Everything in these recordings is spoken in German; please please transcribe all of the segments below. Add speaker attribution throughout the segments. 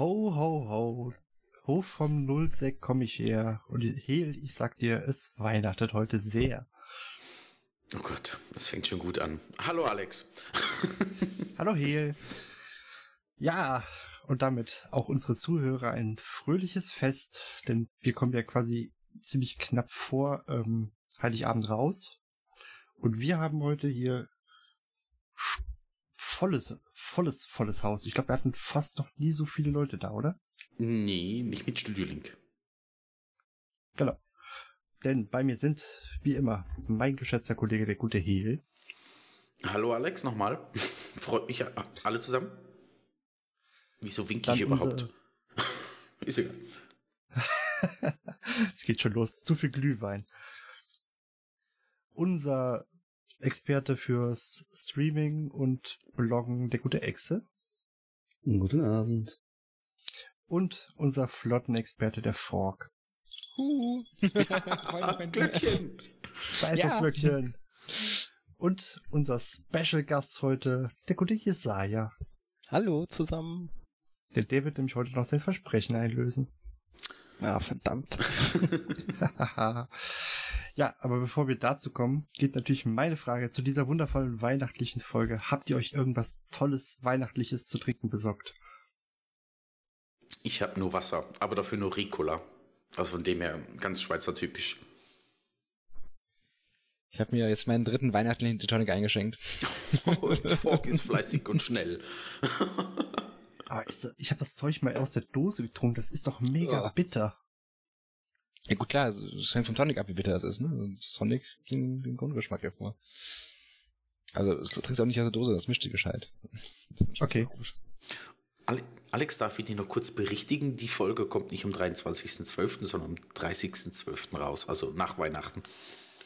Speaker 1: Ho, ho, ho. Hof vom Nullsec komm ich her. Und Hel, ich sag dir, es weihnachtet heute sehr.
Speaker 2: Oh Gott, das fängt schon gut an. Hallo Alex.
Speaker 1: Hallo Hel. Ja, und damit auch unsere Zuhörer ein fröhliches Fest, denn wir kommen ja quasi ziemlich knapp vor ähm, Heiligabend raus. Und wir haben heute hier volles, volles, volles Haus. Ich glaube, wir hatten fast noch nie so viele Leute da, oder?
Speaker 2: Nee, nicht mit Studio Link.
Speaker 1: Genau. Denn bei mir sind, wie immer, mein geschätzter Kollege, der gute Heel.
Speaker 2: Hallo Alex, nochmal. Freut mich alle zusammen. Wieso winke ich überhaupt? Ist egal.
Speaker 1: es geht schon los. Zu viel Glühwein. Unser Experte fürs Streaming und Bloggen, der gute Echse.
Speaker 3: Guten Abend.
Speaker 1: Und unser Flottenexperte, der Fork.
Speaker 2: Uh. Glöckchen.
Speaker 1: Da ist ja. das Glöckchen. Und unser Special Gast heute, der gute Jesaja.
Speaker 4: Hallo zusammen.
Speaker 1: Der David nämlich heute noch sein Versprechen einlösen.
Speaker 4: Ja, verdammt.
Speaker 1: ja, aber bevor wir dazu kommen, geht natürlich meine Frage zu dieser wundervollen weihnachtlichen Folge. Habt ihr euch irgendwas Tolles, Weihnachtliches zu trinken besorgt?
Speaker 2: Ich habe nur Wasser, aber dafür nur Ricola. Also von dem her ganz Schweizer typisch.
Speaker 4: Ich habe mir jetzt meinen dritten weihnachtlichen Tonic eingeschenkt.
Speaker 2: und Fork ist fleißig und schnell.
Speaker 1: Aber ist, ich habe das Zeug mal aus der Dose getrunken. Das ist doch mega oh. bitter.
Speaker 4: Ja gut, klar, es hängt vom Tonic ab, wie bitter es ist. Ne? Sonic den, den Grundgeschmack hervor. Also das trinkst du auch nicht aus der Dose, das mischt dir gescheit.
Speaker 1: Okay.
Speaker 2: Alex, darf ich dich noch kurz berichtigen? Die Folge kommt nicht am 23.12., sondern am 30.12. raus, also nach Weihnachten.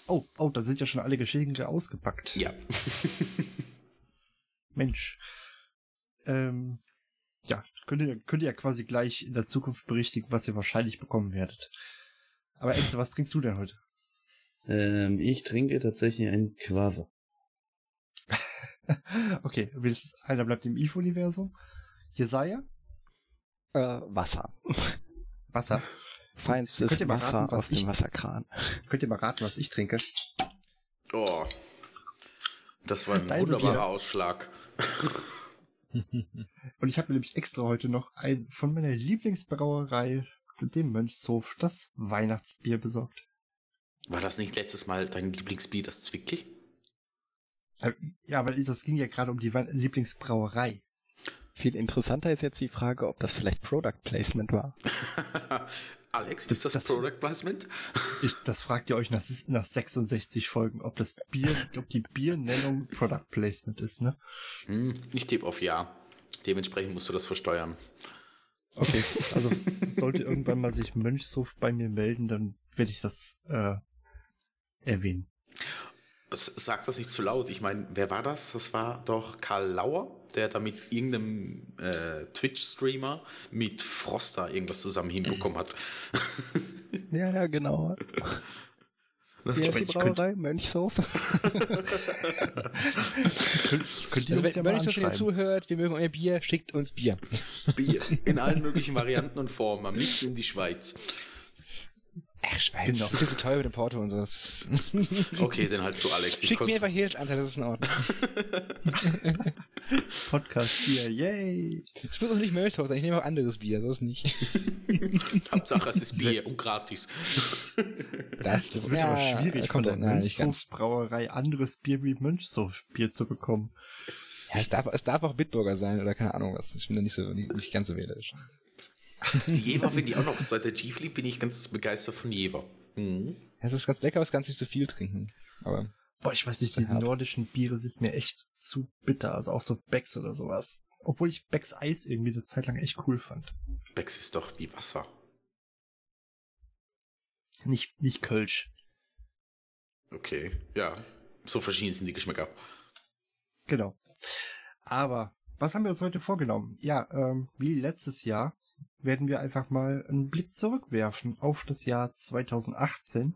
Speaker 1: Oh, oh, da sind ja schon alle Geschenke ausgepackt.
Speaker 2: Ja.
Speaker 1: Mensch. Ähm, ja, könnt ihr, könnt ihr ja quasi gleich in der Zukunft berichtigen, was ihr wahrscheinlich bekommen werdet. Aber Exe, was trinkst du denn heute?
Speaker 3: Ähm, ich trinke tatsächlich ein Quave.
Speaker 1: okay, einer bleibt im Eve-Universum. Jesaja?
Speaker 4: Äh, Wasser.
Speaker 1: Wasser.
Speaker 4: Feinstes Wasser raten, aus dem Wasserkran.
Speaker 1: Könnt ihr mal raten, was ich trinke?
Speaker 2: Oh. Das war ein da wunderbarer Ausschlag.
Speaker 1: Und ich habe mir nämlich extra heute noch ein von meiner Lieblingsbrauerei, dem Mönchshof, das Weihnachtsbier besorgt.
Speaker 2: War das nicht letztes Mal dein Lieblingsbier, das Zwickel?
Speaker 1: Äh, ja, aber das ging ja gerade um die Lieblingsbrauerei.
Speaker 4: Viel interessanter ist jetzt die Frage, ob das vielleicht Product Placement war.
Speaker 2: Alex, ist das, das Product Placement?
Speaker 1: Ich, das fragt ihr euch nach, nach 66 Folgen, ob das Bier, ob die Biernennung Product Placement ist, ne?
Speaker 2: Hm, ich tippe auf Ja. Dementsprechend musst du das versteuern.
Speaker 1: Okay, also sollte irgendwann mal sich Mönchshof bei mir melden, dann werde ich das äh, erwähnen.
Speaker 2: Sag das nicht zu laut. Ich meine, wer war das? Das war doch Karl Lauer, der da mit irgendeinem äh, Twitch-Streamer mit Froster irgendwas zusammen hinbekommen hat.
Speaker 4: ja, ja, genau. Das Wie heißt die Brauerei? Könnt... Mönchshof?
Speaker 1: könnt, könnt ihr
Speaker 4: also, wenn ja Mönchshof schon zuhört, wir mögen euer Bier, schickt uns Bier.
Speaker 2: Bier. In allen möglichen Varianten und Formen. Am liebsten in die Schweiz.
Speaker 4: Ach, Schweiz. Genau. Das ist zu teuer mit dem Porto und so.
Speaker 2: okay, dann halt zu Alex.
Speaker 4: Schick mir einfach hier Anteil, das ist in Ordnung.
Speaker 1: Podcast Bier, yay.
Speaker 4: Ich muss auch nicht Mönchshof sein, ich nehme auch anderes Bier, das nicht.
Speaker 2: Hauptsache es ist Bier und gratis.
Speaker 1: Das, das wird ja, aber schwierig von der Mönchshof Brauerei anderes Bier wie Mönchshof Bier zu bekommen.
Speaker 4: ja, es darf, es darf auch Bitburger sein oder keine Ahnung was. Ich bin da nicht so, nicht, nicht ganz so wählerisch.
Speaker 2: Jever finde ich auch noch. Seit der G-Fleet bin ich ganz begeistert von Jever. Mhm.
Speaker 4: Es ist ganz lecker, aber es kann nicht so viel trinken. Aber
Speaker 1: Boah, ich weiß nicht, diese
Speaker 4: hart.
Speaker 1: nordischen Biere sind mir echt zu bitter. Also auch so Becks oder sowas. Obwohl ich Becks Eis irgendwie eine Zeit lang echt cool fand.
Speaker 2: Becks ist doch wie Wasser.
Speaker 1: Nicht, nicht Kölsch.
Speaker 2: Okay, ja. So verschieden sind die Geschmäcker.
Speaker 1: Genau. Aber was haben wir uns heute vorgenommen? Ja, ähm, wie letztes Jahr werden wir einfach mal einen Blick zurückwerfen auf das Jahr 2018.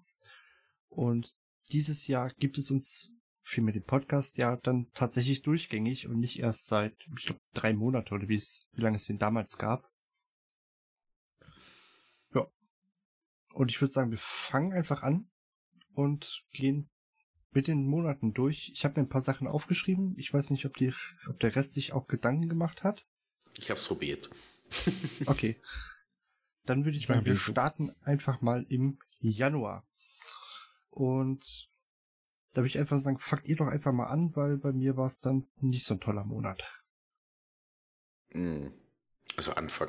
Speaker 1: Und dieses Jahr gibt es uns vielmehr den Podcast ja dann tatsächlich durchgängig und nicht erst seit, ich glaube, drei Monate oder wie es, wie lange es den damals gab. Ja. Und ich würde sagen, wir fangen einfach an und gehen mit den Monaten durch. Ich habe mir ein paar Sachen aufgeschrieben. Ich weiß nicht, ob, die, ob der Rest sich auch Gedanken gemacht hat.
Speaker 2: Ich hab's probiert.
Speaker 1: Okay. Dann würde ich
Speaker 4: Ich
Speaker 1: sagen, wir starten einfach mal im Januar. Und da würde ich einfach sagen, fangt ihr doch einfach mal an, weil bei mir war es dann nicht so ein toller Monat.
Speaker 2: Hm. Also Anfang.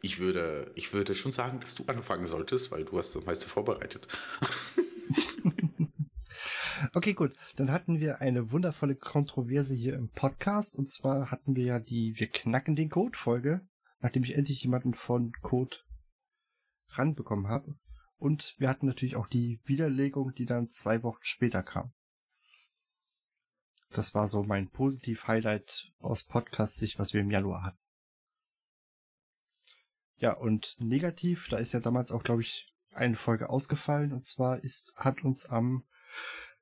Speaker 2: Ich würde, ich würde schon sagen, dass du anfangen solltest, weil du hast das meiste vorbereitet.
Speaker 1: Okay, gut. Dann hatten wir eine wundervolle Kontroverse hier im Podcast. Und zwar hatten wir ja die Wir knacken den Code-Folge, nachdem ich endlich jemanden von Code ranbekommen habe. Und wir hatten natürlich auch die Widerlegung, die dann zwei Wochen später kam. Das war so mein Positiv-Highlight aus Podcast-Sicht, was wir im Januar hatten. Ja, und negativ, da ist ja damals auch, glaube ich, eine Folge ausgefallen. Und zwar ist, hat uns am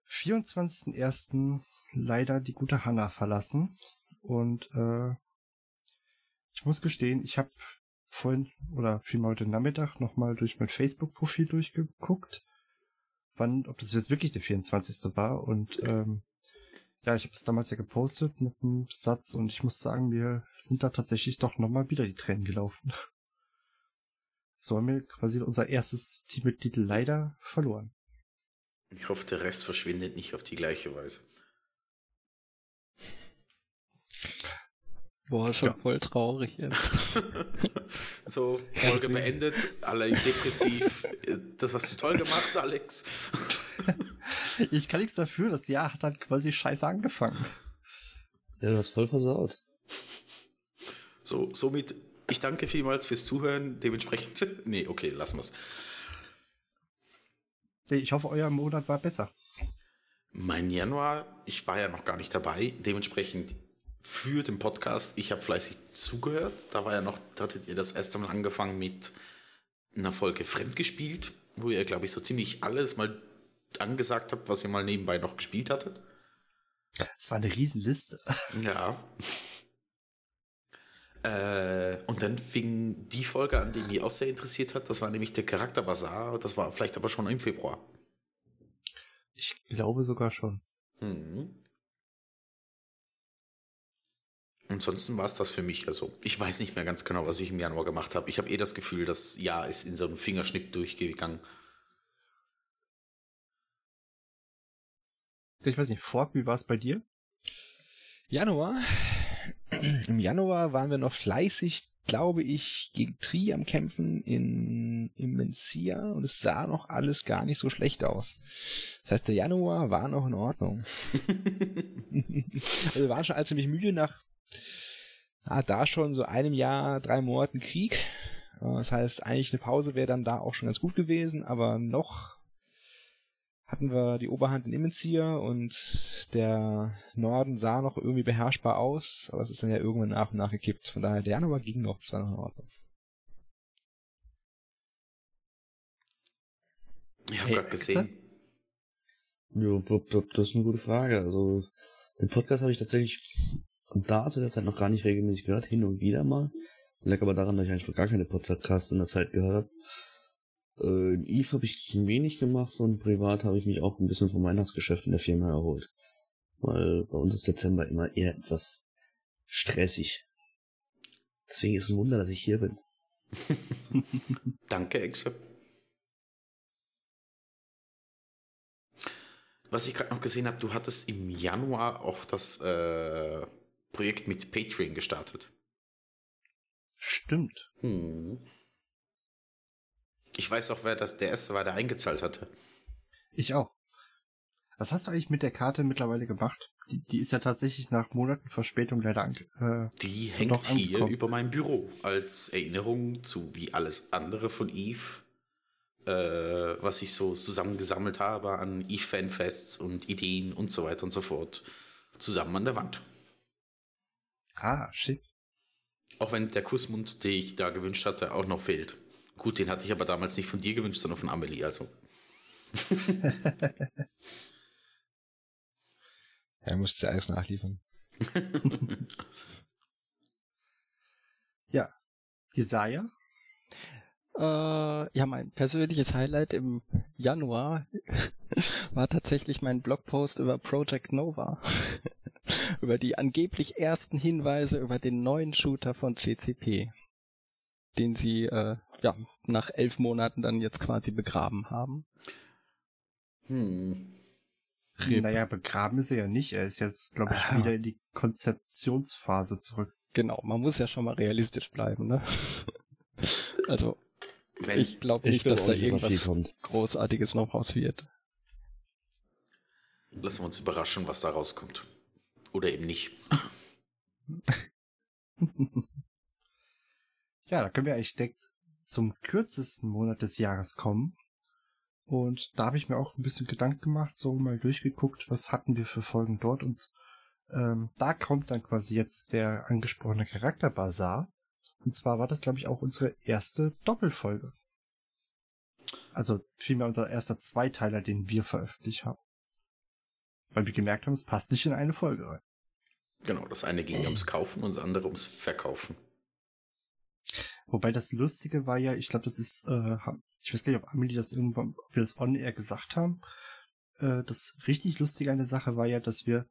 Speaker 1: 24.01. leider die gute Hanna verlassen. Und äh, ich muss gestehen, ich habe vorhin oder vielmehr heute Nachmittag nochmal durch mein Facebook-Profil durchgeguckt, wann, ob das jetzt wirklich der 24. war. Und ähm, ja, ich habe es damals ja gepostet mit einem Satz und ich muss sagen, mir sind da tatsächlich doch nochmal wieder die Tränen gelaufen. So haben wir quasi unser erstes Teammitglied leider verloren.
Speaker 2: Ich hoffe, der Rest verschwindet nicht auf die gleiche Weise.
Speaker 5: Boah, schon
Speaker 1: Ja.
Speaker 5: voll traurig jetzt.
Speaker 2: so, Folge beendet, alle depressiv. Das hast du toll gemacht, Alex.
Speaker 1: Ich kann nichts dafür, das Jahr hat halt quasi scheiße angefangen.
Speaker 3: Ja, du hast voll versaut.
Speaker 2: So, somit, ich danke vielmals fürs Zuhören. Dementsprechend, nee, okay, lassen wir's.
Speaker 1: Ich hoffe, euer Monat war besser.
Speaker 2: Mein Januar, ich war ja noch gar nicht dabei, dementsprechend für den Podcast, ich habe fleißig zugehört. Da war ja noch, da hattet ihr das erste Mal angefangen mit einer Folge Fremdgespielt, wo ihr, glaube ich, so ziemlich alles mal angesagt habt, was ihr mal nebenbei noch gespielt hattet.
Speaker 1: Es war eine Riesenliste.
Speaker 2: Ja. Äh, und dann fing die Folge an, die mich auch sehr interessiert hat. Das war nämlich der Charakterbazar. Das war vielleicht aber schon im Februar.
Speaker 1: Ich glaube sogar schon.
Speaker 2: Mhm. Ansonsten war es das für mich. Also, ich weiß nicht mehr ganz genau, was ich im Januar gemacht habe. Ich habe eh das Gefühl, das Jahr ist in so einem Fingerschnipp durchgegangen.
Speaker 1: Ich weiß nicht, Fork, wie war es bei dir?
Speaker 4: Januar. Im Januar waren wir noch fleißig, glaube ich, gegen Tri am Kämpfen in, in Mencia und es sah noch alles gar nicht so schlecht aus. Das heißt, der Januar war noch in Ordnung. also wir waren schon alle ziemlich müde nach ah, da schon so einem Jahr, drei Monaten Krieg. Äh, Das heißt, eigentlich eine Pause wäre dann da auch schon ganz gut gewesen, aber noch hatten wir die Oberhand in Immenzir und der Norden sah noch irgendwie beherrschbar aus, aber es ist dann ja irgendwann nach und nach gekippt. Von daher, der Januar ging noch, das war noch in Ordnung.
Speaker 2: Ich habe
Speaker 1: Hey,
Speaker 2: gerade gesehen.
Speaker 3: Blub, das ist eine gute Frage. Also, den Podcast habe ich tatsächlich da zu der Zeit noch gar nicht regelmäßig gehört, hin und wieder mal. Lag aber daran, dass ich eigentlich gar keine Podcasts in der Zeit gehört habe. Äh, in Eve habe ich wenig gemacht und privat habe ich mich auch ein bisschen vom Weihnachtsgeschäft in der Firma erholt. Weil bei uns ist Dezember immer eher etwas stressig. Deswegen ist es ein Wunder, dass ich hier bin.
Speaker 2: Danke, Exe. Was ich gerade noch gesehen habe, du hattest im Januar auch das äh, Projekt mit Patreon gestartet.
Speaker 1: Stimmt.
Speaker 2: Hm. Ich weiß auch, wer das der erste war, der eingezahlt hatte.
Speaker 1: Ich auch. Was hast du eigentlich mit der Karte mittlerweile gemacht? Die, die ist ja tatsächlich nach Monaten Verspätung leider an,
Speaker 2: äh, Die hängt hier über meinem Büro als Erinnerung zu wie alles andere von Eve, äh, was ich so zusammengesammelt habe an Eve-Fanfests und Ideen und so weiter und so fort, zusammen an der Wand.
Speaker 1: Ah, shit.
Speaker 2: Auch wenn der Kussmund, den ich da gewünscht hatte, auch noch fehlt. Gut, den hatte ich aber damals nicht von dir gewünscht, sondern von Amelie, also.
Speaker 4: er musste alles nachliefern.
Speaker 1: ja. Jesaja?
Speaker 5: Äh, ja, mein persönliches Highlight im Januar war tatsächlich mein Blogpost über Project Nova. über die angeblich ersten Hinweise über den neuen Shooter von CCP. Den sie, äh, ja, nach elf Monaten dann jetzt quasi begraben haben.
Speaker 1: Hm. Naja, begraben ist er ja nicht. Er ist jetzt, glaube ich, ah. wieder in die Konzeptionsphase zurück.
Speaker 5: Genau, man muss ja schon mal realistisch bleiben, ne? also, Wenn, ich glaube nicht, dass da irgendwas Großartiges noch raus wird.
Speaker 2: Lassen wir uns überraschen, was da rauskommt. Oder eben nicht.
Speaker 1: ja, da können wir eigentlich direkt zum kürzesten Monat des Jahres kommen. Und da habe ich mir auch ein bisschen Gedanken gemacht, so mal durchgeguckt, was hatten wir für Folgen dort. Und ähm, da kommt dann quasi jetzt der angesprochene Charakterbazar. Und zwar war das, glaube ich, auch unsere erste Doppelfolge. Also vielmehr unser erster Zweiteiler, den wir veröffentlicht haben. Weil wir gemerkt haben, es passt nicht in eine Folge rein.
Speaker 2: Genau, das eine ging ums Kaufen und das andere ums Verkaufen.
Speaker 1: Wobei das Lustige war ja, ich glaube, das ist äh, ich weiß gar nicht, ob Amelie das irgendwann, ob wir das on air gesagt haben. Äh, das richtig Lustige an der Sache war ja, dass wir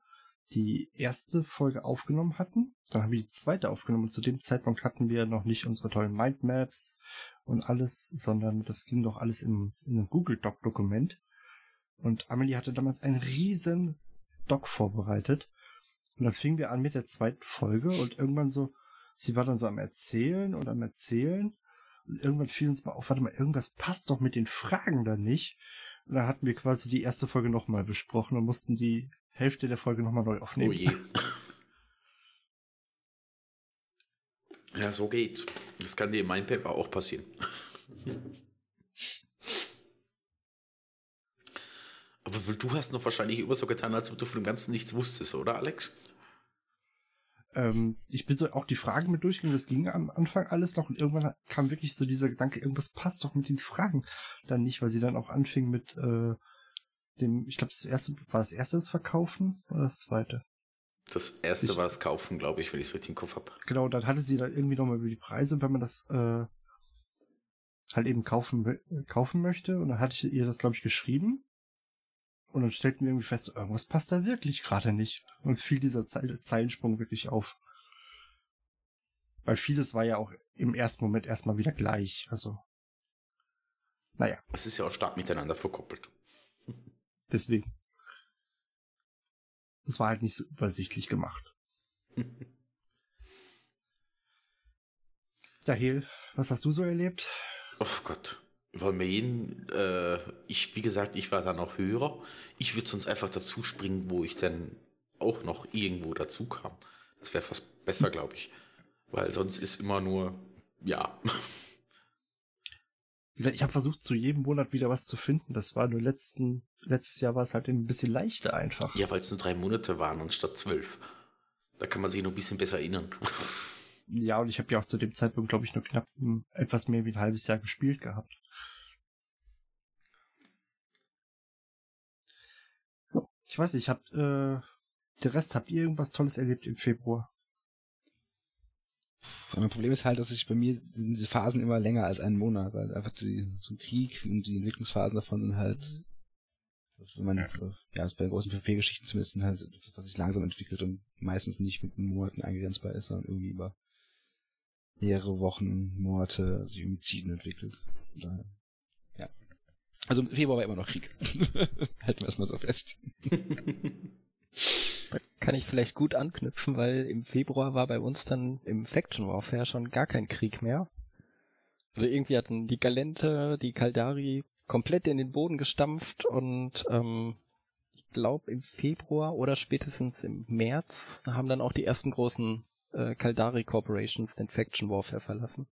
Speaker 1: die erste Folge aufgenommen hatten. Dann haben wir die zweite aufgenommen und zu dem Zeitpunkt hatten wir noch nicht unsere tollen Mindmaps und alles, sondern das ging doch alles im, in einem Google Doc Dokument. Und Amelie hatte damals einen riesen Doc vorbereitet. Und dann fingen wir an mit der zweiten Folge und irgendwann so, sie war dann so am Erzählen und am Erzählen und irgendwann fiel uns mal auf, warte mal, irgendwas passt doch mit den Fragen da nicht. Und dann hatten wir quasi die erste Folge nochmal besprochen und mussten die Hälfte der Folge nochmal neu aufnehmen. Oh je.
Speaker 2: ja, so geht's. Das kann dir in meinem Paper auch passieren. Aber du hast noch wahrscheinlich immer so getan, als ob du von dem Ganzen nichts wusstest, oder Alex?
Speaker 1: ähm, ich bin so auch die Fragen mit durchgegangen, das ging am Anfang alles noch und irgendwann kam wirklich so dieser Gedanke, irgendwas passt doch mit den Fragen dann nicht, weil sie dann auch anfing mit äh, dem, ich glaube, das erste, war das erste das Verkaufen oder das zweite?
Speaker 2: Das erste ich, war das Kaufen, glaube ich, wenn ich es richtig im Kopf habe.
Speaker 1: Genau, dann hatte sie dann irgendwie nochmal über die Preise, wenn man das äh, halt eben kaufen, kaufen möchte. Und dann hatte ich ihr das, glaube ich, geschrieben. Und dann stellten wir irgendwie fest, irgendwas passt da wirklich gerade nicht. Und fiel dieser Ze Zeilensprung wirklich auf. Weil vieles war ja auch im ersten Moment erstmal wieder gleich. Also, naja.
Speaker 2: Es ist ja auch stark miteinander verkoppelt.
Speaker 1: Deswegen. Das war halt nicht so übersichtlich gemacht. ja, Hel, was hast du so erlebt?
Speaker 2: Oh Gott. Wollen wir jeden, äh, ich, wie gesagt, ich war da noch höher. Ich würde sonst einfach dazu springen, wo ich dann auch noch irgendwo dazu kam. Das wäre fast besser, glaube ich. Weil sonst ist immer nur, ja.
Speaker 1: Wie gesagt, ich habe versucht, zu jedem Monat wieder was zu finden. Das war nur letzten, letztes Jahr war es halt ein bisschen leichter einfach.
Speaker 2: Ja, weil es nur drei Monate waren anstatt zwölf. Da kann man sich noch ein bisschen besser erinnern.
Speaker 1: Ja, und ich habe ja auch zu dem Zeitpunkt, glaube ich, nur knapp etwas mehr wie ein halbes Jahr gespielt gehabt. Ich weiß nicht, habt, äh, der Rest, habt ihr irgendwas Tolles erlebt im Februar?
Speaker 4: Mein Problem ist halt, dass sich bei mir sind die Phasen immer länger als einen Monat, weil einfach die, so ein Krieg und die Entwicklungsphasen davon sind halt, wenn man, ja, bei großen PvP-Geschichten zumindest sind halt, was sich langsam entwickelt und meistens nicht mit Monaten eingrenzbar ist, sondern irgendwie über mehrere Wochen, Monate sich irgendwie ziehen entwickelt. Daher also im Februar war immer noch Krieg. Halten wir es mal so fest.
Speaker 5: Kann ich vielleicht gut anknüpfen, weil im Februar war bei uns dann im Faction Warfare schon gar kein Krieg mehr. Also irgendwie hatten die Galente, die Kaldari komplett in den Boden gestampft und ähm, ich glaube im Februar oder spätestens im März haben dann auch die ersten großen äh, Caldari Corporations den Faction Warfare verlassen.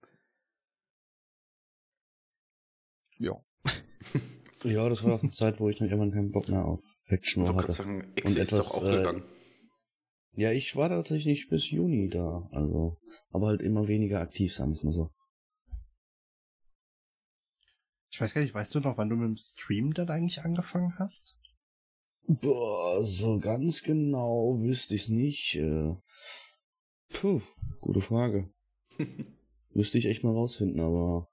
Speaker 5: Ja.
Speaker 3: Ja, das war auch eine Zeit, wo ich dann irgendwann keinen Bock mehr auf Faction War hatte.
Speaker 2: gerade sagen,
Speaker 3: Und etwas,
Speaker 2: doch auch
Speaker 3: äh,
Speaker 2: gegangen.
Speaker 3: Ja, ich war tatsächlich bis Juni da, also, aber halt immer weniger aktiv, sagen wir mal so.
Speaker 1: Ich weiß gar nicht, weißt du noch, wann du mit dem Stream dann eigentlich angefangen hast?
Speaker 3: Boah, so ganz genau wüsste ich's nicht. Äh, puh, gute Frage. Müsste ich echt mal rausfinden, aber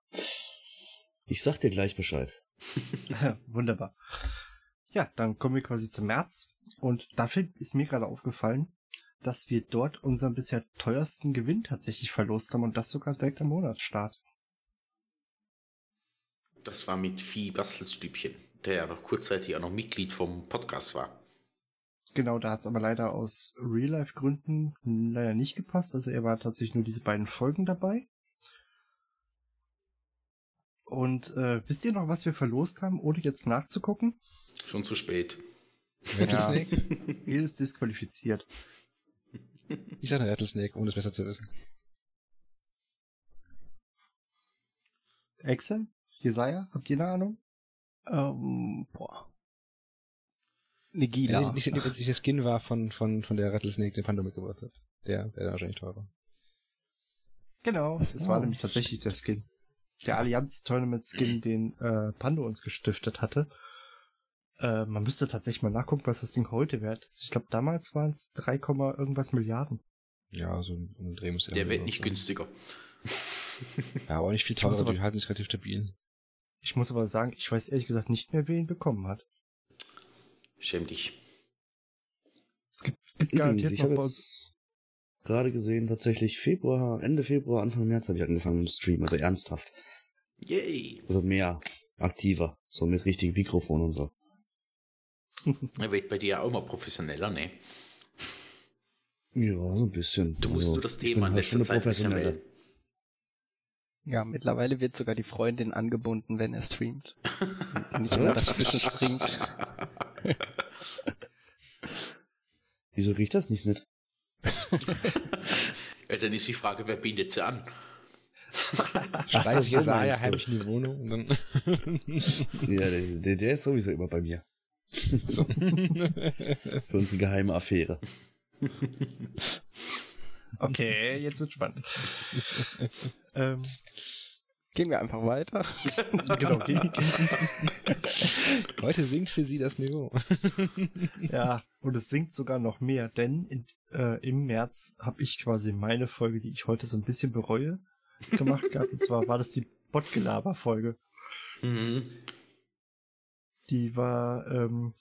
Speaker 3: ich sag dir gleich Bescheid.
Speaker 1: Wunderbar. Ja, dann kommen wir quasi zum März. Und dafür ist mir gerade aufgefallen, dass wir dort unseren bisher teuersten Gewinn tatsächlich verlost haben und das sogar direkt am Monatsstart.
Speaker 2: Das war mit Vieh Bastelstübchen, der ja noch kurzzeitig auch noch Mitglied vom Podcast war.
Speaker 1: Genau, da hat es aber leider aus Real-Life-Gründen leider nicht gepasst. Also er war tatsächlich nur diese beiden Folgen dabei. Und äh, wisst ihr noch, was wir verlost haben, ohne jetzt nachzugucken?
Speaker 2: Schon zu spät.
Speaker 4: Rattlesnake?
Speaker 1: El ist disqualifiziert.
Speaker 4: Ich sage Rattlesnake, ohne es besser zu wissen.
Speaker 1: Excel? Jesaja? Habt ihr eine Ahnung?
Speaker 5: Ähm, boah. Nigila.
Speaker 4: Ja, nicht, nicht, nicht der Skin war von, von, von der Rattlesnake, den Pando mitgebracht hat. Der wäre wahrscheinlich teurer.
Speaker 1: Genau, es war nämlich tatsächlich der Skin. Der Allianz-Tournament-Skin, den äh, Pando uns gestiftet hatte. Äh, man müsste tatsächlich mal nachgucken, was das Ding heute wert ist. Ich glaube, damals waren es 3, Komma irgendwas Milliarden.
Speaker 4: Ja, so ein, Dreh muss
Speaker 2: Der
Speaker 4: haben
Speaker 2: wird nicht
Speaker 4: so.
Speaker 2: günstiger.
Speaker 4: Ja, aber auch nicht viel teurer,
Speaker 1: aber-
Speaker 4: die halten sich relativ stabil.
Speaker 1: Ich muss aber sagen, ich weiß ehrlich gesagt nicht mehr, wer ihn bekommen hat.
Speaker 2: Schäm dich.
Speaker 1: Es gibt, gibt garantiert
Speaker 3: ich
Speaker 1: noch
Speaker 3: jetzt gerade gesehen, tatsächlich Februar, Ende Februar, Anfang März habe ich angefangen mit dem Stream, also ernsthaft.
Speaker 2: Yay.
Speaker 3: Also mehr aktiver, so mit richtigem Mikrofon und so.
Speaker 2: Er wird bei dir ja auch immer professioneller, ne?
Speaker 3: Ja, so ein bisschen.
Speaker 2: Du musst
Speaker 3: also,
Speaker 2: nur das Thema in
Speaker 3: halt
Speaker 2: letzter
Speaker 3: schon
Speaker 2: Zeit ein bisschen
Speaker 3: professioneller.
Speaker 5: Ja, mittlerweile wird sogar die Freundin angebunden, wenn er streamt. Nicht immer
Speaker 3: Was?
Speaker 5: dazwischen springt.
Speaker 3: Wieso riecht das nicht mit?
Speaker 2: Ja, dann ist die Frage, wer bindet sie an?
Speaker 3: So
Speaker 4: Jesaja heimlich in die Wohnung und dann.
Speaker 3: Ja, der, der, der ist sowieso immer bei mir.
Speaker 4: So.
Speaker 3: Für unsere geheime Affäre.
Speaker 1: Okay, jetzt wird spannend. ähm,
Speaker 5: Gehen wir einfach weiter.
Speaker 1: genau.
Speaker 4: Heute sinkt für sie das Niveau.
Speaker 1: Ja, und es sinkt sogar noch mehr, denn in, äh, im März habe ich quasi meine Folge, die ich heute so ein bisschen bereue, gemacht gehabt. Und zwar war das die Botgelaber-Folge.
Speaker 2: Mhm.
Speaker 1: Die war, ähm,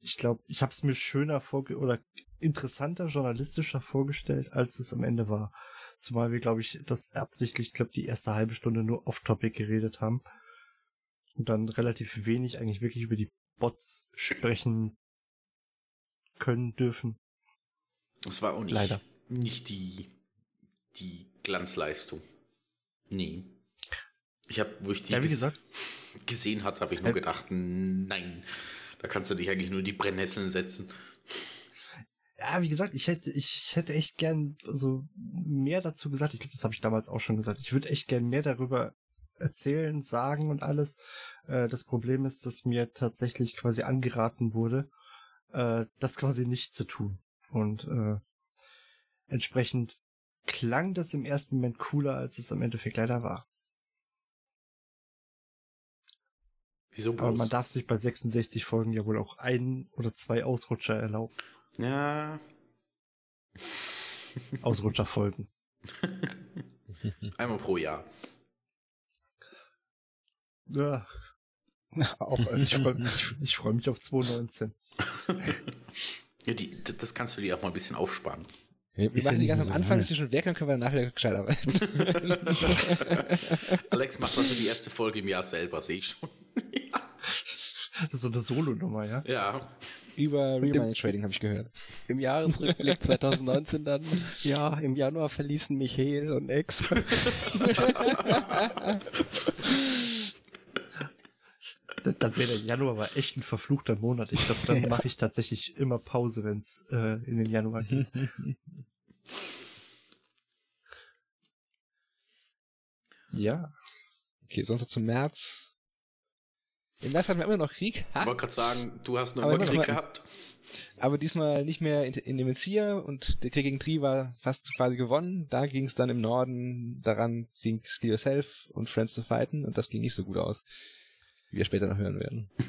Speaker 1: ich glaube, ich habe es mir schöner vorge oder interessanter, journalistischer vorgestellt, als es am Ende war. Zumal wir, glaube ich, das absichtlich, ich glaube, die erste halbe Stunde nur off-topic geredet haben. Und dann relativ wenig eigentlich wirklich über die Bots sprechen können dürfen.
Speaker 2: Das war auch nicht,
Speaker 1: Leider.
Speaker 2: nicht die, die Glanzleistung. Nee. Ich habe, wo ich die
Speaker 1: Ja, wie
Speaker 2: ges-
Speaker 1: gesagt.
Speaker 2: Gesehen hatte, habe ich nur
Speaker 1: Ja.
Speaker 2: gedacht, nein, da kannst du dich eigentlich nur die Brennnesseln setzen.
Speaker 1: Ja, wie gesagt, ich hätte, ich hätte echt gern so mehr dazu gesagt. Ich glaube, das habe ich damals auch schon gesagt. Ich würde echt gern mehr darüber erzählen, sagen und alles. Äh, das Problem ist, dass mir tatsächlich quasi angeraten wurde, äh, das quasi nicht zu tun. Und äh, entsprechend klang das im ersten Moment cooler, als es im Endeffekt leider war.
Speaker 2: Wieso
Speaker 1: Aber
Speaker 2: bloß?
Speaker 1: man darf sich bei 66 Folgen ja wohl auch ein oder zwei Ausrutscher erlauben.
Speaker 2: Ja,
Speaker 1: Ausrutscherfolgen.
Speaker 2: einmal pro Jahr.
Speaker 1: Ja, auch, äh, ich freue freu mich auf 2019.
Speaker 2: Ja, die, das kannst du dir auch mal ein bisschen aufsparen.
Speaker 4: Wir,
Speaker 3: Ist
Speaker 4: machen die ganz am
Speaker 3: so
Speaker 4: Anfang, ist hier schon weg, dann können wir nachher gescheit arbeiten.
Speaker 2: Alex macht also die erste Folge im Jahr selber, sehe ich schon.
Speaker 1: Das ist so eine Solo-Nummer, ja?
Speaker 2: Ja,
Speaker 4: Über Real Money Trading habe ich gehört.
Speaker 5: Im Jahresrückblick 2019 dann, ja, im Januar verließen Michael und Ex.
Speaker 1: Dann wäre der Januar aber echt ein verfluchter Monat. Ich glaube, dann mache ich tatsächlich immer Pause, wenn es äh, in den Januar geht. ja.
Speaker 4: Okay, sonst noch zum März. Im März hatten wir immer noch Krieg.
Speaker 2: Ich wollte gerade sagen, du hast noch
Speaker 4: Aber
Speaker 2: immer Krieg
Speaker 4: noch-
Speaker 2: gehabt.
Speaker 4: Aber diesmal nicht mehr in, in dem Mencia und der Krieg gegen Tri war fast quasi gewonnen. Da ging es dann im Norden daran, gegen Skill Yourself und Friends zu fighten und das ging nicht so gut aus, wie wir später noch hören werden.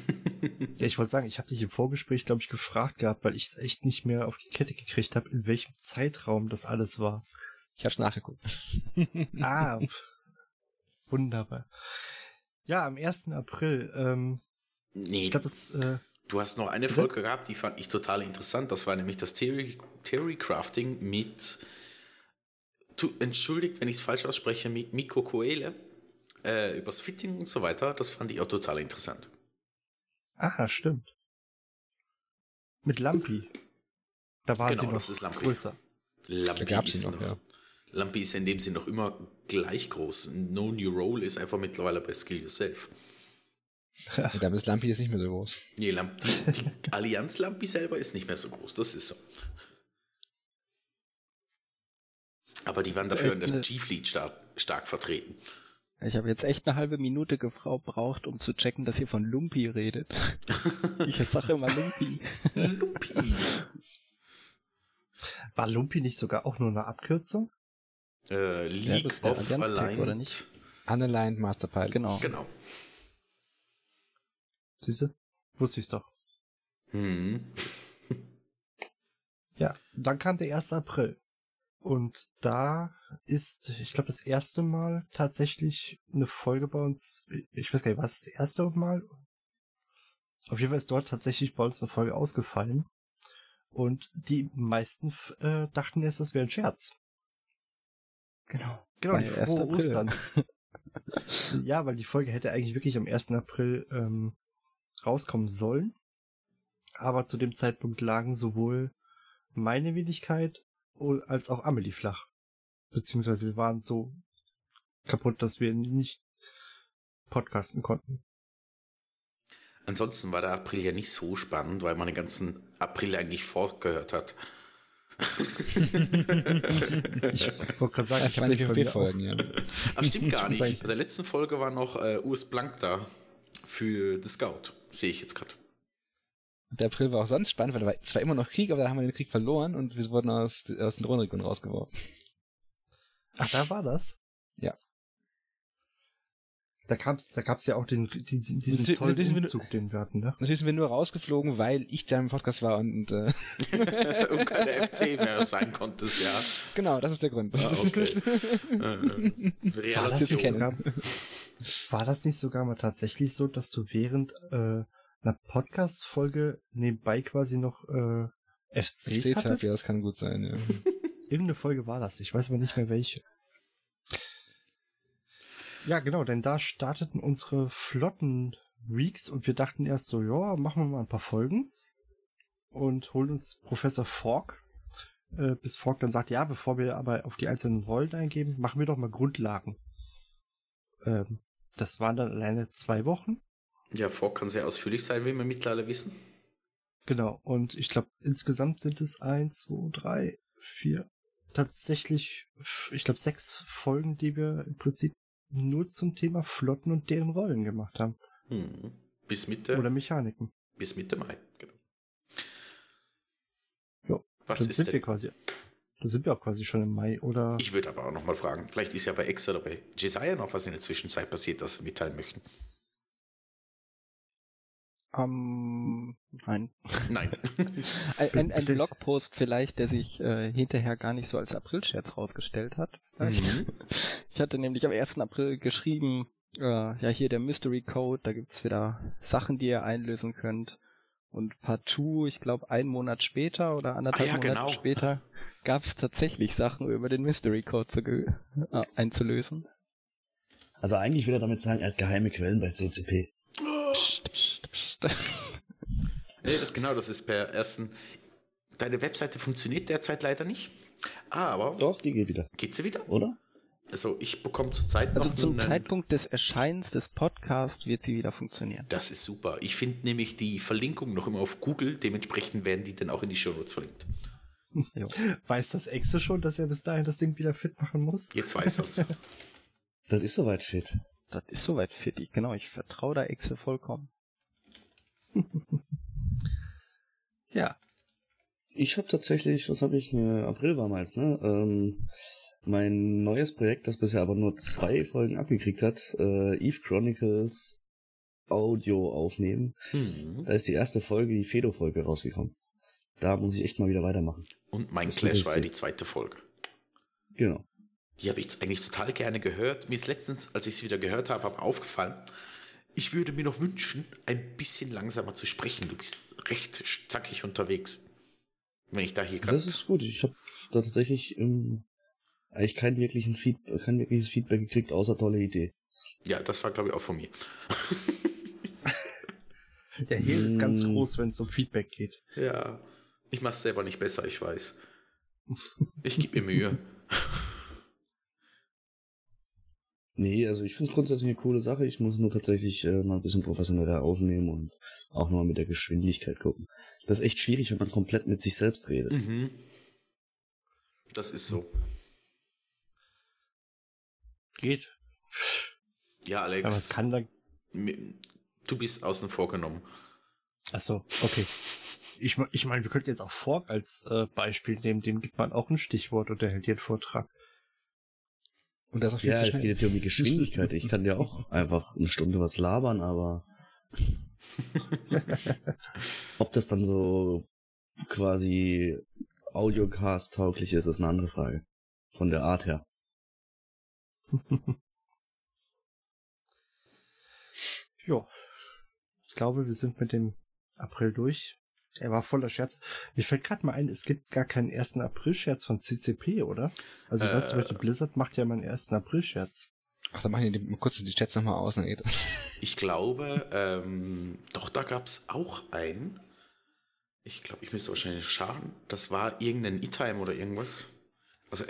Speaker 1: Ja, ich wollte sagen, ich habe dich im Vorgespräch, glaube ich, gefragt gehabt, weil ich es echt nicht mehr auf die Kette gekriegt habe, in welchem Zeitraum das alles war.
Speaker 4: Ich hab's nachgeguckt.
Speaker 1: Ah, wunderbar. Ja, am 1. April. Ähm,
Speaker 2: Nee,
Speaker 1: ich glaube, das äh,
Speaker 2: du hast noch eine
Speaker 1: Bitte?
Speaker 2: Folge gehabt, die fand ich total interessant. Das war nämlich das Theory, Theory Crafting mit, tu, entschuldigt, wenn ich es falsch ausspreche, mit Miko Coele. Äh, übers Fitting und so weiter. Das fand ich auch total interessant.
Speaker 1: Aha, stimmt. Mit Lampi. Da waren
Speaker 2: Genau,
Speaker 1: sie noch
Speaker 2: das ist Lampi.
Speaker 1: größer.
Speaker 2: Lampi
Speaker 4: Da
Speaker 2: ist
Speaker 4: sie noch, ja.
Speaker 2: Lampi ist in dem Sinn noch immer gleich groß. No New Role ist einfach mittlerweile bei Skill Yourself.
Speaker 4: Und damit ist Lampi jetzt nicht mehr so groß.
Speaker 2: Nee, Lamp, die, die Allianz Lampi selber ist nicht mehr so groß, das ist so. Aber die waren dafür in der
Speaker 5: Äh, ne.
Speaker 2: G-Fleet stark, stark vertreten.
Speaker 5: Ich habe jetzt echt eine halbe Minute gebraucht, um zu checken, dass ihr von Lumpi redet. Ich sage immer Lumpi.
Speaker 2: Lupi.
Speaker 1: War Lumpi nicht sogar auch nur eine Abkürzung?
Speaker 2: Äh, League
Speaker 5: der
Speaker 2: of Aligned.
Speaker 5: oder nicht?
Speaker 4: Unaligned Master Pilots.
Speaker 5: Genau.
Speaker 2: Genau.
Speaker 1: Siehste? Wusste ich's doch.
Speaker 2: Hm.
Speaker 1: Ja, dann kam der 1. April. Und da ist, ich glaube, das erste Mal tatsächlich eine Folge bei uns, ich weiß gar nicht, war es das erste Mal? Auf jeden Fall ist dort tatsächlich bei uns eine Folge ausgefallen. Und die meisten äh, dachten erst, das wäre ein Scherz.
Speaker 5: Genau.
Speaker 1: Genau, die
Speaker 5: 1.
Speaker 1: frohe
Speaker 5: April.
Speaker 1: Ostern. ja, weil die Folge hätte eigentlich wirklich am 1. April ähm, rauskommen sollen. Aber zu dem Zeitpunkt lagen sowohl meine Wenigkeit als auch Amelie flach. Beziehungsweise wir waren so kaputt, dass wir nicht podcasten konnten.
Speaker 2: Ansonsten war der April ja nicht so spannend, weil man den ganzen April eigentlich fortgehört hat.
Speaker 1: Ich wollte gerade sagen,
Speaker 4: Das
Speaker 1: ich
Speaker 4: waren die PvP-Folgen, ja.
Speaker 2: Ah, stimmt gar nicht. Bei der letzten Folge war noch äh, US Blank da für The Scout. Sehe ich jetzt gerade.
Speaker 4: Der April war auch sonst spannend, weil da war zwar immer noch Krieg, aber da haben wir den Krieg verloren und wir wurden aus, aus den Rhönregionen rausgeworfen.
Speaker 1: Ach, da war das?
Speaker 4: Ja.
Speaker 1: Da gab's, da gab's ja auch den, diesen, diesen
Speaker 4: Natürlich-
Speaker 1: tollen
Speaker 4: natürlich-
Speaker 1: Umzug, den wir hatten, ne?
Speaker 4: Natürlich sind wir nur rausgeflogen, weil ich da im Podcast war und äh,
Speaker 2: Und keine FC mehr sein konntest, ja.
Speaker 4: genau, das ist der Grund.
Speaker 2: Ah, okay. Äh,
Speaker 1: War das, sogar, war das nicht sogar mal tatsächlich so, dass du während äh, einer Podcast-Folge nebenbei quasi noch äh, FC
Speaker 4: FC Tab,
Speaker 1: hattest?
Speaker 4: ja, das kann gut sein, ja.
Speaker 1: Irgendeine Folge war das, ich weiß aber nicht mehr welche. Ja, genau, denn da starteten unsere flotten Weeks und wir dachten erst so, ja, machen wir mal ein paar Folgen und holen uns Professor Fork, äh, bis Fork dann sagt, ja, bevor wir aber auf die einzelnen Rollen eingeben, machen wir doch mal Grundlagen. Ähm, das waren dann alleine zwei Wochen.
Speaker 2: Ja, Fork kann sehr ausführlich sein, wie wir mittlerweile wissen.
Speaker 1: Genau, und ich glaube, insgesamt sind es eins, zwei, drei, vier, tatsächlich, ich glaube, sechs Folgen, die wir im Prinzip nur zum Thema Flotten und deren Rollen gemacht haben.
Speaker 2: Hm. Bis Mitte,
Speaker 1: Oder Mechaniken.
Speaker 2: bis Mitte Mai. Genau.
Speaker 1: Ja,
Speaker 2: Was ist
Speaker 1: sind
Speaker 2: denn?
Speaker 1: wir quasi, da sind wir auch quasi schon im Mai, oder?
Speaker 2: Ich würde aber auch noch mal fragen, vielleicht ist ja bei Ex oder bei Jesiah noch was in der Zwischenzeit passiert, das Sie mitteilen möchten.
Speaker 5: Ähm, nein.
Speaker 2: Nein.
Speaker 5: Ein, ein, ein. Blogpost vielleicht, der sich äh, hinterher gar nicht so als Aprilscherz rausgestellt hat.
Speaker 2: Mhm.
Speaker 5: Ich hatte nämlich am 1. April geschrieben, äh, ja hier der Mystery Code, da gibt's wieder Sachen, die ihr einlösen könnt. Und partout, ich glaube einen Monat später oder anderthalb
Speaker 2: Ah ja,
Speaker 5: Monate
Speaker 2: genau.
Speaker 5: später, gab's tatsächlich Sachen über den Mystery Code zu äh, einzulösen.
Speaker 3: Also eigentlich will er damit sagen, er hat geheime Quellen bei CCP.
Speaker 5: Psst, psst.
Speaker 2: Nee, das genau, das ist per ersten. Deine Webseite funktioniert derzeit leider nicht. Aber
Speaker 3: Doch, die geht wieder,
Speaker 2: geht sie wieder?
Speaker 3: oder?
Speaker 2: Also ich bekomme zurzeit noch
Speaker 5: Also zum
Speaker 2: einen-
Speaker 5: Zeitpunkt des Erscheinens des Podcasts wird sie wieder funktionieren.
Speaker 2: Das ist super. Ich finde nämlich die Verlinkung noch immer auf Google, dementsprechend werden die dann auch in die Show Notes verlinkt.
Speaker 1: Weiß das Exe schon, dass er bis dahin das Ding wieder fit machen muss?
Speaker 2: Jetzt weiß das.
Speaker 3: Das ist soweit fit.
Speaker 5: Das ist soweit für dich. Genau, ich vertraue da Excel vollkommen.
Speaker 1: Ja.
Speaker 3: Ich habe tatsächlich, was habe ich, äh, April war mal, ne? Ähm, mein neues Projekt, das bisher aber nur zwei Folgen abgekriegt hat, äh, Eve Chronicles Audio aufnehmen.
Speaker 2: Hm.
Speaker 3: Da ist die erste Folge, die Fedo-Folge rausgekommen. Da muss ich echt mal wieder weitermachen.
Speaker 2: Und mein
Speaker 3: Das
Speaker 2: Clash war ja die zweite Folge.
Speaker 3: Genau.
Speaker 2: Die habe ich eigentlich total gerne gehört. Mir ist letztens, als ich sie wieder gehört habe, aber aufgefallen, ich würde mir noch wünschen, ein bisschen langsamer zu sprechen. Du bist recht zackig unterwegs. Wenn ich da hier gerade.
Speaker 3: Das ist gut. Ich habe da tatsächlich ähm, eigentlich kein, wirklichen Feed kein wirkliches Feedback gekriegt, außer tolle Idee.
Speaker 2: Ja, das war, glaube ich, auch von mir.
Speaker 1: Der Hehl ist ganz
Speaker 3: Mm.
Speaker 1: groß, wenn es um Feedback geht.
Speaker 2: Ja, ich mache es selber nicht besser, ich weiß. Ich gebe mir Mühe.
Speaker 3: Nee, also ich finde es grundsätzlich eine coole Sache. Ich muss nur tatsächlich äh, mal ein bisschen professioneller aufnehmen und auch nochmal mit der Geschwindigkeit gucken. Das ist echt schwierig, wenn man komplett mit sich selbst redet.
Speaker 2: Mhm. Das ist so.
Speaker 1: Geht.
Speaker 2: Ja,
Speaker 1: Aber es
Speaker 2: Alex,
Speaker 1: kann dann.
Speaker 2: mi- du bist außen vor genommen.
Speaker 1: Achso, okay. Ich, ich meine, wir könnten jetzt auch Fork als äh, Beispiel nehmen. Dem gibt man auch ein Stichwort und der hält hier einen Vortrag.
Speaker 4: Und das auch viel
Speaker 3: Ja,
Speaker 4: zu
Speaker 3: es
Speaker 4: schnell.
Speaker 3: geht jetzt hier um die Geschwindigkeit. Ich kann ja auch einfach eine Stunde was labern, aber ob das dann so quasi Audiocast tauglich ist, ist eine andere Frage. Von der Art her.
Speaker 1: ja. Ich glaube, wir sind mit dem April durch. Er war voller Scherz. Mir fällt gerade mal ein, es gibt gar keinen 1. April-Scherz von CCP, oder? Also,
Speaker 2: Äh.
Speaker 1: weißt du, welche Blizzard macht ja mal einen 1. April-Scherz.
Speaker 4: Ach, dann machen die mal kurz die Chats nochmal aus. Dann geht das.
Speaker 2: Ich glaube, ähm, doch, da gab es auch einen. Ich glaube, ich müsste wahrscheinlich schauen. Das war irgendein E-Time oder irgendwas. Also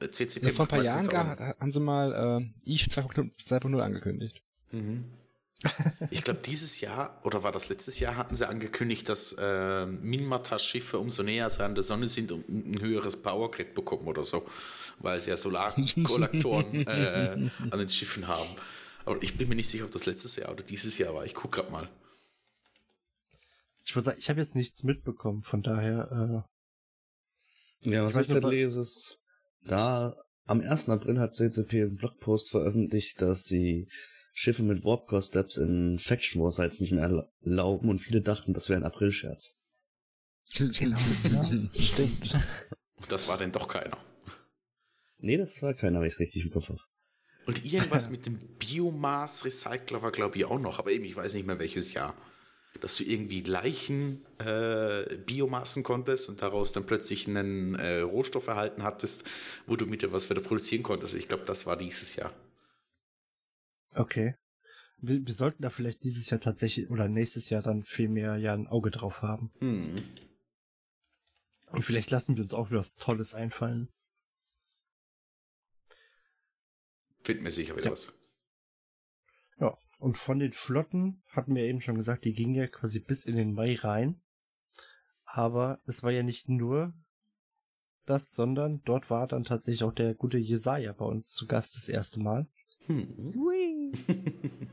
Speaker 2: äh, CCP.
Speaker 4: Ja, vor ein paar Jahren gar, haben sie mal äh, Eve 2.0 2.0 angekündigt.
Speaker 2: Mhm. Ich glaube, dieses Jahr, oder war das letztes Jahr, hatten sie angekündigt, dass äh, Minmatas-Schiffe umso näher sie an der Sonne sind und ein höheres Powergrid bekommen oder so, weil sie ja Solarkollektoren äh, an den Schiffen haben. Aber ich bin mir nicht sicher, ob das letztes Jahr oder dieses Jahr war. Ich gucke gerade mal.
Speaker 1: Ich würde sagen, ich habe jetzt nichts mitbekommen, von daher,
Speaker 3: Ja, was
Speaker 1: Ich
Speaker 3: gerade lese, ist, da am 1. April hat CCP einen Blogpost veröffentlicht, dass sie Schiffe mit Warp-Core Steps in Faction War Sites nicht mehr erlauben und viele dachten, das wäre ein April-Scherz.
Speaker 5: Genau. Ja, stimmt.
Speaker 2: Das war denn doch keiner.
Speaker 3: Nee, das war keiner, wenn ich es richtig im Kopf habe.
Speaker 2: Und irgendwas mit dem Biomass-Recycler war, glaube ich, auch noch, aber eben, ich weiß nicht mehr welches Jahr. Dass du irgendwie Leichen äh, Biomassen konntest und daraus dann plötzlich einen äh, Rohstoff erhalten hattest, wo du mit dir was wieder produzieren konntest. Ich glaube, das war dieses Jahr.
Speaker 1: Okay. Wir, wir sollten da vielleicht dieses Jahr tatsächlich oder nächstes Jahr dann viel mehr ja ein Auge drauf haben.
Speaker 2: Hm.
Speaker 1: Und vielleicht lassen wir uns auch wieder was Tolles einfallen.
Speaker 2: Find mir sicher wieder
Speaker 1: Ja.
Speaker 2: was.
Speaker 1: Ja. Und von den Flotten hatten wir eben schon gesagt, die gingen ja quasi bis in den Mai rein. Aber es war ja nicht nur das, sondern dort war dann tatsächlich auch der gute Jesaja bei uns zu Gast das erste Mal.
Speaker 2: Hm.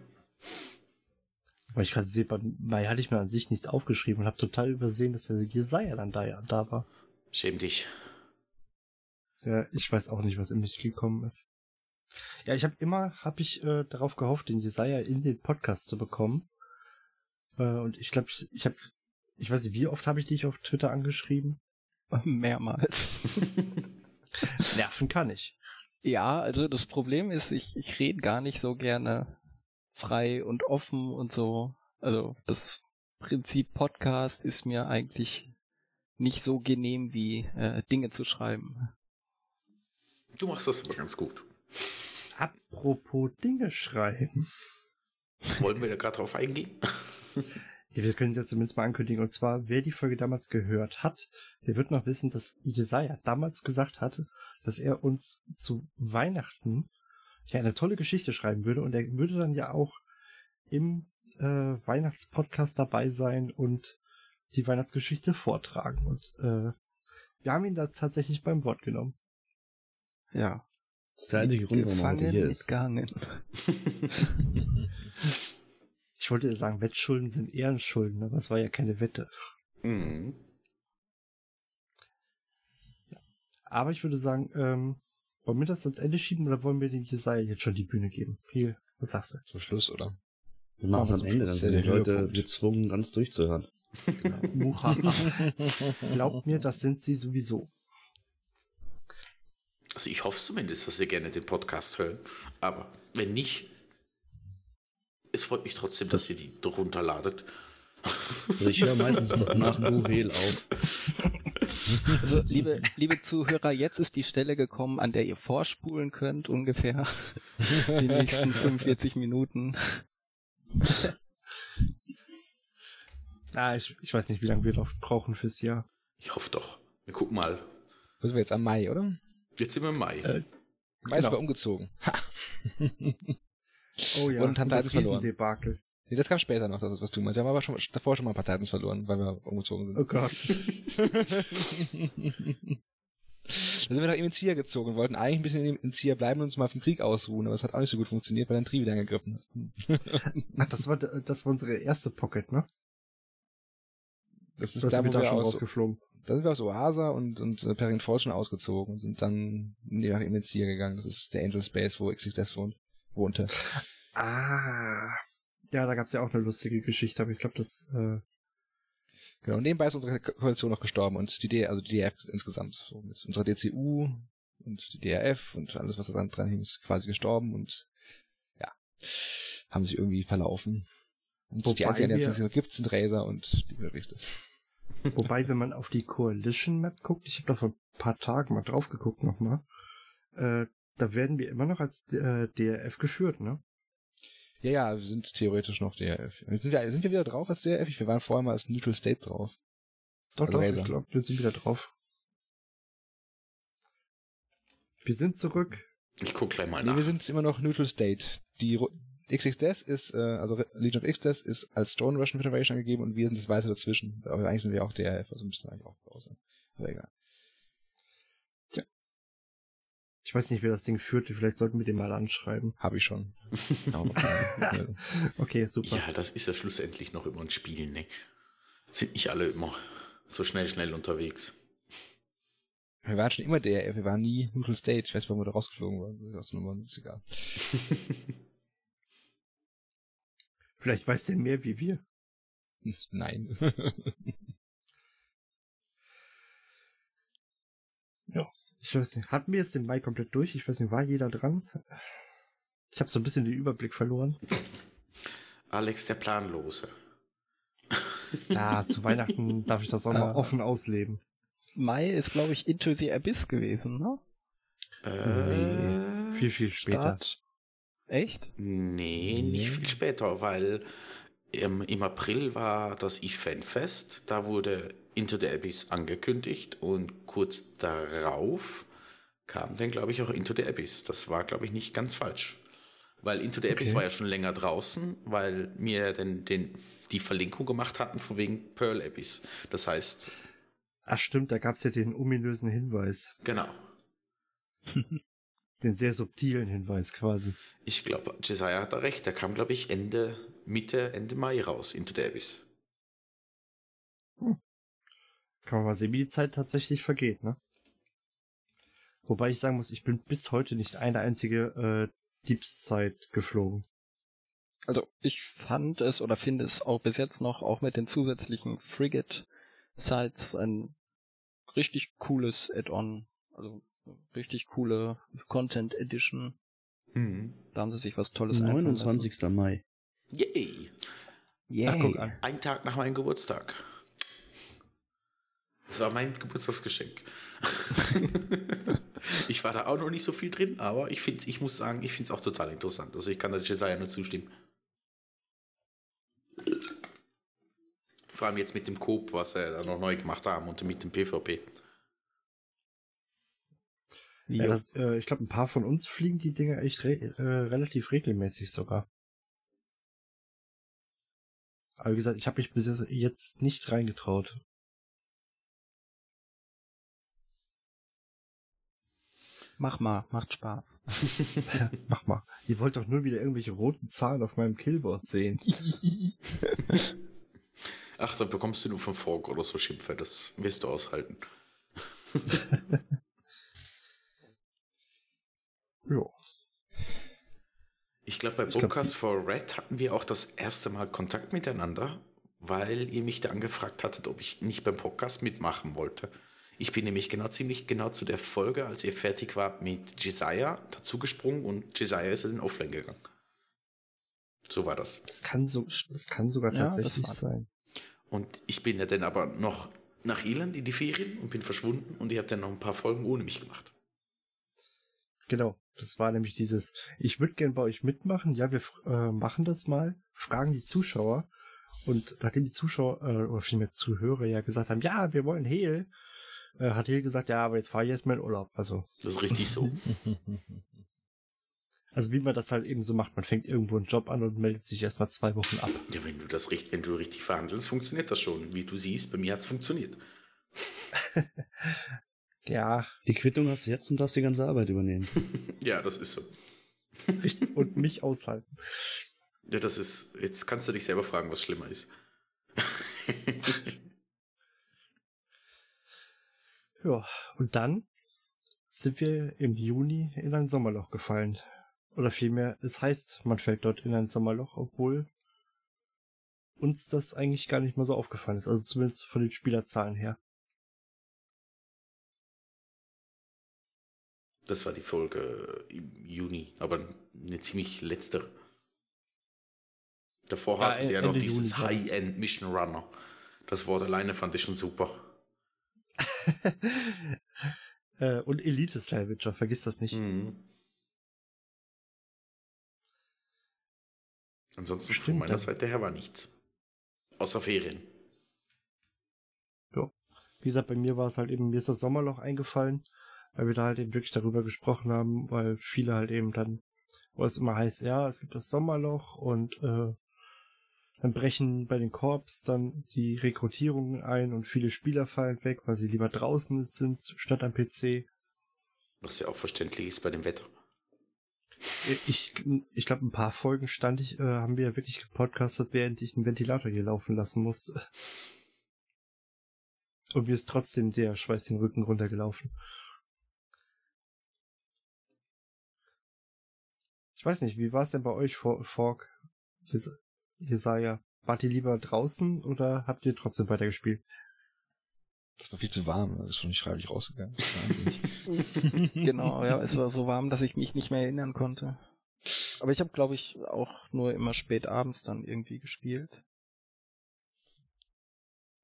Speaker 1: Weil ich gerade sehe, Mai hatte ich mir an sich nichts aufgeschrieben und habe total übersehen, dass der Jesaja dann da, da war.
Speaker 2: Schäm dich.
Speaker 1: Ja, ich weiß auch nicht, was in mich gekommen ist. Ja, ich habe immer, habe ich äh, darauf gehofft, den Jesaja in den Podcast zu bekommen. Äh, und ich glaube, ich, ich habe, ich weiß nicht, wie oft habe ich dich auf Twitter angeschrieben?
Speaker 5: Mehrmals.
Speaker 1: Nerven kann ich.
Speaker 5: Ja, also das Problem ist, ich, ich rede gar nicht so gerne frei und offen und so. Also das Prinzip Podcast ist mir eigentlich nicht so genehm wie äh, Dinge zu schreiben.
Speaker 2: Du machst das aber ganz gut.
Speaker 1: Apropos Dinge schreiben.
Speaker 2: Wollen wir da gerade drauf eingehen?
Speaker 1: Ja, wir können es jetzt zumindest mal ankündigen. Und zwar, wer die Folge damals gehört hat, der wird noch wissen, dass Jesaja damals gesagt hatte, dass er uns zu Weihnachten ja eine tolle Geschichte schreiben würde und er würde dann ja auch im äh, Weihnachtspodcast dabei sein und die Weihnachtsgeschichte vortragen. Und äh, wir haben ihn da tatsächlich beim Wort genommen.
Speaker 5: Ja.
Speaker 3: Das ist der einzige Grund, warum er heute hier ist.
Speaker 5: Gegangen.
Speaker 1: Ich wollte sagen, Wettschulden sind Ehrenschulden, aber es war ja keine Wette.
Speaker 2: Mhm.
Speaker 1: Aber ich würde sagen, ähm, wollen wir das ans Ende schieben oder wollen wir den Jesaja jetzt schon die Bühne geben? Hier, was sagst du?
Speaker 4: Zum Schluss, oder?
Speaker 3: Wir machen es am Ende, dann sind die. Leute
Speaker 4: Höhepunkt.
Speaker 3: gezwungen, ganz durchzuhören.
Speaker 1: Muhaha. Glaubt mir, das sind sie sowieso.
Speaker 2: Also ich hoffe zumindest, dass Sie gerne den Podcast hören. Aber wenn nicht, es freut mich trotzdem, dass ihr die runterladet.
Speaker 3: Also ich höre meistens nach Duhel auf.
Speaker 5: Also, liebe, liebe Zuhörer, jetzt ist die Stelle gekommen, an der ihr vorspulen könnt, ungefähr die nächsten 45 Minuten.
Speaker 1: Ah, ich, ich weiß nicht, wie lange wir noch brauchen fürs Jahr.
Speaker 2: Ich hoffe doch. Wir gucken mal.
Speaker 4: Wo sind wir jetzt am Mai, oder?
Speaker 2: Jetzt sind wir im Mai.
Speaker 1: Äh,
Speaker 4: Mai ist
Speaker 1: Genau.
Speaker 4: aber umgezogen.
Speaker 1: Oh ja,
Speaker 4: Und haben
Speaker 1: das
Speaker 4: Titans verloren.
Speaker 1: Riesendebakel.
Speaker 4: Nee, das kam später noch, das, was du meinst. Wir haben aber schon davor schon mal ein paar Titans verloren, weil wir umgezogen sind.
Speaker 1: Oh Gott.
Speaker 4: Da sind wir nach Emenzia gezogen, wollten eigentlich ein bisschen in Emenzia bleiben und uns mal vom Krieg ausruhen, aber es hat auch nicht so gut funktioniert, weil dann Tri wieder angegriffen hat.
Speaker 1: Ach, das war, das war unsere erste Pocket, ne?
Speaker 4: Das ist
Speaker 1: Da
Speaker 4: da, wo
Speaker 1: wir da schon
Speaker 4: aus,
Speaker 1: rausgeflogen.
Speaker 4: da sind wir aus Oasa und, und äh, Perrin Falls schon ausgezogen und sind dann nach Emenzia gegangen. Das ist der Angel Space, wo XXS wohnt, wohnte.
Speaker 1: Ah. Ja, da gab's ja auch eine lustige Geschichte, aber ich glaube, das, äh,
Speaker 4: Genau, und nebenbei ist unsere Ko- Koalition noch gestorben und die D, also die DRF ist insgesamt so mit unserer DCU und die DRF und alles, was da dran, hing, ist quasi gestorben und ja, haben sich irgendwie verlaufen. Und die
Speaker 1: Wobei
Speaker 4: einzigen Allianzen,
Speaker 1: wir-
Speaker 4: die es noch gibt, sind Razer und die Berichtes.
Speaker 1: wobei, wenn man auf die Coalition Map guckt, ich habe da vor ein paar Tagen mal drauf geguckt nochmal, äh, da werden wir immer noch als äh, DRF geführt, ne?
Speaker 4: Ja, ja, wir sind theoretisch noch DRF. Sind wir, sind wir wieder drauf als DRF? Wir waren vorher mal als Neutral State drauf.
Speaker 1: Doch,
Speaker 4: Also
Speaker 1: doch,
Speaker 4: Razer.
Speaker 1: ich glaube, wir sind wieder drauf. Wir sind zurück.
Speaker 2: Ich gucke gleich mal
Speaker 4: Nee,
Speaker 2: nach.
Speaker 4: wir sind immer noch Neutral State. Die XXDES ist, äh, also Legion of XDES ist als Stone Russian Federation angegeben und wir sind das Weiße dazwischen. Aber eigentlich sind wir auch DRF, also müssen wir eigentlich auch raus sein. Aber egal.
Speaker 1: Ich weiß nicht, wer das Ding führt. Vielleicht sollten wir den mal anschreiben.
Speaker 4: Habe ich schon.
Speaker 1: Okay, super.
Speaker 2: Ja, das ist ja schlussendlich noch immer ein Spiel, ne? Sind nicht alle immer so schnell, schnell unterwegs.
Speaker 4: wir waren schon immer DRF, wir waren nie Neutral State. Ich weiß nicht, warum wir da rausgeflogen waren. Das ist egal.
Speaker 1: Vielleicht weiß der mehr wie wir.
Speaker 4: Nein.
Speaker 1: Ich weiß nicht. Hatten wir jetzt den Mai komplett durch? Ich weiß nicht, war jeder dran? Ich habe so ein bisschen den Überblick verloren.
Speaker 2: Alex der Planlose.
Speaker 1: Ja, zu Weihnachten darf ich das auch mal
Speaker 5: Ah.
Speaker 1: offen ausleben.
Speaker 5: Mai ist, glaube ich, Into the Abyss gewesen, ne?
Speaker 2: Äh,
Speaker 1: Viel, viel später.
Speaker 5: Start. Echt?
Speaker 2: Nee, nicht viel später, weil im, im April war das E-Fanfest, da wurde Into the Abyss angekündigt und kurz darauf kam dann, glaube ich, auch Into the Abyss. Das war, glaube ich, nicht ganz falsch. Weil Into the Abyss
Speaker 1: Okay.
Speaker 2: war ja schon länger draußen, weil mir dann den, die Verlinkung gemacht hatten von wegen Pearl Abyss. Das heißt,
Speaker 1: Ach stimmt, da gab's ja den ominösen Hinweis.
Speaker 2: genau.
Speaker 1: Den sehr subtilen Hinweis quasi.
Speaker 2: Ich glaube, Jesiah hat da recht. Der kam, glaube ich, Ende, Mitte, Ende Mai raus, Into the Abyss.
Speaker 1: Kann man mal sehen, wie die Zeit tatsächlich vergeht, ne? Wobei ich sagen muss, ich bin bis heute nicht eine einzige äh, Deep Side geflogen.
Speaker 5: Also ich fand es oder finde es auch bis jetzt noch, auch mit den zusätzlichen Frigate-Sites, ein richtig cooles Add-on. Also richtig coole Content Edition.
Speaker 2: Mhm.
Speaker 5: Da haben sie sich was Tolles einfallen lassen.
Speaker 3: 29. Mai.
Speaker 2: Yay!
Speaker 5: Yay.
Speaker 1: Ach, guck an.
Speaker 2: Ein Tag nach meinem Geburtstag. Das war mein Geburtstagsgeschenk. ich war da auch noch nicht so viel drin, aber ich finde, ich muss sagen, ich finde es auch total interessant. Also ich kann der Jesiah nur zustimmen. Vor allem jetzt mit dem Coop, was sie da noch neu gemacht haben und mit dem PvP.
Speaker 1: Ja, das, äh, ich glaube, ein paar von uns fliegen die Dinger echt re äh, relativ regelmäßig sogar. Aber wie gesagt, ich habe mich bis jetzt nicht reingetraut.
Speaker 5: Mach mal, macht Spaß.
Speaker 1: Mach mal. Ihr wollt doch nur wieder irgendwelche roten Zahlen auf meinem Killboard sehen.
Speaker 2: Ach, da bekommst du nur von Fork oder so Schimpfe, das wirst du aushalten.
Speaker 1: ja.
Speaker 2: Ich glaube, bei Podcast for Red hatten wir auch das erste Mal Kontakt miteinander, weil ihr mich da angefragt hattet, ob ich nicht beim Podcast mitmachen wollte. Ich bin nämlich genau ziemlich genau zu der Folge, als ihr fertig wart mit Jesiah, dazugesprungen und Jesiah ist in Offline gegangen. So war das.
Speaker 1: Das kann so, das kann sogar
Speaker 5: Ja,
Speaker 1: tatsächlich
Speaker 5: das
Speaker 1: sein.
Speaker 2: Und ich bin ja dann aber noch nach Irland in die Ferien und bin verschwunden und ihr habt dann noch ein paar Folgen ohne mich gemacht.
Speaker 1: Genau. Das war nämlich dieses, ich würde gern bei euch mitmachen. Ja, wir äh, machen das mal. Fragen die Zuschauer. Und nachdem die Zuschauer, äh, oder vielmehr Zuhörer ja gesagt haben, ja, wir wollen Hehl, äh, hat Hehl gesagt, ja, aber jetzt fahre ich erstmal in Urlaub. Also,
Speaker 2: Das ist richtig so.
Speaker 1: also wie man das halt eben so macht. Man fängt irgendwo einen Job an und meldet sich erstmal zwei Wochen ab.
Speaker 2: Ja, wenn du das richtig, wenn du richtig verhandelst, funktioniert das schon. Wie du siehst, bei mir hat es funktioniert.
Speaker 1: Ja,
Speaker 3: Die Quittung hast du jetzt und darfst die ganze Arbeit übernehmen.
Speaker 2: Ja, das ist so.
Speaker 1: richtig. und mich aushalten.
Speaker 2: Ja, das ist. Jetzt kannst du dich selber fragen, was schlimmer ist.
Speaker 1: Ja, und dann sind wir im Juni in ein Sommerloch gefallen. Oder vielmehr, es heißt, man fällt dort in ein Sommerloch, obwohl uns das eigentlich gar nicht mal so aufgefallen ist. Also zumindest von den Spielerzahlen her.
Speaker 2: Das war die Folge im Juni, aber eine ziemlich letztere. Davor
Speaker 1: Ja,
Speaker 2: hattet ihr ja noch
Speaker 1: Ende
Speaker 2: dieses. High-End Mission Runner. Das Wort alleine fand ich schon super.
Speaker 1: äh, und Elite Salvager, vergiss das nicht.
Speaker 2: Mhm. Ansonsten von
Speaker 1: Stimmt,
Speaker 2: meiner
Speaker 1: ja.
Speaker 2: Seite her war nichts. Außer Ferien.
Speaker 1: Ja. Wie gesagt, bei mir war es halt eben, mir ist das Sommerloch eingefallen, weil wir da halt eben wirklich darüber gesprochen haben, weil viele halt eben dann, wo es immer heißt, ja, es gibt das Sommerloch und äh, dann brechen bei den Korps dann die Rekrutierungen ein und viele Spieler fallen weg, weil sie lieber draußen sind, statt am PC.
Speaker 2: Was ja auch verständlich ist bei dem Wetter.
Speaker 1: Ich, ich glaube, ein paar Folgen stand ich, äh, haben wir ja wirklich gepodcastet, während ich einen Ventilator hier laufen lassen musste. Und mir ist trotzdem der Schweiß den Rücken runtergelaufen. Ich weiß nicht, wie war es denn bei euch, For- Fork, Jesaja? Wart ihr lieber draußen oder habt ihr trotzdem weitergespielt?
Speaker 4: Das war viel zu warm, das ist schon nicht freiwillig rausgegangen. Das ist wahnsinnig.
Speaker 5: genau, ja, es war so warm, dass ich mich nicht mehr erinnern konnte. Aber ich habe, glaube ich, auch nur immer spät abends dann irgendwie gespielt.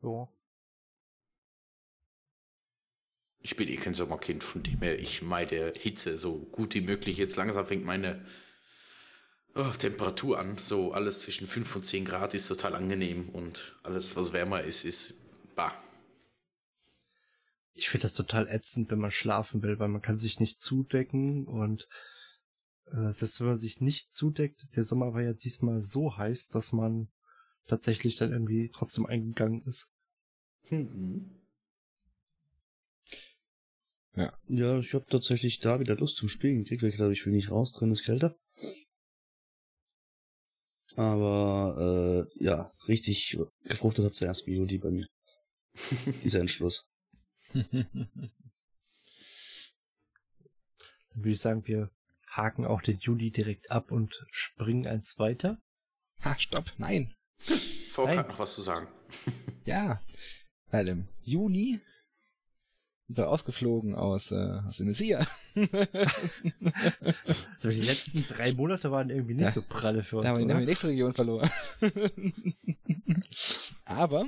Speaker 5: So.
Speaker 2: Ich bin eh kein Sommerkind, von dem her, ich meide Hitze so gut wie möglich. Jetzt langsam fängt meine oh, Temperatur an. So alles zwischen 5 und 10 Grad ist total angenehm und alles, was wärmer ist, ist bah.
Speaker 1: Ich finde das total ätzend, wenn man schlafen will, weil man kann sich nicht zudecken und äh, selbst wenn man sich nicht zudeckt, der Sommer war ja diesmal so heiß, dass man tatsächlich dann irgendwie trotzdem eingegangen ist.
Speaker 2: Mhm.
Speaker 3: Ja, ich habe tatsächlich da wieder Lust zum Spielen gekriegt, weil ich glaube, ich will nicht raus, drin ist kälter. Aber äh, ja, richtig gefruchtet hat zuerst Juli bei mir. Dieser Entschluss.
Speaker 1: Dann würde ich sagen, wir haken auch den Juli direkt ab und springen eins weiter.
Speaker 4: ha, stopp, nein.
Speaker 2: Volk
Speaker 1: Nein.
Speaker 2: hat noch was zu sagen.
Speaker 4: Ja, weil im Juni ausgeflogen aus, äh, aus Indonesien.
Speaker 1: Also die letzten drei Monate waren irgendwie nicht
Speaker 4: Ja.
Speaker 1: so pralle für uns.
Speaker 4: Da haben wir, die nächste Region verloren. Aber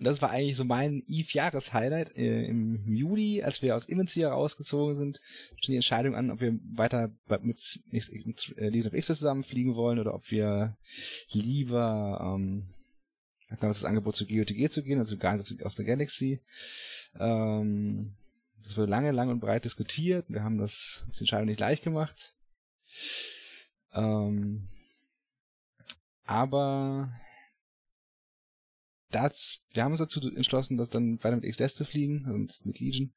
Speaker 4: das war eigentlich so mein Eve-Jahres-Highlight. Äh, Im Juli, als wir aus Invencia rausgezogen sind, stand die Entscheidung an, ob wir weiter mit, mit äh, Legion of X zusammen fliegen wollen oder ob wir lieber ähm, da kam das Angebot zu GOTG zu gehen, also Guardians of the, Galaxy. Ähm, Das wurde lange, lang und breit diskutiert. Wir haben das uns Entscheidung nicht leicht gemacht. Ähm, aber das, wir haben uns dazu entschlossen, das dann weiter mit XDS zu fliegen und mit Legion.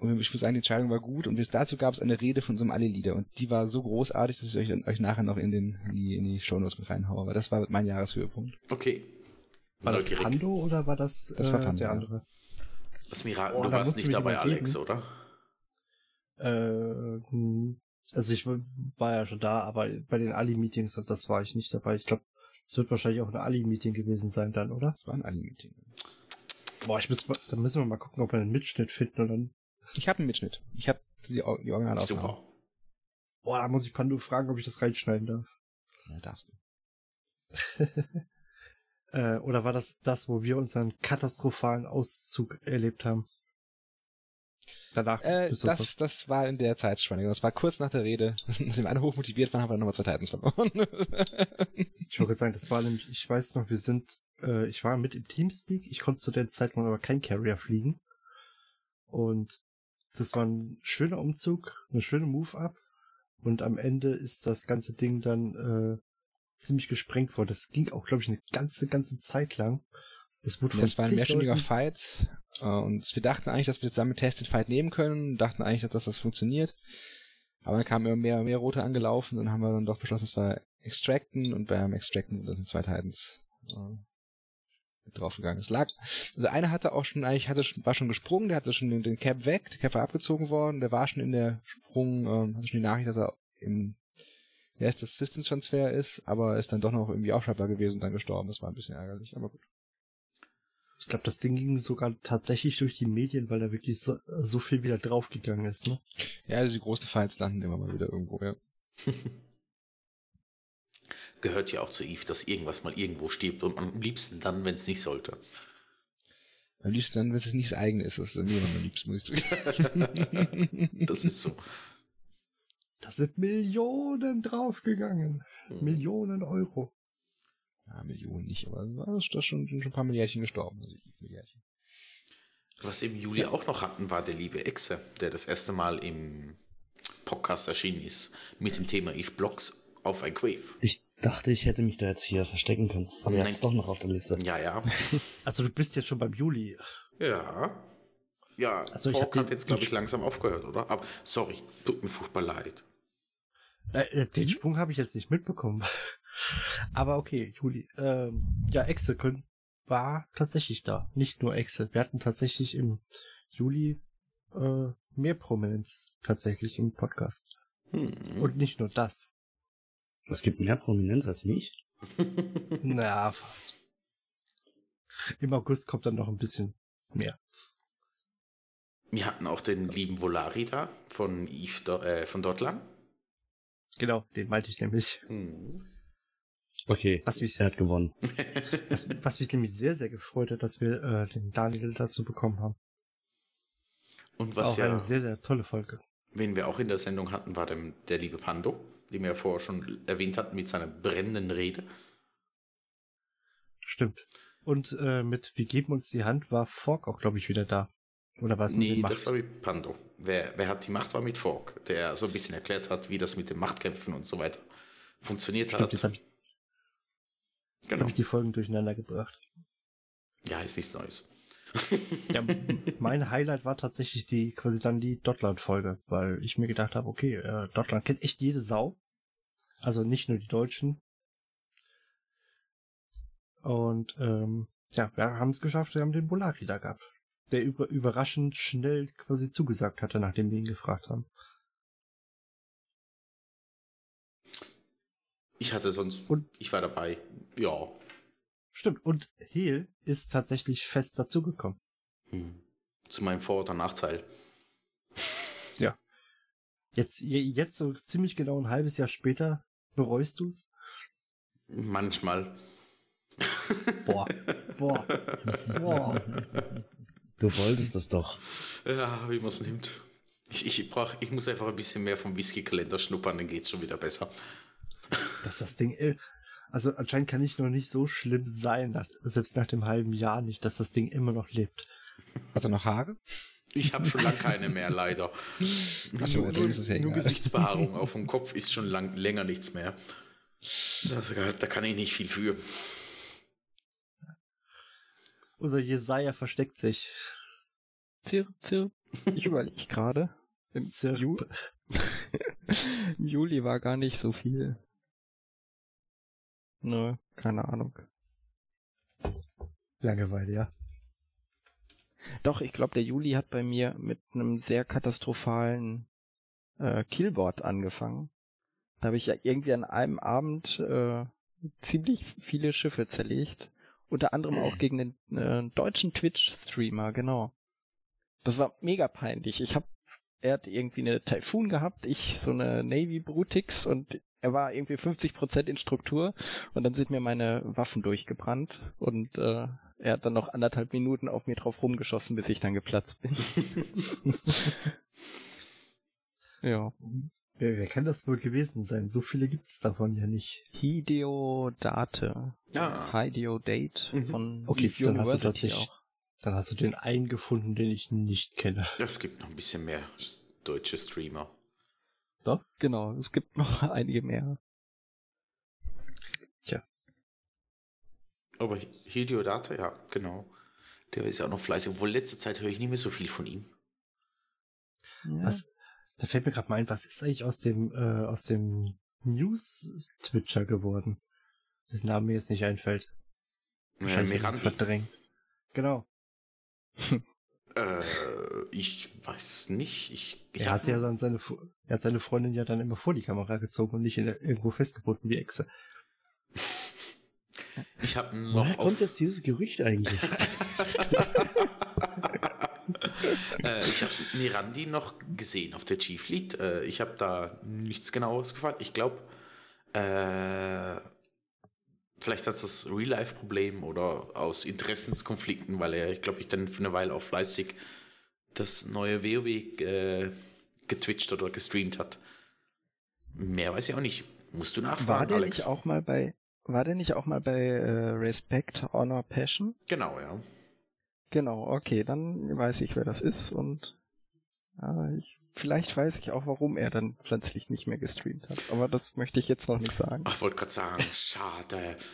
Speaker 4: Und ich muss sagen, die Entscheidung war gut und dazu gab es eine Rede von unserem Alle-Lieder und die war so großartig, dass ich euch, euch nachher noch in, den, in die, in die Shownotes mit reinhaue, weil das war mein Jahreshöhepunkt.
Speaker 2: Okay.
Speaker 1: War das
Speaker 2: Neugierig.
Speaker 1: Pando oder war das,
Speaker 4: Das war
Speaker 1: äh,
Speaker 4: Pando,
Speaker 1: der
Speaker 4: ja.
Speaker 1: andere?
Speaker 2: Lass mich raten,
Speaker 1: Oh,
Speaker 2: du
Speaker 1: da
Speaker 2: warst nicht dabei, Alex,
Speaker 1: geben.
Speaker 2: oder?
Speaker 1: Äh, hm, also ich war ja schon da, aber bei den Ali-Meetings, das war ich nicht dabei. Ich glaube, es wird wahrscheinlich auch ein Ali-Meeting gewesen sein dann, oder?
Speaker 4: Das war ein Ali-Meeting.
Speaker 1: Boah, ich muss, mal- dann müssen wir mal gucken, ob wir einen Mitschnitt finden und dann,
Speaker 4: Ich habe einen Mitschnitt. Ich habe die, die Originalaufnahme.
Speaker 2: Super.
Speaker 1: boah, da muss ich Pando fragen, ob ich das reinschneiden darf.
Speaker 4: Ja, darfst du.
Speaker 1: Äh, oder war das das, wo wir unseren katastrophalen Auszug erlebt haben? Danach
Speaker 4: Äh,
Speaker 1: ist
Speaker 4: das, das war in der Zeitspanne. Das war kurz nach der Rede. Nachdem alle hochmotiviert waren, haben wir dann nochmal zwei Titans verloren.
Speaker 1: Ich wollte sagen, das war nämlich, ich weiß noch, wir sind, äh, ich war mit im Teamspeak, ich konnte zu der Zeit noch aber kein Carrier fliegen. Und das war ein schöner Umzug, eine schöne Move-Up. Und am Ende ist das ganze Ding dann äh, ziemlich gesprengt worden. Das ging auch, glaube ich, eine ganze, ganze Zeit lang. Es wurde von
Speaker 4: Das war ein mehrstündiger
Speaker 1: Leuten-
Speaker 4: Fight. äh, Und wir dachten eigentlich, dass wir zusammen mit Tested Fight nehmen können. Dachten eigentlich, dass das funktioniert. Aber dann kamen immer mehr, mehr Rote angelaufen und haben wir dann doch beschlossen, dass wir extracten. Und beim Extracten sind dann zwei Titans äh, draufgegangen. Es lag, also einer hatte auch schon, eigentlich hatte, schon- war schon gesprungen, der hatte schon den, den Cap weg, der Cap war abgezogen worden, der war schon in der Sprung, ähm, hatte schon die Nachricht, dass er im ja, ist das Systems Transfer ist, aber ist dann doch noch irgendwie aufschreibbar gewesen und dann gestorben. Das war ein bisschen ärgerlich, aber gut.
Speaker 1: Ich glaube, das Ding ging sogar tatsächlich durch die Medien, weil da wirklich so, so viel wieder draufgegangen ist, ne?
Speaker 4: Ja, also die großen Fights landen immer mal wieder irgendwo, ja.
Speaker 2: Gehört ja auch zu Eve, dass irgendwas mal irgendwo stirbt und am liebsten dann, wenn es nicht sollte.
Speaker 4: Am liebsten dann, wenn es nicht das eigene ist, das ist mir am liebsten, muss ich zugeben.
Speaker 2: Das ist so.
Speaker 1: Da sind Millionen draufgegangen.
Speaker 2: Hm.
Speaker 1: Millionen Euro.
Speaker 4: ja, Millionen nicht, aber da ist das schon, schon ein paar Milliardchen gestorben. Also Milliardchen.
Speaker 2: Was im Juli auch noch hatten, war der liebe Exe, der das erste Mal im Podcast erschienen ist, mit dem Thema Eve Blocks auf ein Quave.
Speaker 3: Ich dachte, ich hätte mich da jetzt hier verstecken können. Aber ihr habt es doch noch auf der Liste.
Speaker 2: Ja, ja.
Speaker 1: Also du bist jetzt schon beim Juli.
Speaker 2: Ja. Ja,
Speaker 1: Also ich
Speaker 2: Talk hat jetzt, glaube ich, langsam aufgehört, oder? Aber sorry, tut mir furchtbar leid.
Speaker 1: Äh, äh, den Sprung habe ich jetzt nicht mitbekommen. Aber okay, Juli. Ähm, ja, Exe können, war tatsächlich da. Nicht nur Exe. Wir hatten tatsächlich im Juli äh, mehr Prominenz tatsächlich im Podcast.
Speaker 2: Hm.
Speaker 1: Und nicht nur das.
Speaker 3: Es gibt mehr Prominenz als mich.
Speaker 1: Na, fast. Im August kommt dann noch ein bisschen mehr.
Speaker 2: Wir hatten auch den lieben Volari da von Eve Do äh, von Dotlang.
Speaker 1: Genau, den meinte ich nämlich.
Speaker 2: Hm.
Speaker 3: Okay,
Speaker 1: Was mich,
Speaker 3: er hat gewonnen.
Speaker 1: was, was mich nämlich sehr, sehr gefreut hat, dass wir äh, den Daniel dazu bekommen haben.
Speaker 2: Und
Speaker 1: War
Speaker 2: was
Speaker 1: auch
Speaker 2: ja,
Speaker 1: eine sehr, sehr tolle Folge.
Speaker 2: Wen wir auch in der Sendung hatten, war dem, der liebe Pando, den wir ja vorher schon erwähnt hatten mit seiner brennenden Rede.
Speaker 1: Stimmt. Und äh, mit Wir geben uns die Hand war Fork auch, glaube ich, wieder da. Oder war es mit
Speaker 2: Nee, das war mit Pando. Wer, wer hat die Macht, war mit Fork, der so ein bisschen erklärt hat, wie das mit dem Machtkämpfen und so weiter funktioniert
Speaker 1: Stimmt,
Speaker 2: hat.
Speaker 1: jetzt habe ich, jetzt
Speaker 2: genau.
Speaker 1: hab ich die Folgen durcheinander gebracht.
Speaker 2: Ja, ist nichts Neues.
Speaker 1: Ja, mein Highlight war tatsächlich die quasi dann die Dotland-Folge, weil ich mir gedacht habe, okay, äh, Dotland kennt echt jede Sau. Also nicht nur die Deutschen. Und ähm, ja, wir haben es geschafft, wir haben den Bolari da gehabt. Der über, überraschend schnell quasi zugesagt hatte, nachdem wir ihn gefragt haben.
Speaker 2: Ich hatte sonst,
Speaker 1: Und-
Speaker 2: ich war dabei. Ja.
Speaker 1: Stimmt, und Heel ist tatsächlich fest dazugekommen.
Speaker 2: Hm. Zu meinem Vor- oder Nachteil.
Speaker 1: Jetzt, je- jetzt so ziemlich genau ein halbes Jahr später bereust du's?
Speaker 2: Manchmal.
Speaker 1: Boah, boah, boah.
Speaker 3: Du wolltest das doch.
Speaker 2: Ja, wie man es nimmt. Ich, ich, brauch, ich muss einfach ein bisschen mehr vom Whisky-Kalender schnuppern, dann geht's schon wieder besser.
Speaker 1: dass das Ding, äh, also anscheinend kann ich noch nicht so schlimm sein, nach, selbst nach dem halben Jahr nicht, dass das Ding immer noch lebt.
Speaker 4: Hat er noch Haare?
Speaker 2: Ich habe schon lange keine mehr, leider.
Speaker 4: Achso,
Speaker 2: nur,
Speaker 4: dann ist es ja
Speaker 2: nur
Speaker 4: egal.
Speaker 2: Gesichtsbehaarung auf dem Kopf ist schon lang, länger nichts mehr. Das, da kann ich nicht viel für.
Speaker 1: Unser Jesaja versteckt sich.
Speaker 5: Zirp, zirp. Ich überlege gerade. Im. Ju Im Juli war gar nicht so viel. Nö, keine Ahnung.
Speaker 1: Langeweile, ja.
Speaker 5: Doch, ich glaube, der Juli hat bei mir mit einem sehr katastrophalen äh, Killboard angefangen. Da habe ich ja irgendwie an einem Abend äh, ziemlich viele Schiffe zerlegt. Unter anderem auch gegen den äh, deutschen Twitch-Streamer, genau. Das war mega peinlich. Ich hab, er hat irgendwie eine Typhoon gehabt, ich so eine Navy Brutix und er war irgendwie 50% in Struktur und dann sind mir meine Waffen durchgebrannt und äh, er hat dann noch anderthalb Minuten auf mir drauf rumgeschossen, bis ich dann geplatzt bin. ja.
Speaker 1: Wer, wer kann das wohl gewesen sein? So viele gibt's davon ja nicht.
Speaker 5: Hideo Date.
Speaker 2: Ja.
Speaker 5: Hideo Date
Speaker 2: Mhm.
Speaker 5: von
Speaker 1: Okay,
Speaker 5: Eve
Speaker 1: dann hast du
Speaker 5: University
Speaker 1: tatsächlich,
Speaker 5: auch.
Speaker 1: Dann hast du den einen gefunden, den ich nicht kenne.
Speaker 2: Es gibt noch ein bisschen mehr deutsche Streamer.
Speaker 1: So?
Speaker 5: Genau, es gibt noch einige mehr.
Speaker 2: Aber Hideo Data, ja, genau. Der ist ja auch noch fleißig. Obwohl, letzte Zeit höre ich nicht mehr so viel von ihm.
Speaker 5: Ja.
Speaker 1: Was? Da fällt mir gerade mal ein, was ist eigentlich aus dem, äh, aus dem News-Twitcher geworden? Dessen Name mir jetzt nicht einfällt.
Speaker 2: Äh,
Speaker 1: Wahrscheinlich
Speaker 2: Mirandi.
Speaker 1: Verdrängt. Genau.
Speaker 2: Äh, ich weiß nicht. Ich, ich
Speaker 1: er hat ja dann seine, er hat seine Freundin ja dann immer vor die Kamera gezogen und nicht in der, irgendwo festgebunden wie Echse.
Speaker 2: ich habe
Speaker 3: Woher
Speaker 2: noch auf,
Speaker 3: kommt jetzt dieses Gerücht eigentlich?
Speaker 2: äh, ich habe Mirandi noch gesehen auf der G-Fleet. Äh, ich habe da nichts genaues gefragt. Ich glaube, äh, vielleicht hat es das Real-Life-Problem oder aus Interessenskonflikten, weil er, ich glaube, ich dann für eine Weile auch fleißig das neue WoW äh, getwitcht oder gestreamt hat. Mehr weiß ich auch nicht. Musst du nachfragen,
Speaker 5: War der
Speaker 2: Alex?
Speaker 5: nicht auch mal bei, war der nicht auch mal bei äh, Respect, Honor, Passion?
Speaker 2: Genau, ja.
Speaker 5: Genau, okay, dann weiß ich, wer das ist und ja, ich, vielleicht weiß ich auch, warum er dann plötzlich nicht mehr gestreamt hat. Aber das möchte ich jetzt noch nicht sagen.
Speaker 2: Ach, wollte gerade sagen, schade.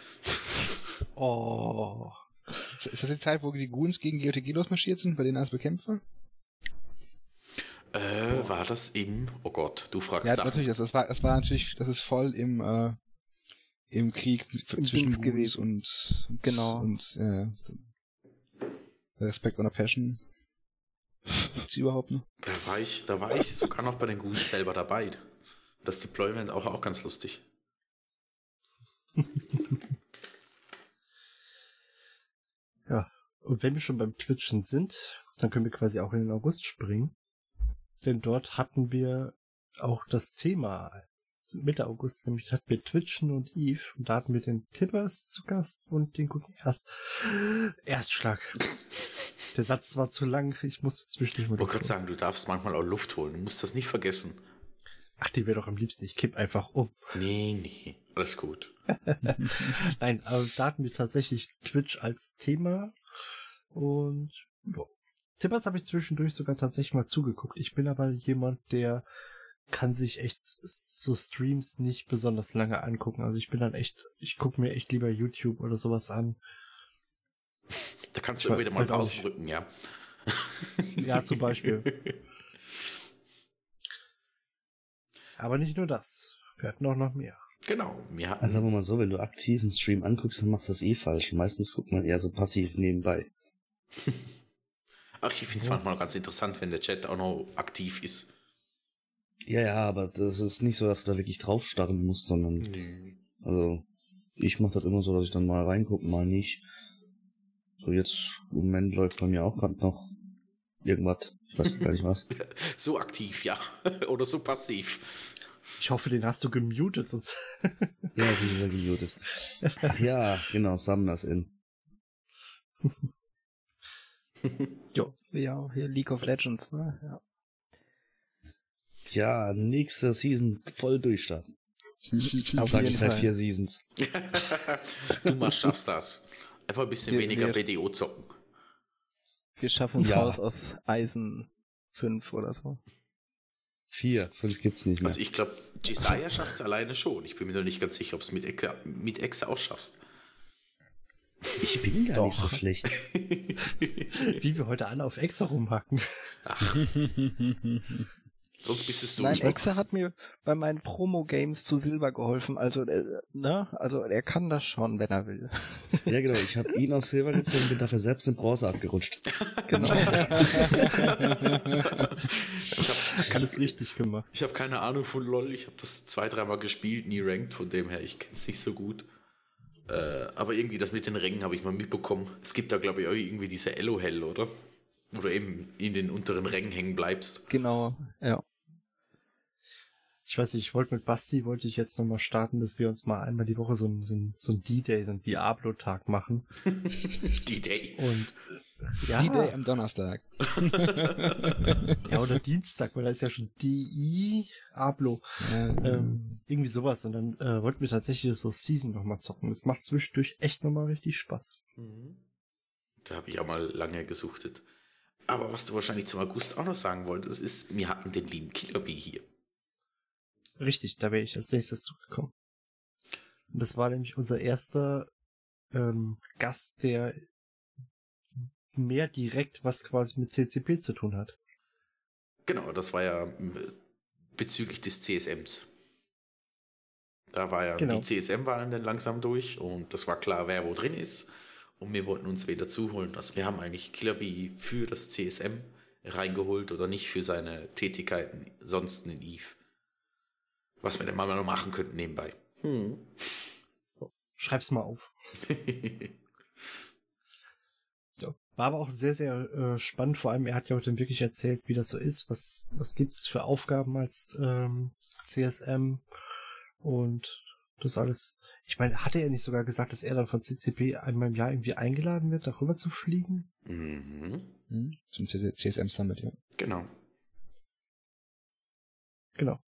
Speaker 1: Oh.
Speaker 4: Ist das die Zeit, wo die Goons gegen GOTG losmarschiert sind, bei denen als Bekämpfer?
Speaker 2: Äh, war das im, oh Gott, du fragst
Speaker 4: Ja,
Speaker 2: Sachen.
Speaker 4: natürlich, das, das war, das war natürlich, das ist voll im, äh, im Krieg
Speaker 5: Im
Speaker 4: zwischen Goons
Speaker 5: gewesen.
Speaker 4: und, und,
Speaker 5: Genau.
Speaker 4: und, äh, Respect on a Passion. Gibt's überhaupt noch?
Speaker 2: Da war ich, da war ich sogar noch bei den Goons selber dabei. Das Deployment auch, auch ganz lustig.
Speaker 1: Und wenn wir schon beim Twitchen sind, dann können wir quasi auch in den August springen. Denn dort hatten wir auch das Thema Mitte August, nämlich hatten wir Twitchen und Eve und da hatten wir den Tippers zu Gast und den guten Erst Erstschlag. Der Satz war zu lang, ich musste zwischendurch mal
Speaker 2: Ich wollte gerade sagen, du darfst manchmal auch Luft holen. Du musst das nicht vergessen.
Speaker 1: Ach, die wäre doch am liebsten, ich kipp einfach um.
Speaker 2: Nee, nee, alles gut.
Speaker 1: Nein, aber da hatten wir tatsächlich Twitch als Thema und ja. Tippers habe ich zwischendurch sogar tatsächlich mal zugeguckt. Ich bin aber jemand, der kann sich echt so Streams nicht besonders lange angucken. Also ich bin dann echt, ich gucke mir echt lieber YouTube oder sowas an.
Speaker 2: Da kannst du wieder mal rausrücken, ja.
Speaker 1: Ja, zum Beispiel. Aber nicht nur das. Wir hatten auch noch mehr.
Speaker 2: Genau, wir hatten,
Speaker 3: Also sagen wir mal so, wenn du aktiv einen Stream anguckst, dann machst du das eh falsch. Meistens guckt man eher so passiv nebenbei.
Speaker 2: ach, ich finde es manchmal ganz interessant, wenn der Chat auch noch aktiv ist.
Speaker 3: Ja, ja, aber das ist nicht so, dass du da wirklich draufstarren musst, sondern,
Speaker 2: Nö.
Speaker 3: also, ich mach das immer so, dass ich dann mal reingucke, mal nicht. So jetzt, im Moment läuft bei mir auch gerade noch irgendwas. Ich weiß gar nicht was.
Speaker 2: So aktiv, ja. Oder so passiv.
Speaker 1: Ich hoffe, den hast du gemutet, sonst.
Speaker 3: Ja, wie gesagt, gemutet. Ach ja, genau, Summoners in.
Speaker 5: Ja, hier League of Legends, ne? Ja.
Speaker 3: Ja, nächste Season voll durchstarten.
Speaker 5: Auf
Speaker 3: Sag ich seit vier Seasons.
Speaker 2: du machst, schaffst das. Einfach ein bisschen
Speaker 5: Wir-
Speaker 2: weniger
Speaker 5: wir-
Speaker 2: BDO zocken.
Speaker 5: Wir schaffen es
Speaker 3: Ja.
Speaker 5: raus aus Eisen 5 oder so.
Speaker 3: Vier, fünf gibt's nicht mehr.
Speaker 2: Also ich glaube, Jesiah schafft es alleine schon. Ich bin mir noch nicht ganz sicher, ob es mit Exe, mit Exe auch schaffst.
Speaker 3: Ich bin gar nicht so schlecht.
Speaker 1: Wie wir heute alle auf Exa rumhacken.
Speaker 2: Sonst bist es du.
Speaker 5: Nein, Exe hat mir bei meinen Promo-Games zu Silber geholfen. Also, äh, ne? Also, er kann das schon, wenn er will.
Speaker 3: Ja, genau. Ich habe ihn auf Silber gezogen, bin dafür selbst in Bronze abgerutscht.
Speaker 5: Genau.
Speaker 1: Alles richtig gemacht.
Speaker 2: Ich habe keine Ahnung von LOL. Ich habe das zwei, dreimal gespielt, nie ranked. Von dem her, ich kenne es nicht so gut. Äh, aber irgendwie das mit den Rängen habe ich mal mitbekommen. Es gibt da, glaube ich, auch irgendwie diese Elohell, oder? Wo du eben in den unteren Rängen hängen bleibst.
Speaker 5: genau, ja.
Speaker 1: Ich weiß nicht, ich wollte mit Basti, wollte ich jetzt nochmal starten, dass wir uns mal einmal die Woche so ein, so ein, so ein D-Day, so ein Diablo-Tag machen.
Speaker 2: Die Day.
Speaker 1: Und ja,
Speaker 4: Die Day am Donnerstag.
Speaker 1: ja, oder Dienstag, weil da ist ja schon Diablo.
Speaker 4: Ja,
Speaker 1: Ähm, irgendwie sowas. Und dann äh, wollten wir tatsächlich so Season nochmal zocken. Das macht zwischendurch echt nochmal richtig Spaß.
Speaker 2: Da habe ich auch mal lange gesuchtet. Aber was du wahrscheinlich zum August auch noch sagen wolltest, ist, wir hatten den lieben Killer Bee hier.
Speaker 1: Richtig, da wäre ich als nächstes zugekommen. Das war nämlich unser erster ähm, Gast, der mehr direkt was quasi mit CCP zu tun hat.
Speaker 2: Genau, das war ja bezüglich des CSMs. Da war ja
Speaker 1: Genau.
Speaker 2: die CSM-Wahlen dann langsam durch und das war klar, wer wo drin ist. Und wir wollten uns wieder zuholen. Also wir haben eigentlich Killer Bee für das CSM reingeholt oder nicht für seine Tätigkeiten sonst in Eve. Was wir dann mal noch machen könnten nebenbei. Hm.
Speaker 1: Schreib's mal auf. Ja. War aber auch sehr, sehr äh, spannend. Vor allem, er hat ja heute wirklich erzählt, wie das so ist. Was, was gibt's für Aufgaben als ähm, CSM und das alles. Ich meine, hatte er nicht sogar gesagt, dass er dann von CCP einmal im Jahr irgendwie eingeladen wird, darüber zu fliegen?
Speaker 2: Mhm.
Speaker 4: Hm, Zum CSM Summit, ja.
Speaker 2: Genau.
Speaker 1: Genau.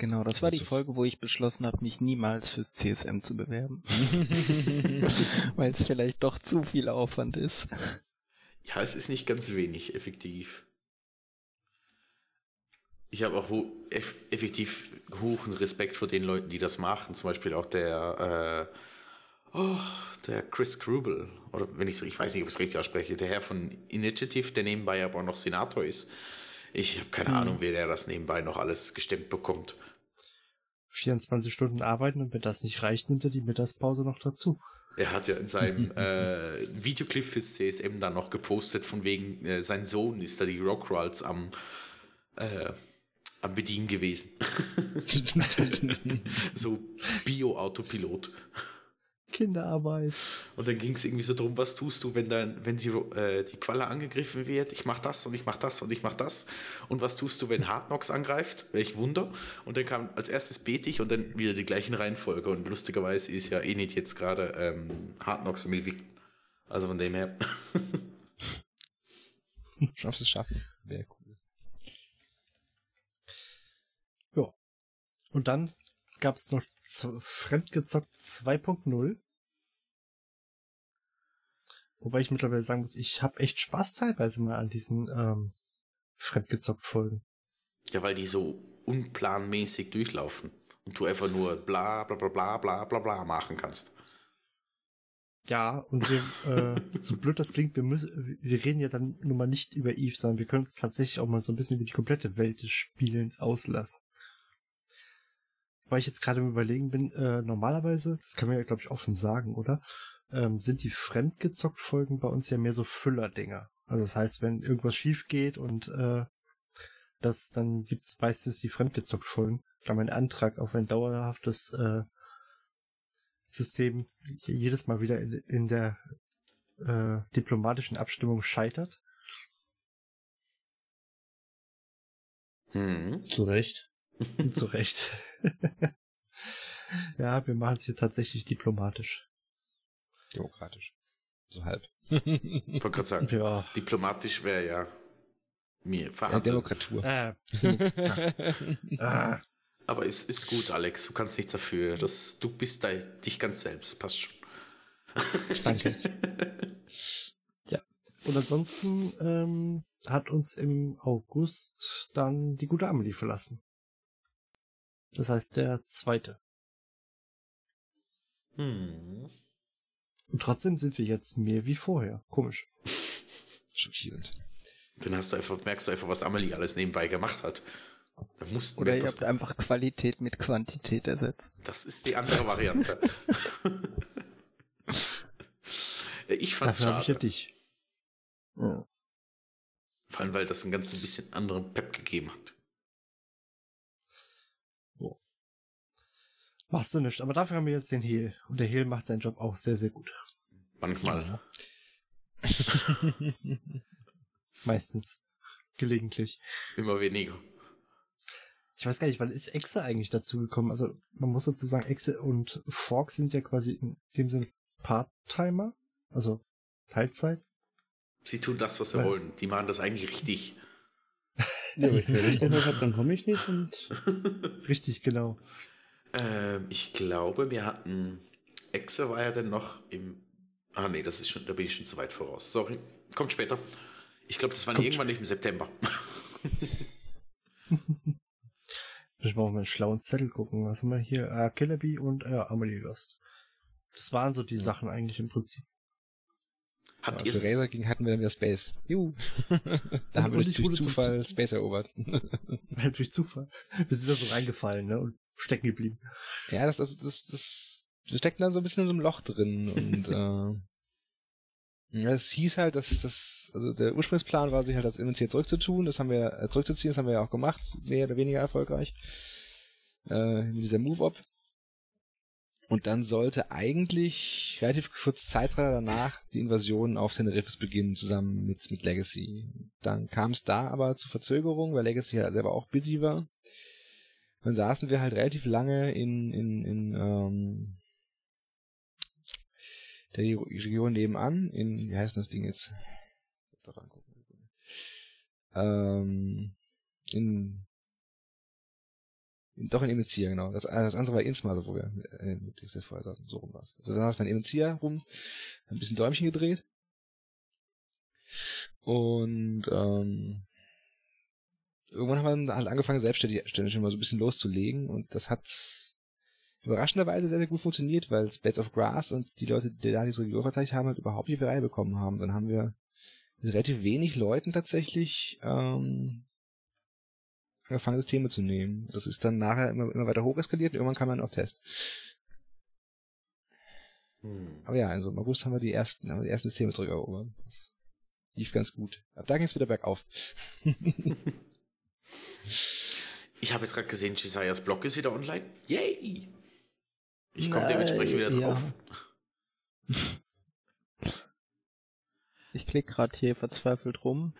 Speaker 5: Genau, das war die Folge, wo ich beschlossen habe, mich niemals fürs CSM zu bewerben. Weil es vielleicht doch zu viel Aufwand ist.
Speaker 2: Ja, es ist nicht ganz wenig effektiv. Ich habe auch ho eff effektiv hohen Respekt vor den Leuten, die das machen. Zum Beispiel auch der, äh, oh, der Chris Krubel. Oder wenn ich ich weiß nicht, ob ich es richtig ausspreche, der Herr von Initiative, der nebenbei aber auch noch Senator ist. Ich habe keine Ahnung, wer der das nebenbei noch alles gestemmt bekommt.
Speaker 1: 24 Stunden arbeiten und wenn das nicht reicht, nimmt er die Mittagspause noch dazu.
Speaker 2: Er hat ja in seinem äh, Videoclip fürs CSM dann noch gepostet, von wegen, äh, sein Sohn ist da die Rockrolls am, äh, am Bedienen gewesen. so Bio-Autopilot.
Speaker 1: Kinderarbeit.
Speaker 2: Und dann ging es irgendwie so drum, was tust du, wenn dann, wenn die, äh, die Qualle angegriffen wird? Ich mach das und ich mach das und ich mach das. Und was tust du, wenn Hardnox angreift? Welch Wunder. Und dann kam als erstes Betig und dann wieder die gleichen Reihenfolge. Und lustigerweise ist ja Enid jetzt gerade ähm, Hardnox am Milwig. Also von dem her.
Speaker 4: Schaffst es schaffen. Wäre cool.
Speaker 1: Ja. Und dann gab's noch z- Fremdgezockt 2.0. Wobei ich mittlerweile sagen muss, ich habe echt Spaß teilweise mal an diesen ähm, Fremdgezockt-Folgen.
Speaker 2: Ja, weil die so unplanmäßig durchlaufen. Und du einfach nur bla bla bla bla bla bla bla machen kannst.
Speaker 1: Ja, und wir, äh, so blöd das klingt, wir, müssen, wir reden ja dann nun mal nicht über Eve, sondern wir können uns tatsächlich auch mal so ein bisschen über die komplette Welt des Spielens auslassen. Weil ich jetzt gerade im Überlegen bin, äh, normalerweise, das kann man ja glaube ich offen sagen, oder? Ähm, sind die Fremdgezockt-Folgen bei uns ja mehr so Füller-Dinger. Also das heißt, wenn irgendwas schief geht und äh, das, dann gibt's meistens die Fremdgezockt-Folgen. Da mein Antrag auf ein dauerhaftes äh, System jedes Mal wieder in, in der äh, diplomatischen Abstimmung scheitert.
Speaker 2: Hm.
Speaker 3: Zu Recht.
Speaker 1: Zu Recht. ja, wir machen es hier tatsächlich diplomatisch.
Speaker 4: Demokratisch. So halb.
Speaker 2: Ich wollte gerade sagen,
Speaker 1: Ja.
Speaker 2: diplomatisch wäre ja mir
Speaker 4: Eine
Speaker 2: verhandelt.
Speaker 4: Demokratur.
Speaker 1: Äh, ah,
Speaker 2: Aber es ist gut, Alex. Du kannst nichts dafür. Das, du bist da, dich ganz selbst. Passt schon.
Speaker 1: danke. ja. Und ansonsten ähm, hat uns im August dann die gute Amelie verlassen. Das heißt der zweite.
Speaker 2: Hm.
Speaker 1: Und trotzdem sind wir jetzt mehr wie vorher. Komisch.
Speaker 4: Schockierend.
Speaker 2: Dann hast du einfach, merkst du einfach, was Amelie alles nebenbei gemacht hat. Da mussten
Speaker 5: Oder
Speaker 2: wir
Speaker 5: ihr habt einfach Qualität mit Quantität ersetzt.
Speaker 2: das ist die andere Variante. ich fand's
Speaker 1: Dafür habe ich ja
Speaker 2: schade.
Speaker 1: dich.
Speaker 5: Ja.
Speaker 2: Vor allem, weil das ein ganz ein bisschen anderen Pep gegeben hat.
Speaker 1: Machst du nicht. Aber dafür haben wir jetzt den Hehl. Und der Hehl macht seinen Job auch sehr, sehr gut.
Speaker 2: Manchmal.
Speaker 1: Meistens. Gelegentlich.
Speaker 2: Immer weniger.
Speaker 1: Ich weiß gar nicht, wann ist Exe eigentlich dazu gekommen? Also, man muss sozusagen, Exe und Fork sind ja quasi in dem Sinne Part-Timer. Also, Teilzeit.
Speaker 2: Sie tun das, was sie
Speaker 1: Weil-
Speaker 2: wollen. Die machen das eigentlich richtig.
Speaker 3: Ja, aber ich drauf habe, dann komme ich nicht und
Speaker 1: Richtig, genau.
Speaker 2: Ähm, ich glaube, wir hatten. Exe war ja dann noch im. Ah, nee, das ist schon, da bin ich schon zu weit voraus. Sorry. Kommt später. Ich glaube, das war
Speaker 1: Kommt
Speaker 2: irgendwann nicht im September.
Speaker 1: Jetzt müssen wir auf meinen schlauen Zettel gucken. Was haben wir hier? Äh, Killer Bee und äh, Amelie Lost. Das waren so die Sachen eigentlich im Prinzip.
Speaker 2: Habt
Speaker 4: Ja,
Speaker 2: ihr
Speaker 4: für Razer ging hatten wir dann wieder Space. Juhu. da haben wir durch,
Speaker 1: ich
Speaker 4: durch Zufall
Speaker 1: Zu-
Speaker 4: Space erobert.
Speaker 1: Durch Zufall. Wir sind da so reingefallen, ne? Und stecken geblieben.
Speaker 4: ja, das, das, das, das, wir da so ein bisschen in so einem Loch drin und äh, ja, es hieß halt, dass das, also der Ursprungsplan war, sich halt das MNC zurückzutun, das haben wir, äh, zurückzuziehen, das haben wir ja auch gemacht, mehr oder weniger erfolgreich, äh, mit dieser Move-Up. Und dann sollte eigentlich relativ kurz Zeit danach die Invasion auf Tenerifes beginnen, zusammen mit, mit Legacy. Dann kam es da aber zu Verzögerungen, weil Legacy ja selber auch busy war. Dann saßen wir halt relativ lange in, in, in ähm, der Region nebenan, in, wie heißt das Ding jetzt? Ähm, in, in doch in Emenzia, genau. Das, das andere war Insma, so wo wir äh, mit Dixel vorher saßen, so rum war's. Also da saß man in Emenzia rum, ein bisschen Däumchen gedreht. Und ähm, irgendwann haben wir halt angefangen, selbstständig ständig mal so ein bisschen loszulegen und das hat überraschenderweise sehr, sehr gut funktioniert, weil Spades of Grass und die Leute, die da diese Region verteidigt haben, halt überhaupt nicht Reihe bekommen haben. Dann haben wir mit relativ wenig Leuten tatsächlich ähm, angefangen, Systeme zu nehmen. Das ist dann nachher immer, immer weiter hoch eskaliert und irgendwann kam man auf Test.
Speaker 2: Hm.
Speaker 4: Aber ja, also im August haben wir die ersten, haben wir die ersten Systeme zurückerobert. Das lief ganz gut. Ab da ging es wieder bergauf.
Speaker 2: Ich habe jetzt gerade gesehen, Chisayas Blog ist wieder online. Yay! Ich komme dementsprechend wieder
Speaker 5: ja.
Speaker 2: drauf.
Speaker 5: Ich klicke gerade hier verzweifelt rum.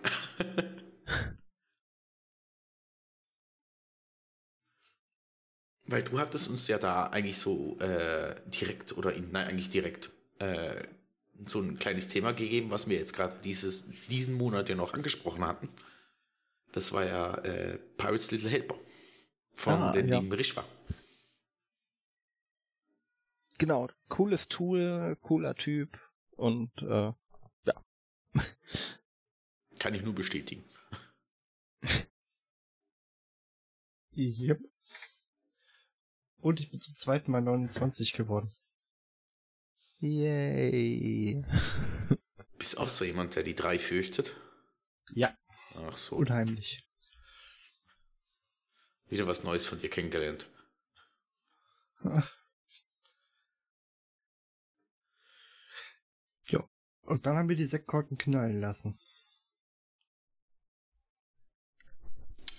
Speaker 2: Weil du hattest uns ja da eigentlich so äh, direkt oder in, nein, eigentlich direkt äh, so ein kleines Thema gegeben, was wir jetzt gerade dieses diesen Monat ja noch angesprochen hatten. Das war ja äh, Pirates Little Helper von
Speaker 5: Ah,
Speaker 2: den
Speaker 5: ja.
Speaker 2: lieben Rishwa.
Speaker 5: Genau, cooles Tool, cooler Typ und äh,
Speaker 2: Kann ich nur bestätigen.
Speaker 1: Yep. Und ich bin zum zweiten Mal 29 geworden.
Speaker 5: yay.
Speaker 2: Bist auch so jemand, der die drei fürchtet?
Speaker 1: Ja,
Speaker 2: Ach so,
Speaker 1: unheimlich.
Speaker 2: wieder was Neues von dir kennengelernt.
Speaker 1: Ja. Und dann haben wir die Sektkorken knallen lassen.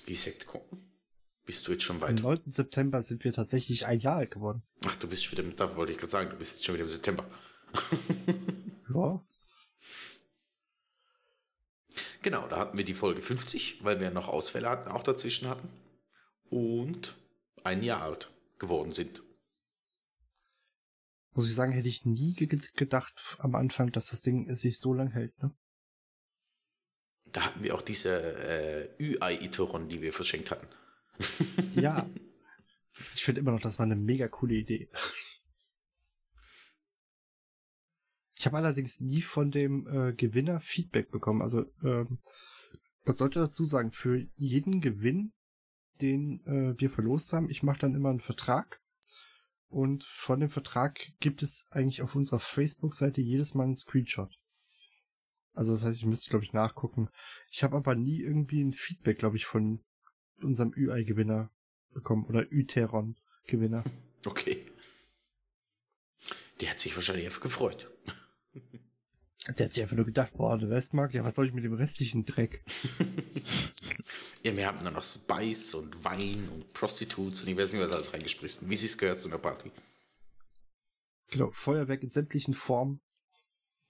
Speaker 2: Die Sekt gucken. Bist du jetzt schon
Speaker 1: Am
Speaker 2: weit?
Speaker 1: 9. September sind wir tatsächlich ein Jahr alt geworden.
Speaker 2: Ach, du bist schon wieder, da wollte ich gerade sagen, du bist jetzt schon wieder im September.
Speaker 1: Ja.
Speaker 2: Genau, da hatten wir die Folge 50, weil wir noch Ausfälle hatten, auch dazwischen hatten. Und ein Jahr alt geworden sind.
Speaker 1: Muss ich sagen, hätte ich nie ge gedacht am Anfang, dass das Ding sich so lang hält, ne?
Speaker 2: Da hatten wir auch diese äh, Ü-Ei-Iteron, die wir verschenkt hatten.
Speaker 1: Ja. Ich finde immer noch, das war eine mega coole Idee. Ich habe allerdings nie von dem äh, Gewinner Feedback bekommen. Also ähm, man sollte dazu sagen, für jeden Gewinn, den äh, wir verlost haben, ich mache dann immer einen Vertrag. Und von dem Vertrag gibt es eigentlich auf unserer Facebook-Seite jedes Mal einen Screenshot. Also das heißt, ich müsste, glaube ich, nachgucken. Ich habe aber nie irgendwie ein Feedback, glaube ich, von unserem UI-Gewinner bekommen oder Uteron-Gewinner.
Speaker 2: Okay. Der hat sich wahrscheinlich einfach gefreut.
Speaker 1: Der hat sich einfach nur gedacht, boah, der Westmark, ja, was soll ich mit dem restlichen Dreck?
Speaker 2: ja, wir haben dann noch Spice und Wein und Prostitutes und ich weiß nicht, was alles reingespritzen, wie sie es gehört zu einer Party.
Speaker 1: Genau, Feuerwerk in sämtlichen Formen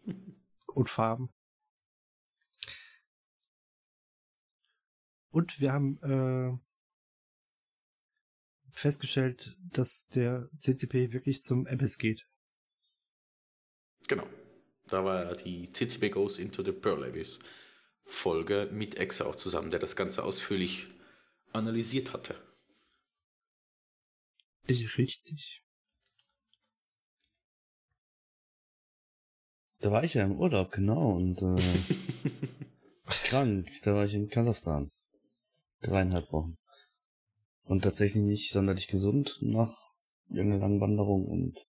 Speaker 1: und Farben. Und wir haben äh, festgestellt, dass der CCP wirklich zum MS geht.
Speaker 2: Genau. Da war die CCP Goes into the Pearl Abyss Folge mit Exa auch zusammen, der das Ganze ausführlich analysiert hatte.
Speaker 1: Richtig.
Speaker 3: Da war ich ja im Urlaub, genau, und äh, krank. Da war ich in Kasachstan. Dreieinhalb Wochen. Und tatsächlich nicht sonderlich gesund nach irgendeiner langen Wanderung und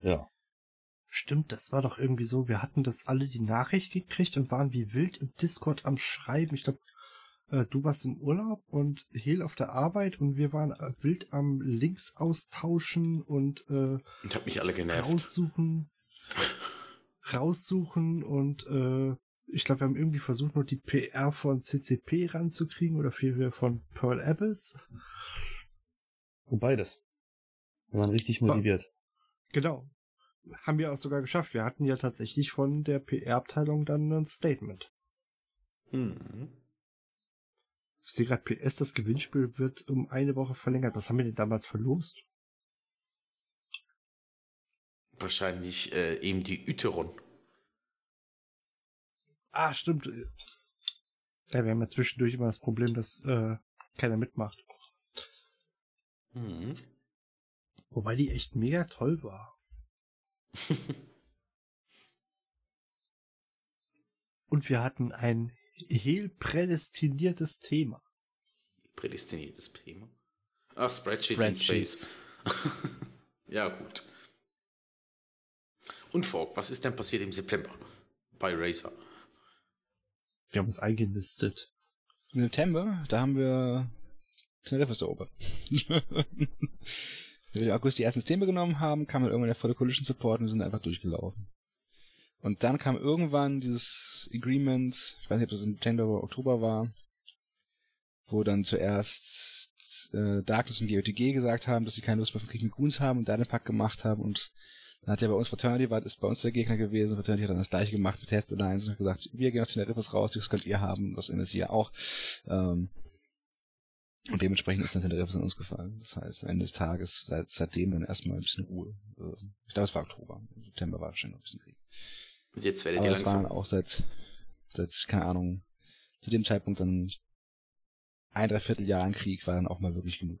Speaker 3: ja.
Speaker 1: Stimmt, das war doch irgendwie so, wir hatten das alle die Nachricht gekriegt und waren wie wild im Discord am Schreiben. Ich glaube, äh, du warst im Urlaub und Hel auf der Arbeit und wir waren äh, wild am Links austauschen und, äh,
Speaker 2: und hab mich alle genervt.
Speaker 1: Raussuchen, raussuchen und äh, ich glaube, wir haben irgendwie versucht, nur die PR von CCP ranzukriegen oder vielmehr von Pearl Abyss.
Speaker 3: Und beides. Wir waren richtig motiviert.
Speaker 1: Genau haben wir auch sogar geschafft. Wir hatten ja tatsächlich von der PR-Abteilung dann ein Statement. Mhm. Ich sehe gerade PS, das Gewinnspiel wird um eine Woche verlängert. Was haben wir denn damals verlost?
Speaker 2: Wahrscheinlich äh, eben die Uteron.
Speaker 1: Ah, stimmt. Ja, wir haben ja zwischendurch immer das Problem, dass äh, keiner mitmacht. Mhm. Wobei die echt mega toll war. Und wir hatten ein heel prädestiniertes Thema.
Speaker 2: Prädestiniertes Thema? Ach, Spreadsheet, Spreadsheet. in Space. ja, gut. Und Fork, was ist denn passiert im September bei Razer?
Speaker 1: Wir haben uns eingenistet.
Speaker 4: Im September, da haben wir Teneriffa erobert. Wenn wir im August die ersten Systeme genommen haben, kam dann irgendwann der volle Collision Support und wir sind einfach durchgelaufen. Und dann kam irgendwann dieses Agreement, ich weiß nicht, ob das im September oder Oktober war, wo dann zuerst äh, Darkness und GOTG gesagt haben, dass sie keine Lust mehr von Krieg mit Goons haben und da den Pack gemacht haben und dann hat ja bei uns Fraternity, war, ist bei uns der Gegner gewesen, Fraternity hat dann das gleiche gemacht mit Test Alliance und hat gesagt, wir gehen aus den Rippers raus, das könnt ihr haben, das MSI auch. Ähm, und dementsprechend ist dann der Riffs an uns gefallen. Das heißt, am Ende des Tages, seit, seitdem dann erstmal ein bisschen Ruhe. Also, ich glaube, es war Oktober. Im September war wahrscheinlich noch ein bisschen Krieg.
Speaker 2: Und jetzt werdet
Speaker 4: ihr
Speaker 2: langsam. Das
Speaker 4: waren auch seit, seit, keine Ahnung, zu dem Zeitpunkt dann ein Dreivierteljahr an Krieg war dann auch mal wirklich genug.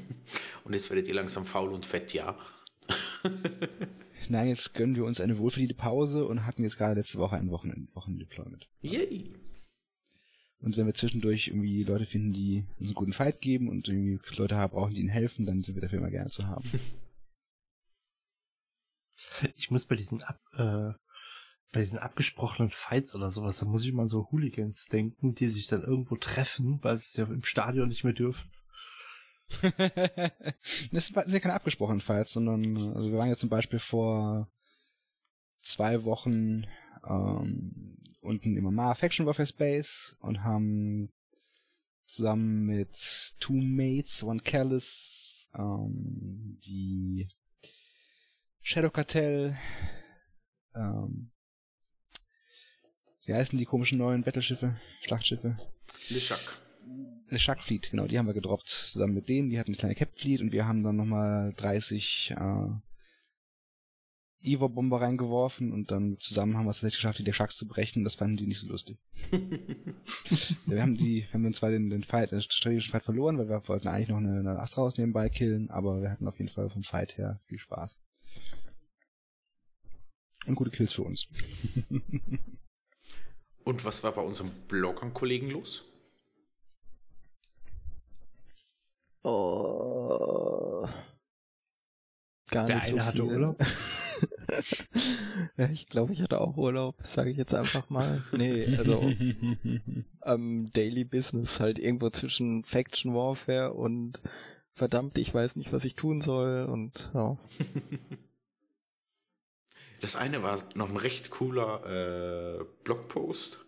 Speaker 2: und jetzt werdet ihr langsam faul und fett, ja.
Speaker 4: Nein, jetzt gönnen wir uns eine wohlverdiente Pause und hatten jetzt gerade letzte Woche ein Wochenend, Wochendeployment.
Speaker 2: Yay!
Speaker 4: Und wenn wir zwischendurch irgendwie Leute finden, die uns einen guten Fight geben und irgendwie Leute haben, brauchen, die ihnen helfen, dann sind wir dafür immer gerne zu haben.
Speaker 1: Ich muss bei diesen ab, äh, bei diesen abgesprochenen Fights oder sowas, da muss ich mal so Hooligans denken, die sich dann irgendwo treffen, weil sie es ja im Stadion nicht mehr dürfen.
Speaker 4: das sind ja keine abgesprochenen Fights, sondern also wir waren ja zum Beispiel vor zwei Wochen ähm, unten im Amar Faction Warfare Space und haben zusammen mit Two Mates, One Callous, ähm, die Shadow Cartel, ähm, wie heißen die komischen neuen Battleschiffe, Schlachtschiffe?
Speaker 2: Lishak.
Speaker 4: Lishak Fleet, genau, die haben wir gedroppt zusammen mit denen, die hatten eine kleine Cap Fleet und wir haben dann nochmal 30 äh, Ivor-Bomber reingeworfen und dann zusammen haben wir es tatsächlich geschafft, die der Sharks zu brechen. Das fanden die nicht so lustig. ja, wir haben die, wir haben dann zwar den, den Fight, den strategischen Fight verloren, weil wir wollten eigentlich noch eine, eine Astra nebenbei killen, aber wir hatten auf jeden Fall vom Fight her viel Spaß. Und gute Kills für uns.
Speaker 2: Und was war bei unserem Bloggern-Kollegen los?
Speaker 5: Oh. Gar
Speaker 1: Der
Speaker 5: nicht so
Speaker 1: eine hatte
Speaker 5: viel.
Speaker 1: Urlaub.
Speaker 5: ja, ich glaube, ich hatte auch Urlaub, sage ich jetzt einfach mal. Nee, also ähm, Daily Business halt irgendwo zwischen Faction Warfare und verdammt, ich weiß nicht, was ich tun soll und ja.
Speaker 2: Das eine war noch ein recht cooler äh, Blogpost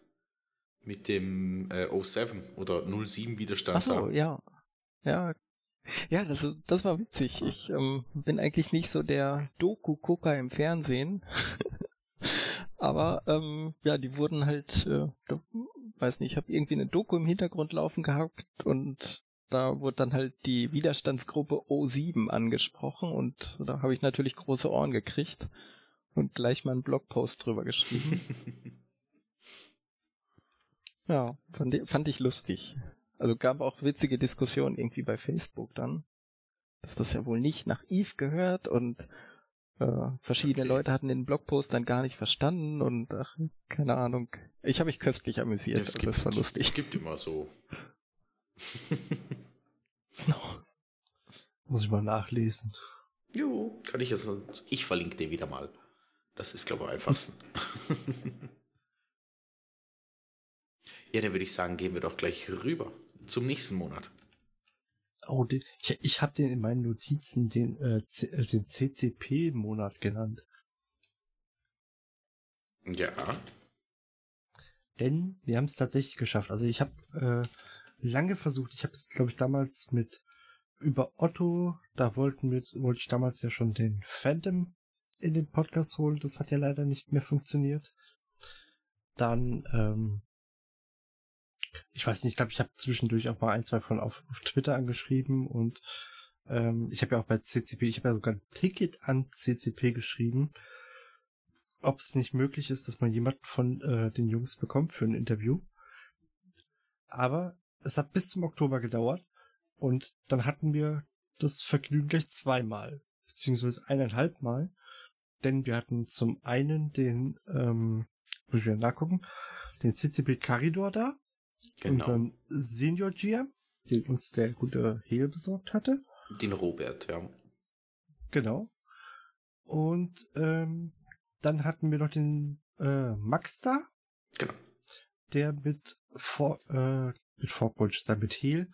Speaker 2: mit dem äh, 07 oder 07 Widerstand.
Speaker 5: Ach so,
Speaker 2: da.
Speaker 5: ja. Ja. Ja, das, das war witzig. Ich ähm, bin eigentlich nicht so der Doku-Gucker im Fernsehen. Aber ähm, ja, die wurden halt, äh, weiß nicht, ich habe irgendwie eine Doku im Hintergrund laufen gehabt und da wurde dann halt die Widerstandsgruppe O7 angesprochen und da habe ich natürlich große Ohren gekriegt und gleich mal einen Blogpost drüber geschrieben. Ja, fand, fand ich lustig. Also gab auch witzige Diskussionen irgendwie bei Facebook dann, dass das ja wohl nicht nach Eve gehört und äh, verschiedene
Speaker 2: Okay.
Speaker 5: Leute hatten den Blogpost dann gar nicht verstanden und ach, keine Ahnung. Ich habe mich köstlich amüsiert,
Speaker 2: Es
Speaker 5: also das war
Speaker 2: Es
Speaker 5: lustig.
Speaker 2: gibt immer so.
Speaker 1: Muss ich mal nachlesen.
Speaker 2: Jo, kann ich jetzt. Ich verlinke den wieder mal. Das ist, glaube ich, am einfachsten. ja, dann würde ich sagen, gehen wir doch gleich rüber zum nächsten Monat.
Speaker 1: Oh, den, ich, ich habe den in meinen Notizen den, äh, C, äh, den CCP-Monat genannt.
Speaker 2: Ja.
Speaker 1: Denn wir haben es tatsächlich geschafft. Also ich habe äh, lange versucht. Ich habe es, glaube ich, damals mit über Otto, da wollten wir, wollte ich damals ja schon den Phantom in den Podcast holen. Das hat ja leider nicht mehr funktioniert. Dann, ähm, ich weiß nicht, ich glaube, ich habe zwischendurch auch mal ein, zwei von auf, auf Twitter angeschrieben und ähm, ich habe ja auch bei CCP, ich habe ja sogar ein Ticket an CCP geschrieben, ob es nicht möglich ist, dass man jemanden von äh, den Jungs bekommt für ein Interview. Aber es hat bis zum Oktober gedauert und dann hatten wir das Vergnügen gleich zweimal, beziehungsweise eineinhalb Mal, denn wir hatten zum einen den, ähm, muss ich wieder nachgucken, den CCP Caridor da,
Speaker 2: Genau.
Speaker 1: unseren Senior GM, den uns der gute Hehl besorgt hatte.
Speaker 2: Den Robert, ja.
Speaker 1: Genau. Und ähm, dann hatten wir noch den äh, Max da,
Speaker 2: Genau.
Speaker 1: der mit vor äh, mit sagen, mit Hehl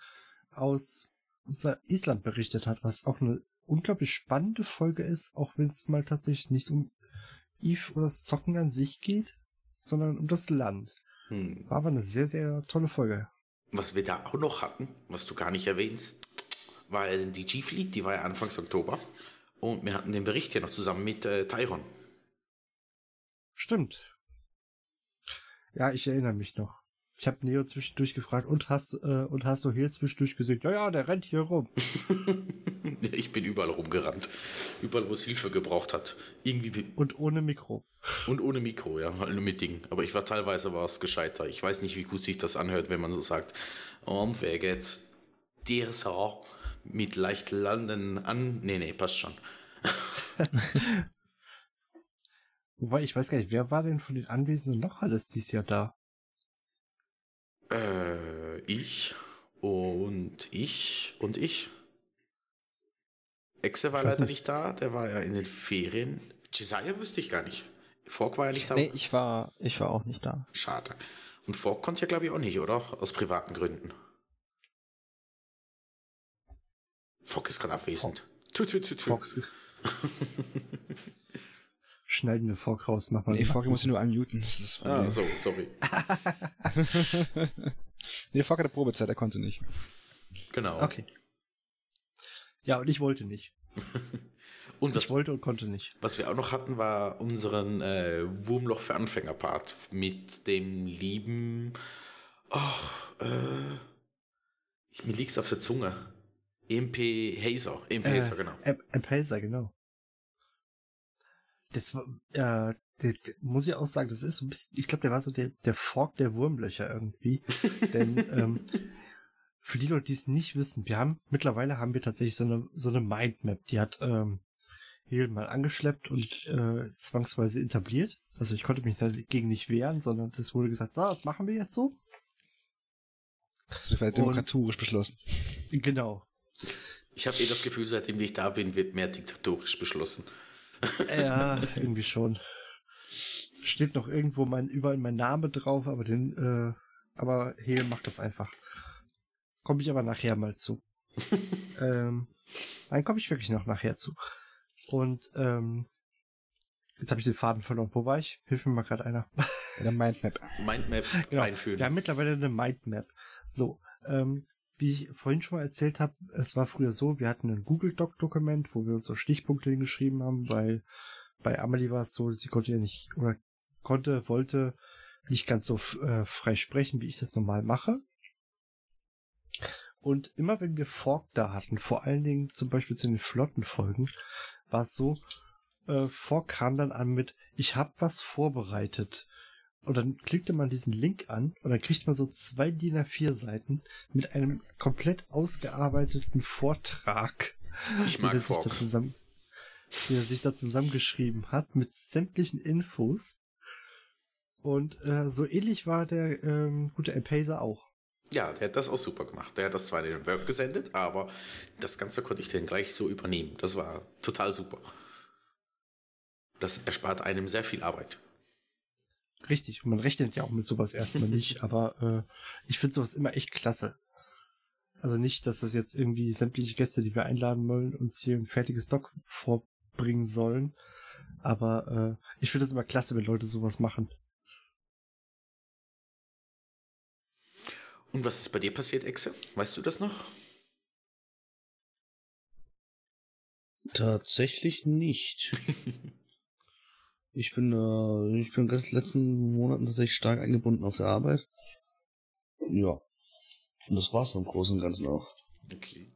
Speaker 1: aus, aus Island berichtet hat, was auch eine unglaublich spannende Folge ist, auch wenn es mal tatsächlich nicht um Eve oder das Zocken an sich geht, sondern um das Land.
Speaker 2: Hm.
Speaker 1: War aber eine sehr, sehr tolle Folge.
Speaker 2: Was wir da auch noch hatten, was du gar nicht erwähnst, war die G-Fleet, die war ja Anfangs Oktober. Und wir hatten den Bericht ja noch zusammen mit äh, Tyron.
Speaker 1: Stimmt. Ja, ich erinnere mich noch. Ich habe Neo zwischendurch gefragt, und hast, äh, und hast du Hehl zwischendurch gesehen? Ja, ja, der rennt hier rum.
Speaker 2: ich bin überall rumgerannt. Überall, wo es Hilfe gebraucht hat. Irgendwie
Speaker 1: Und ohne Mikro.
Speaker 2: und ohne Mikro, ja, halt nur mit Ding. Aber ich war teilweise war es gescheiter. Ich weiß nicht, wie gut sich das anhört, wenn man so sagt, oh, wer geht der Sau mit leicht landen an. Nee, nee, passt schon.
Speaker 1: Wobei, ich weiß gar nicht, wer war denn von den Anwesenden noch alles dieses Jahr da?
Speaker 2: Äh, ich und ich und ich. Exe war
Speaker 1: Ich
Speaker 2: leider
Speaker 1: nicht.
Speaker 2: da, der war ja in den Ferien. Jesaja wüsste ich gar nicht. Fork war ja nicht da.
Speaker 5: Nee, ich war, ich war auch nicht da.
Speaker 2: Schade. Und Fork konnte ja, glaube ich, auch nicht, oder? Aus privaten Gründen. Fork ist gerade abwesend. Tu, tu, tu, tu.
Speaker 1: Fox. Schneiden wir Fork raus, mach mal.
Speaker 4: Nee, Foggy muss ihn nur unmuten. Das ist
Speaker 2: Ah, so, sorry.
Speaker 4: nee, Foggy hatte Probezeit, er konnte nicht.
Speaker 2: Genau.
Speaker 1: Okay. Ja, und ich wollte nicht.
Speaker 2: Und
Speaker 1: Ich
Speaker 2: was,
Speaker 1: wollte und konnte nicht.
Speaker 2: was wir auch noch hatten, war unseren äh, Wurmloch für Anfänger-Part mit dem lieben. Ach, äh. Ich, mir liegt's auf der Zunge. EMP Hazer. EMP
Speaker 1: Äh,
Speaker 2: Hazer, genau.
Speaker 1: App, App Hazer, genau. Das war, äh, der, der, muss ich auch sagen, das ist so ein bisschen, ich glaube, der war so der, der Fork der Wurmlöcher irgendwie. Denn ähm, für die Leute, die es nicht wissen, wir haben, mittlerweile haben wir tatsächlich so eine, so eine Mindmap, die hat ähm, Hel mal angeschleppt und äh, zwangsweise etabliert. Also ich konnte mich dagegen nicht wehren, sondern es wurde gesagt, so, das machen wir jetzt so.
Speaker 4: Das wird demokratorisch beschlossen.
Speaker 1: Genau.
Speaker 2: Ich habe eh das Gefühl, seitdem ich da bin, wird mehr diktatorisch beschlossen.
Speaker 1: Ja, irgendwie schon. Steht noch irgendwo mein, überall mein Name drauf, aber den, äh, aber Hel macht das einfach. Komme ich aber nachher mal zu. ähm, dann komme ich wirklich noch nachher zu. Und ähm, jetzt habe ich den Faden verloren. Wo war ich? Hilf mir mal gerade einer.
Speaker 4: Oder Mindmap.
Speaker 2: Mindmap
Speaker 1: Genau.
Speaker 2: einführen.
Speaker 1: Wir haben mittlerweile eine Mindmap. So, ähm, wie ich vorhin schon mal erzählt habe, es war früher so, wir hatten ein Google Doc Dokument, wo wir uns so Stichpunkte hingeschrieben haben, weil bei Amelie war es so, sie konnte ja nicht oder konnte, wollte nicht ganz so äh, frei sprechen, wie ich das normal mache. Und immer wenn wir Fork da hatten, vor allen Dingen zum Beispiel zu den Flottenfolgen, war es so, äh, Fork kam dann an mit, ich habe was vorbereitet. Und dann klickte man diesen Link an und dann kriegt man so zwei DIN A4 Seiten mit einem komplett ausgearbeiteten Vortrag.
Speaker 2: Ich mag
Speaker 1: den er sich da zusammen, den er sich da zusammengeschrieben hat mit sämtlichen Infos. Und äh, so ähnlich war der ähm, gute Empaser auch.
Speaker 2: Ja, der hat das auch super gemacht. Der hat das zwar in den Work gesendet, aber das Ganze konnte ich dann gleich so übernehmen. Das war total super. Das erspart einem sehr viel Arbeit.
Speaker 1: Richtig, und man rechnet ja auch mit sowas erstmal nicht, aber äh, ich finde sowas immer echt klasse. Also nicht, dass das jetzt irgendwie sämtliche Gäste, die wir einladen wollen, uns hier ein fertiges Doc vorbringen sollen. Aber äh, ich finde es immer klasse, wenn Leute sowas machen.
Speaker 2: Und was ist bei dir passiert, Exe? Weißt du das noch?
Speaker 3: Tatsächlich nicht. ich bin, äh, ich bin in den letzten Monaten tatsächlich stark eingebunden auf der Arbeit. Ja. Und das war's im Großen und Ganzen auch.
Speaker 2: Okay.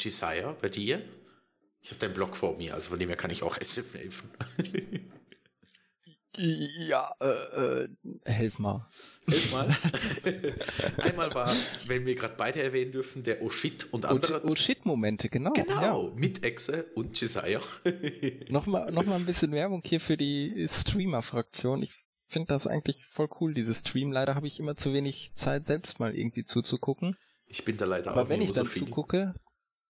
Speaker 2: Jesiah, bei dir? Ich habe deinen Blog vor mir, also von dem her kann ich auch helfen.
Speaker 5: Ja, äh, äh, helf mal.
Speaker 2: Hilf mal. Einmal war, wenn wir gerade beide erwähnen dürfen, der Oh Shit und andere.
Speaker 5: Oh, shit Momente, genau.
Speaker 2: Genau, mit Exe und Jesiah.
Speaker 5: Ja. Nochmal noch mal ein bisschen Werbung hier für die Streamer-Fraktion. Ich finde das eigentlich voll cool, dieses Stream. Leider habe ich immer zu wenig Zeit, selbst mal irgendwie zuzugucken.
Speaker 2: Ich bin da leider
Speaker 5: Aber
Speaker 2: auch
Speaker 5: wenn
Speaker 2: nur
Speaker 5: ich
Speaker 2: so
Speaker 5: dann
Speaker 2: viel.
Speaker 5: zugucke,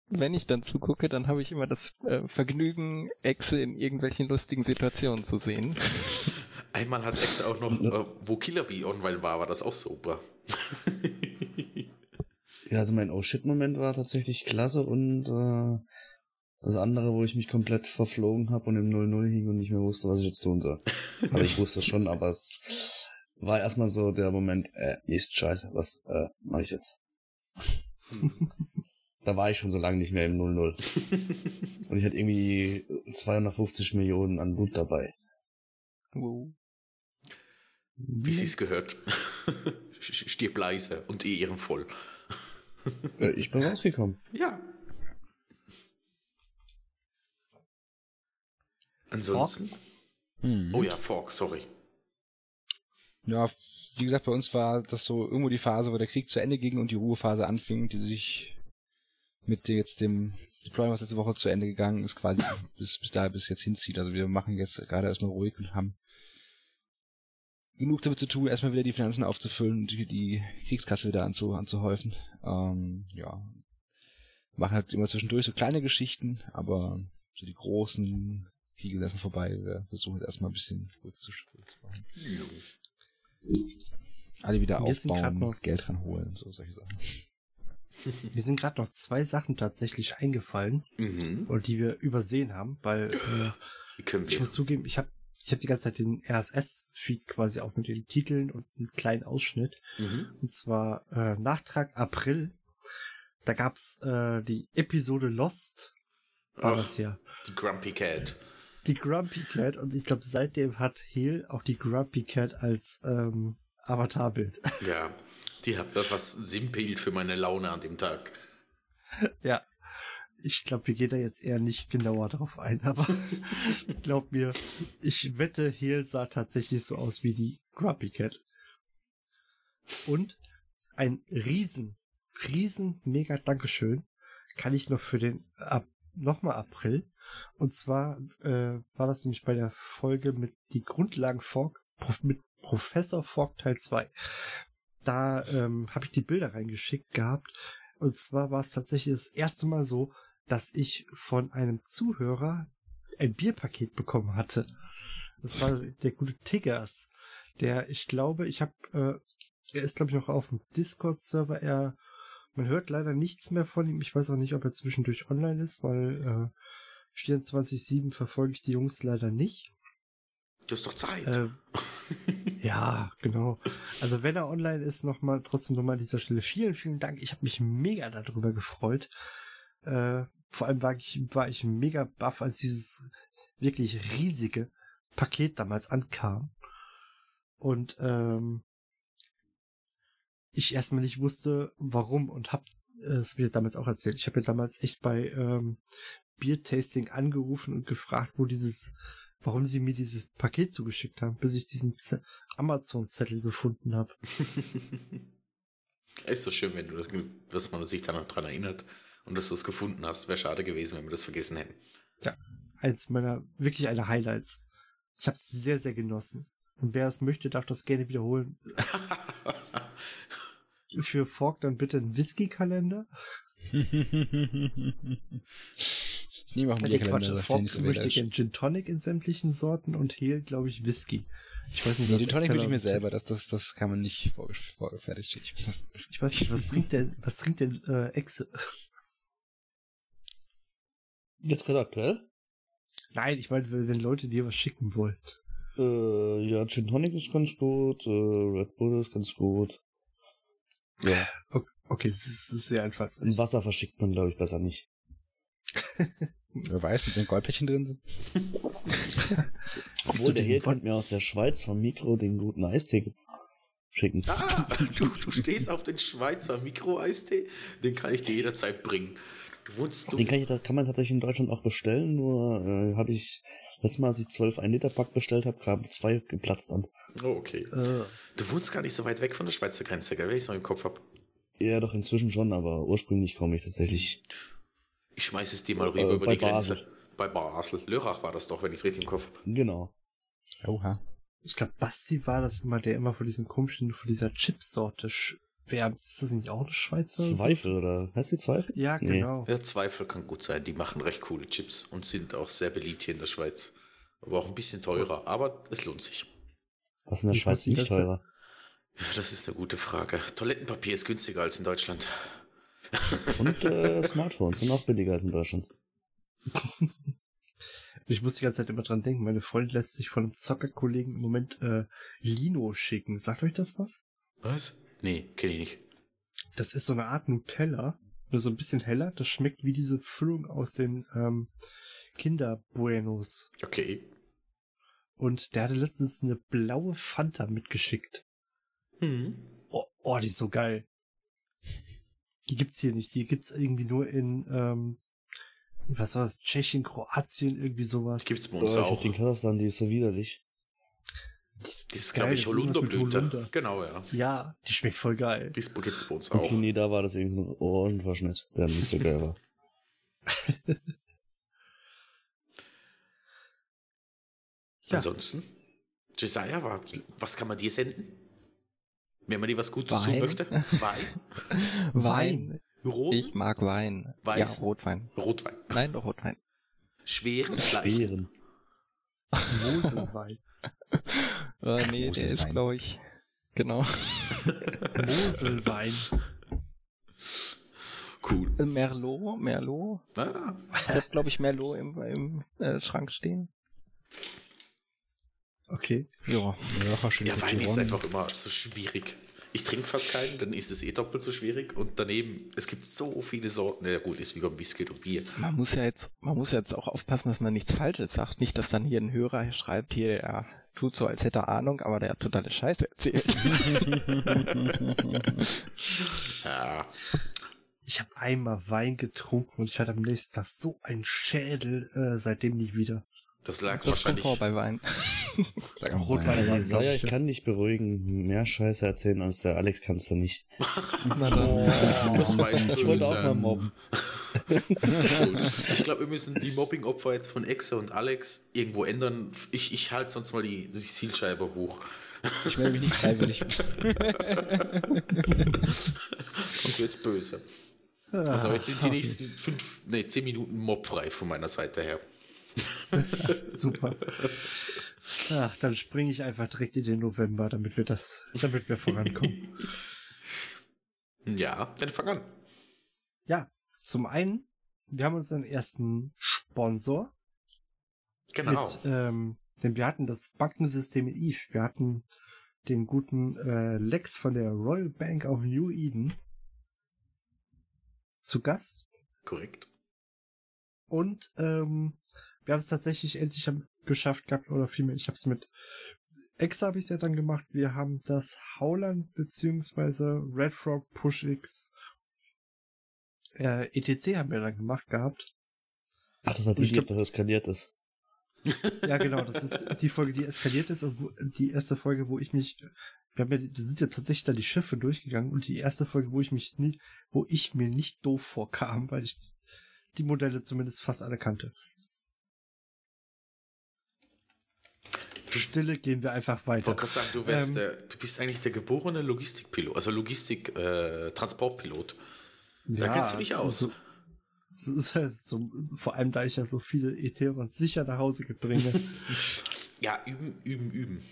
Speaker 5: wenn ich dann zugucke, dann habe ich immer das äh, Vergnügen, Exe in irgendwelchen lustigen Situationen zu sehen.
Speaker 2: Einmal hat Exe auch noch, äh, wo Killer Bee online war, war das auch super.
Speaker 3: Ja, also mein Oh Shit-Moment war tatsächlich klasse und äh, das andere, wo ich mich komplett verflogen habe und im 0-0 hing und nicht mehr wusste, was ich jetzt tun soll. Also ich wusste es schon, aber es war erstmal so der Moment, äh, Mist, scheiße, was äh, mache ich jetzt? Da war ich schon so lange nicht mehr im 0-0. und ich hatte irgendwie 250 Millionen an Blut dabei.
Speaker 5: Wow.
Speaker 2: Wie sie es gehört. Stirb leise und eh ehrenvoll.
Speaker 3: Äh, ich bin rausgekommen.
Speaker 2: Ja. Ansonsten.
Speaker 4: Hm.
Speaker 2: Oh ja, Fork, sorry.
Speaker 4: Ja, wie gesagt, bei uns war das so irgendwo die Phase, wo der Krieg zu Ende ging und die Ruhephase anfing, die sich mit jetzt dem Deployment, was letzte Woche zu Ende gegangen ist, quasi bis, bis da bis jetzt hinzieht. Also wir machen jetzt gerade erstmal ruhig und haben genug damit zu tun, erstmal wieder die Finanzen aufzufüllen und die, die Kriegskasse wieder anzu, anzuhäufen. Ähm, ja. Machen halt immer zwischendurch so kleine Geschichten, aber so die großen Kriege sind erstmal vorbei. Wir versuchen jetzt erstmal ein bisschen ruhig zu, ruhig zu machen. Alle wieder
Speaker 1: Wir
Speaker 4: aufbauen, Geld ranholen, so solche Sachen.
Speaker 1: Mir sind gerade noch zwei Sachen tatsächlich eingefallen,
Speaker 2: Mhm.
Speaker 1: und die wir übersehen haben, weil äh, ich muss zugeben, ich habe ich hab die ganze Zeit den RSS-Feed quasi auch mit den Titeln und einen kleinen Ausschnitt.
Speaker 2: Mhm.
Speaker 1: Und zwar äh, Nachtrag April. Da gab's äh, die Episode Lost, war
Speaker 2: Ach.
Speaker 1: das ja.
Speaker 2: Die Grumpy Cat.
Speaker 1: Die Grumpy Cat. Und ich glaube, seitdem hat Hel auch die Grumpy Cat als ähm, Avatarbild.
Speaker 2: Ja, die hat etwas simpel für meine Laune an dem Tag.
Speaker 1: ja. Ich glaube, wir gehen da jetzt eher nicht genauer drauf ein, aber glaub mir, ich wette, Hel sah tatsächlich so aus wie die Grumpy Cat. Und ein riesen, riesen, mega Dankeschön kann ich noch für den ab, nochmal April Und zwar äh, war das nämlich bei der Folge mit die Grundlagen Fork, mit Professor Fork Teil 2. Da ähm, habe ich die Bilder reingeschickt gehabt. Und zwar war es tatsächlich das erste Mal so, dass ich von einem Zuhörer ein Bierpaket bekommen hatte. Das war der gute Tiggers, der, ich glaube, ich habe, äh, er ist glaube ich noch auf dem Discord-Server. Er, man hört leider nichts mehr von ihm. Ich weiß auch nicht, ob er zwischendurch online ist, weil äh, 24/7 verfolge ich die Jungs leider nicht.
Speaker 2: Das ist doch Zeit.
Speaker 1: Äh, ja, genau. Also wenn er online ist, nochmal trotzdem nochmal an dieser Stelle vielen, vielen Dank. Ich habe mich mega darüber gefreut. Äh, vor allem war ich, war ich mega baff, als dieses wirklich riesige Paket damals ankam. Und ähm, ich erstmal nicht wusste, warum und hab es mir damals auch erzählt. Ich habe ja damals echt bei ähm, Beer-Tasting angerufen und gefragt, wo dieses, warum sie mir dieses Paket zugeschickt haben, bis ich diesen Amazon-Zettel gefunden habe.
Speaker 2: ist so schön, wenn du das, dass man sich da noch dran erinnert und dass du es gefunden hast. Wäre schade gewesen, wenn wir das vergessen hätten.
Speaker 1: Ja, eins meiner, wirklich eine Highlights. Ich habe es sehr, sehr genossen. Und wer es möchte, darf das gerne wiederholen. Für Fork dann bitte einen Whisky-Kalender.
Speaker 4: Ich nehme auch mal
Speaker 1: Nee,
Speaker 4: die
Speaker 1: Quatsch,
Speaker 4: stehen nicht so
Speaker 1: gerne Gin Tonic in sämtlichen Sorten und Hehl, glaube ich, Whisky. Ich weiß nicht,
Speaker 4: Nee,
Speaker 1: was
Speaker 4: den Tonic würde ich mir selber, das, das, das kann man nicht vorge- vorgefertigt schicken. Das, das,
Speaker 1: Ich weiß nicht, was trinkt denn, was trinkt denn äh, Echse?
Speaker 3: Jetzt gerade aktuell?
Speaker 1: Nein, ich meine, wenn Leute dir was schicken wollen.
Speaker 3: Äh, ja, Gin Tonic ist ganz gut, äh, Red Bull ist ganz gut. Ja,
Speaker 1: Okay, okay das, ist, das ist sehr einfallsreich.
Speaker 3: und Wasser verschickt man, glaube ich, besser nicht.
Speaker 4: wer weiß, mit den Goldpäckchen drin sind.
Speaker 3: Obwohl, der hier könnte mir aus der Schweiz vom Mikro den guten Eistee schicken.
Speaker 2: Ah, du, du stehst auf den Schweizer Mikro-Eistee, den kann ich dir jederzeit bringen. Du wohnst du.
Speaker 3: Den kann, ich, da kann man tatsächlich in Deutschland auch bestellen, nur äh, habe ich letztes Mal, als ich 12 1 Liter Pack bestellt habe, kamen zwei geplatzt an.
Speaker 2: Oh, okay.
Speaker 1: Äh,
Speaker 2: Du wohnst gar nicht so weit weg von der Schweizer Grenze, gell, wenn ich es noch im Kopf hab.
Speaker 3: Ja, doch inzwischen schon, aber ursprünglich komme ich tatsächlich.
Speaker 2: Ich schmeiß es dir mal rüber
Speaker 3: Äh,
Speaker 2: über die Grenze.
Speaker 3: Basel.
Speaker 2: Bei Basel. Lörrach war das doch, wenn ich es richtig im Kopf hab.
Speaker 3: Genau.
Speaker 4: Oha.
Speaker 1: ich glaube, Basti war das immer, der immer von diesem komischen, von dieser Chipsorte schwärmt. Ist das nicht auch eine Schweizer?
Speaker 3: Zweifel, oder? Heißt die Zweifel?
Speaker 1: Ja,
Speaker 3: Nee.
Speaker 1: genau.
Speaker 2: Ja, Zweifel kann gut sein. Die machen recht coole Chips und sind auch sehr beliebt hier in der Schweiz. Aber auch ein bisschen teurer, aber es lohnt sich.
Speaker 3: Was in der
Speaker 1: Ich
Speaker 3: Schweiz nicht teurer.
Speaker 2: Ja, Das ist eine gute Frage. Toilettenpapier ist günstiger als in Deutschland.
Speaker 3: Und äh, Smartphones sind auch billiger als in Deutschland.
Speaker 1: Ich muss die ganze Zeit immer dran denken, meine Freundin lässt sich von einem Zockerkollegen im Moment äh, Lino schicken. Sagt euch das was?
Speaker 2: Was? Nee, kenne ich nicht.
Speaker 1: Das ist so eine Art Nutella, nur so ein bisschen heller. Das schmeckt wie diese Füllung aus den ähm, Kinder-Buenos.
Speaker 2: Okay.
Speaker 1: Und der hatte letztens eine blaue Fanta mitgeschickt.
Speaker 2: Hm.
Speaker 1: Oh, oh, die ist so geil. Die gibt's hier nicht. Die gibt's irgendwie nur in, ähm, was war das? Tschechien, Kroatien, irgendwie sowas.
Speaker 2: Gibt's bei
Speaker 3: Oh,
Speaker 2: uns
Speaker 3: hab
Speaker 2: auch.
Speaker 3: den Kasachstan, die ist so widerlich.
Speaker 1: Die ist,
Speaker 2: Das ist, glaube ich, Holunderblüte.
Speaker 1: Holunder.
Speaker 2: Genau, ja.
Speaker 1: Ja, die schmeckt voll geil.
Speaker 2: Das gibt's bei uns
Speaker 3: Okay,
Speaker 2: auch.
Speaker 3: nee, da war das irgendwie so ein Ohrenverschnitt, der nicht so geil war.
Speaker 1: Ja.
Speaker 2: Ansonsten, Jesiah, war, was kann man dir senden? Wenn man dir was Gutes tun
Speaker 5: Wein.
Speaker 2: möchte? Wein?
Speaker 5: Wein.
Speaker 2: Rot?
Speaker 5: Ich mag Wein.
Speaker 2: Weiß.
Speaker 5: Ja, Rotwein.
Speaker 2: Rotwein.
Speaker 5: Nein, doch Rotwein.
Speaker 2: Schweren.
Speaker 3: Schweren.
Speaker 1: Moselwein.
Speaker 5: Äh, nee, der
Speaker 4: Moselwein.
Speaker 5: ist, glaube ich, genau.
Speaker 1: Moselwein.
Speaker 2: Cool.
Speaker 5: Äh, Merlot, Merlot.
Speaker 2: Ah,
Speaker 5: Ich habe, glaube ich, Merlot im, im äh, Schrank stehen.
Speaker 1: Okay.
Speaker 5: Ja.
Speaker 4: Ja, war schön
Speaker 2: ja, Wein ist einfach immer so schwierig. Ich trinke fast keinen, dann ist es eh doppelt so schwierig. Und daneben, es gibt so viele Sorten. Ja gut, ist wie beim Whisky und Bier.
Speaker 5: Man muss ja jetzt, man muss jetzt auch aufpassen, dass man nichts Falsches sagt. Nicht, dass dann hier ein Hörer schreibt, hier, er tut so, als hätte er Ahnung, aber der hat totale Scheiße erzählt.
Speaker 2: Ja,
Speaker 1: Ich habe einmal Wein getrunken und ich hatte am nächsten Tag so einen Schädel, äh, seitdem nie wieder.
Speaker 2: Das lag
Speaker 5: Das kommt
Speaker 2: wahrscheinlich.
Speaker 5: vor bei Wein.
Speaker 4: Sag auch
Speaker 1: Rotwein.
Speaker 4: Wein.
Speaker 1: Ja, glaub
Speaker 3: ich kann dich beruhigen. Mehr Scheiße erzählen als der Alex kannst du nicht.
Speaker 5: Na dann.
Speaker 2: Das war jetzt
Speaker 3: ich wollte auch mal mobben.
Speaker 2: Gut. Ich glaube, wir müssen die Mobbing-Opfer jetzt von Exe und Alex irgendwo ändern. Ich, ich halte sonst mal die, die Zielscheibe hoch.
Speaker 4: Ich melde mich nicht freiwillig.
Speaker 2: Und wird's böse. Also jetzt sind die nächsten fünf, nee, zehn Minuten mobfrei von meiner Seite her.
Speaker 1: Super. Ja, dann springe ich einfach direkt in den November, damit wir das, damit wir vorankommen.
Speaker 2: Ja, dann fang an.
Speaker 1: ja, zum einen, wir haben unseren ersten Sponsor.
Speaker 2: Genau.
Speaker 1: Mit, ähm, denn wir hatten das Bankensystem in Eve. Wir hatten den guten äh, Lex von der Royal Bank of New Eden zu Gast.
Speaker 2: Korrekt.
Speaker 1: Und ähm, wir haben es tatsächlich endlich geschafft gehabt, oder vielmehr, ich habe es mit X habe ich ja dann gemacht. Wir haben das Howland beziehungsweise Red Frog Push X äh, ETC haben wir dann gemacht gehabt.
Speaker 3: Ach, das war die, die
Speaker 1: glaub-
Speaker 3: etwas eskaliert ist.
Speaker 1: Ja, genau, das ist die Folge, die eskaliert ist und wo, die erste Folge, wo ich mich, wir haben ja, da sind ja tatsächlich da die Schiffe durchgegangen und die erste Folge, wo ich mich nie, wo ich mir nicht doof vorkam, weil ich die Modelle zumindest fast alle kannte. Stille gehen wir einfach
Speaker 2: Ich
Speaker 1: weiter.
Speaker 2: wollte gerade sagen, du, wärst
Speaker 1: Ähm,
Speaker 2: der, du bist eigentlich der geborene Logistikpilot, also Logistik-Transportpilot. da kennst du dich aus.
Speaker 1: So, so, so, so, vor allem, da ich ja so viele Ethereons sicher nach Hause bringe.
Speaker 2: ja, üben, üben, üben.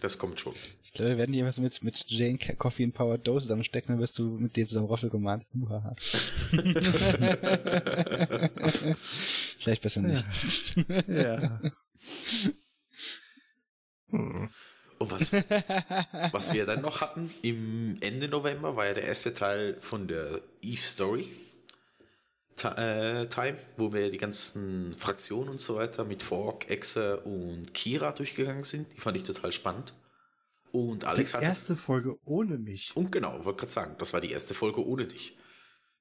Speaker 2: Das kommt schon.
Speaker 4: Ich glaube, wir werden die irgendwas mit, mit Jane Coffee and Power Dose zusammenstecken, dann wirst du mit dem zusammen Roffel gemahnt. Vielleicht besser nicht.
Speaker 1: ja. Hm.
Speaker 2: Und was, was wir dann noch hatten, im Ende November war ja der erste Teil von der Eve Story äh, Time, wo wir die ganzen Fraktionen und so weiter mit Fork, Exe und Kira durchgegangen sind. Die fand ich total spannend. Und Alex
Speaker 1: Die
Speaker 2: hatte.
Speaker 1: erste Folge ohne mich.
Speaker 2: Und genau, wollte gerade sagen, das war die erste Folge ohne dich.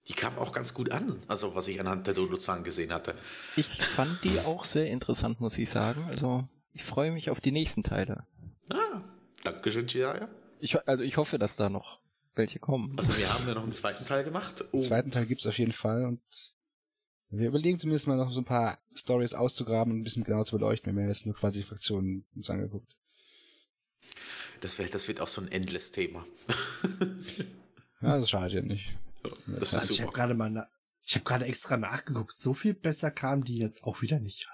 Speaker 2: Die kam auch ganz gut an, also was ich anhand der Downloadzahlen gesehen hatte.
Speaker 5: Ich fand die auch sehr interessant, muss ich sagen. Also, ich freue mich auf die nächsten Teile.
Speaker 2: Ah, Dankeschön, Chiraya.
Speaker 5: Ich, also, ich hoffe, dass da noch welche kommen.
Speaker 2: Also wir haben ja noch einen zweiten Teil gemacht.
Speaker 4: Den zweiten Teil gibt's auf jeden Fall und wir überlegen zumindest mal noch so ein paar Stories auszugraben und ein bisschen genauer zu beleuchten. Wir haben ja jetzt nur quasi Fraktionen uns angeguckt.
Speaker 2: das, wird, das wird auch so ein Endless-Thema.
Speaker 4: Ja, das schadet ja nicht.
Speaker 2: Das ist
Speaker 1: Also ich
Speaker 2: super.
Speaker 1: habe gerade mal, na ich habe gerade extra nachgeguckt. So viel besser kam die jetzt auch wieder nicht.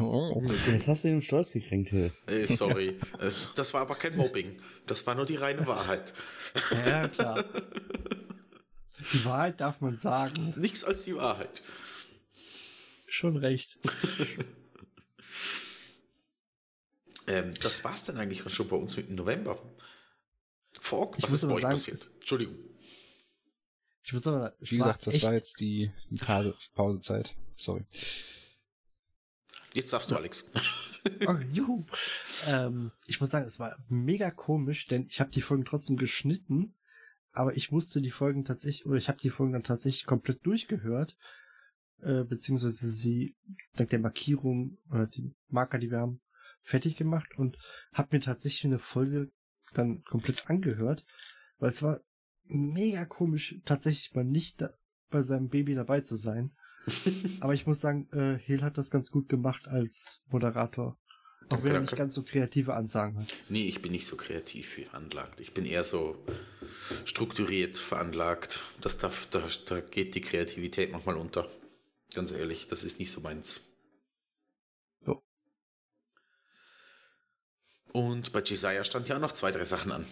Speaker 5: Oh,
Speaker 3: Jetzt hast du den Stolz gekränkt, Hill.
Speaker 2: Äh, sorry. Äh, Das war aber kein Mobbing. Das war nur die reine Wahrheit.
Speaker 1: Ja, klar. Die Wahrheit darf man sagen.
Speaker 2: Nichts als die Wahrheit.
Speaker 1: Schon recht.
Speaker 2: Ähm, das war's dann eigentlich auch schon bei uns mit dem November. Fork, was ist bei euch
Speaker 1: sagen,
Speaker 2: passiert? Entschuldigung.
Speaker 1: Ich muss aber, es
Speaker 4: Wie gesagt, das
Speaker 1: echt,
Speaker 4: war jetzt die, die Pause, Pausezeit. Sorry.
Speaker 2: Jetzt darfst du, Alex.
Speaker 1: Oh, juhu. Ähm, ich muss sagen, es war mega komisch, denn ich habe die Folgen trotzdem geschnitten, aber ich musste die Folgen tatsächlich, oder ich habe die Folgen dann tatsächlich komplett durchgehört, äh, beziehungsweise sie dank der Markierung, oder die Marker, die wir haben, fertig gemacht und habe mir tatsächlich eine Folge dann komplett angehört, weil es war mega komisch, tatsächlich mal nicht da, bei seinem Baby dabei zu sein. Aber ich muss sagen, äh, Hill hat das ganz gut gemacht als Moderator. Auch
Speaker 2: Danke,
Speaker 1: wenn er
Speaker 2: danke.
Speaker 1: nicht ganz so kreative Ansagen hat.
Speaker 2: Nee, ich bin nicht so kreativ veranlagt. Ich bin eher so strukturiert veranlagt. Das darf, da, da geht die Kreativität manchmal unter. Ganz ehrlich, das ist nicht so meins.
Speaker 1: So.
Speaker 2: Und bei Jesiah stand ja auch noch zwei, drei Sachen an.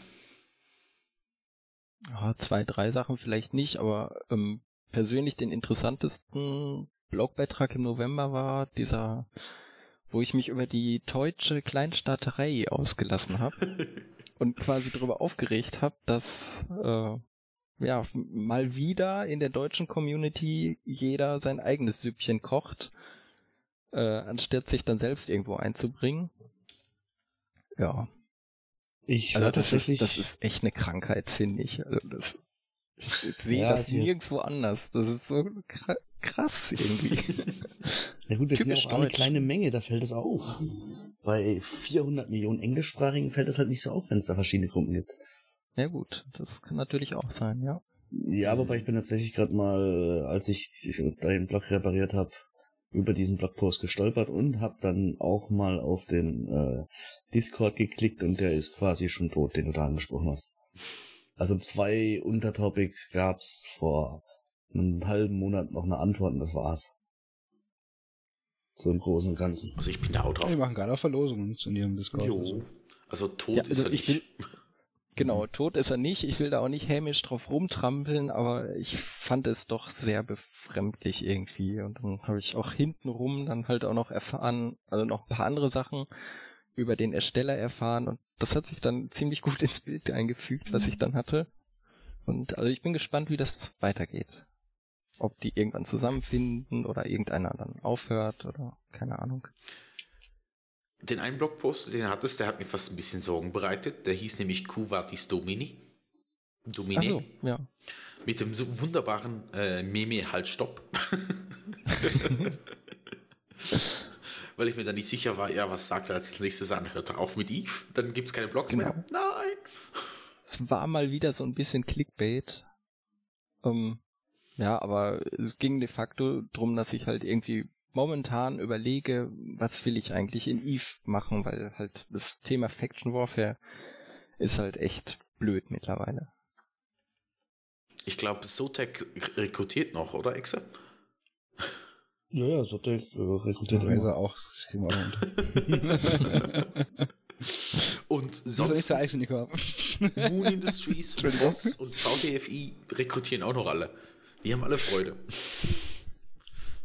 Speaker 5: Ja, zwei, drei Sachen vielleicht nicht, aber ähm, persönlich den interessantesten Blogbeitrag im November war dieser, wo ich mich über die deutsche Kleinstaaterei ausgelassen habe und quasi darüber aufgeregt habe, dass äh, ja mal wieder in der deutschen Community jeder sein eigenes Süppchen kocht, äh, anstatt sich dann selbst irgendwo einzubringen. Ja,
Speaker 3: Ich
Speaker 5: also das ist, das ist echt eine Krankheit, finde ich. Also das, ich, sehe
Speaker 3: Ja,
Speaker 5: das
Speaker 3: ist jetzt-
Speaker 5: nirgendwo anders. Das ist so kra- krass irgendwie.
Speaker 3: Ja gut, wir sind ja auch eine kleine Menge, da fällt es auf. Bei 400 Millionen Englischsprachigen fällt es halt nicht so auf, wenn es da verschiedene Gruppen gibt.
Speaker 5: ja gut, das kann natürlich auch sein, ja.
Speaker 3: Ja, wobei ich bin tatsächlich gerade mal, als ich deinen Blog repariert habe, über diesen Blogpost gestolpert und habe dann auch mal auf den äh, Discord geklickt und der ist quasi schon tot, den du da angesprochen hast. Also zwei Untertopics gab's vor einem halben Monat noch eine Antwort und das war's. So im Großen und Ganzen.
Speaker 2: Also ich bin da auch drauf.
Speaker 4: Wir machen gerade Verlosungen zu ihrem Discord.
Speaker 2: Jo. Also tot
Speaker 5: Ja,
Speaker 2: ist
Speaker 5: also
Speaker 2: er
Speaker 5: ich
Speaker 2: nicht.
Speaker 5: will- Genau, tot ist er nicht. Ich will da auch nicht hämisch drauf rumtrampeln, aber ich fand es doch sehr befremdlich irgendwie. Und dann habe ich auch hintenrum dann halt auch noch erfahren, also noch ein paar andere Sachen über den Ersteller erfahren. Und das hat sich dann ziemlich gut ins Bild eingefügt, was ich dann hatte. Und also ich bin gespannt, wie das weitergeht. Ob die irgendwann zusammenfinden oder irgendeiner dann aufhört oder keine Ahnung.
Speaker 2: Den einen Blogpost, den du hattest, der hat mir fast ein bisschen Sorgen bereitet. Der hieß nämlich Kuvatis Domini. Domini.
Speaker 5: So, ja.
Speaker 2: Mit dem so wunderbaren äh, Meme halt Stopp. Weil ich mir dann nicht sicher war, ja, was sagt er als nächstes an? Hört er auf mit Eve? Dann gibt es keine Blogs
Speaker 5: Genau.
Speaker 2: mehr. Nein!
Speaker 5: Es war mal wieder so ein bisschen Clickbait. Ähm, ja, aber es ging de facto drum, dass ich halt irgendwie momentan überlege, was will ich eigentlich in Eve machen, weil halt das Thema Faction Warfare ist halt echt blöd mittlerweile.
Speaker 2: Ich glaube, Zotac rekrutiert noch, oder, Exe?
Speaker 3: Ja, ja, so der äh, rekrutiert immer.
Speaker 4: ist er auch. Das auch unter.
Speaker 2: Und
Speaker 4: ist
Speaker 2: sonst
Speaker 4: der Eisenigor.
Speaker 2: Moon Industries, Boss und VDFI rekrutieren auch noch alle. Die haben alle Freude.